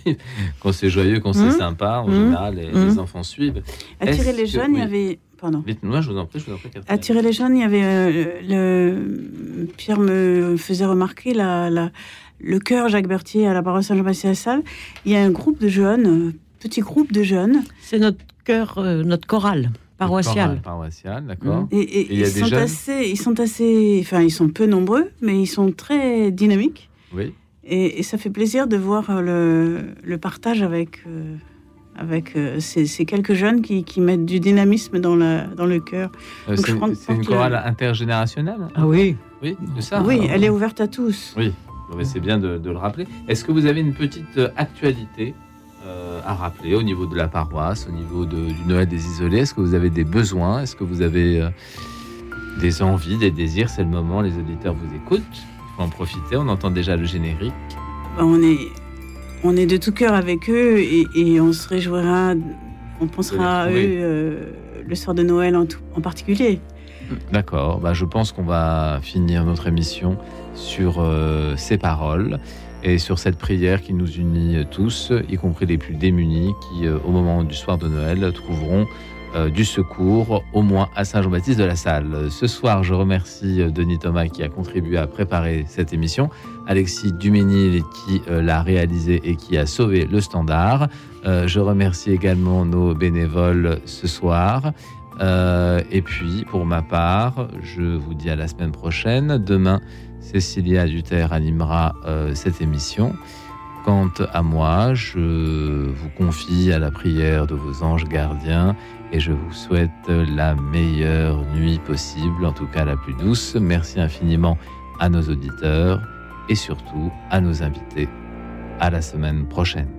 Quand c'est joyeux, quand c'est mmh. sympa, en mmh. général, les, mmh. enfants suivent. Attirer les jeunes, il y avait. Pardon. Moi, je vous en prie, je vous en prie. Attirer les jeunes, il y avait. Euh, le... Pierre me faisait remarquer la, la... le cœur Jacques Berthier à la paroisse Saint-Jean-Baptiste à Salles. Il y a un groupe de jeunes, petit groupe de jeunes. C'est notre cœur, euh, notre chorale paroissiale. Paroissiale, d'accord. Et, ils, sont assez, ils sont assez, enfin, ils sont peu nombreux, mais ils sont très dynamiques. Oui. Et, ça fait plaisir de voir le, le partage avec, euh, avec euh, ces, ces, quelques jeunes qui, qui, mettent du dynamisme dans, la, dans le cœur. Euh, c'est une chorale intergénérationnelle Ah oui. Oui, de ça. Oui, elle est ouverte à tous. Oui, c'est bien de, de, le rappeler. Est-ce que vous avez une petite actualité? À rappeler au niveau de la paroisse, au niveau de, du Noël des isolés. Est-ce que vous avez des besoins? Est-ce que vous avez des envies, des désirs? C'est le moment, les auditeurs vous écoutent. En profiter. On entend déjà le générique. Bah, on est, on est de tout cœur avec eux et, on se réjouira, on pensera à eux euh, le soir de Noël en, en particulier. D'accord, bah, je pense qu'on va finir notre émission sur euh, ces paroles et sur cette prière qui nous unit tous, y compris les plus démunis qui, euh, au moment du soir de Noël, trouveront euh, du secours, au moins à Saint-Jean-Baptiste de la Salle. Ce soir, je remercie euh, Denis Thomas qui a contribué à préparer cette émission, Alexis Duménil qui l'a réalisé et qui a sauvé le standard. je remercie également nos bénévoles ce soir. et puis, pour ma part, je vous dis à la semaine prochaine. Demain, Cécilia Duterre animera cette émission. Quant à moi, je vous confie à la prière de vos anges gardiens et je vous souhaite la meilleure nuit possible, en tout cas la plus douce. Merci infiniment à nos auditeurs et surtout à nos invités. À la semaine prochaine.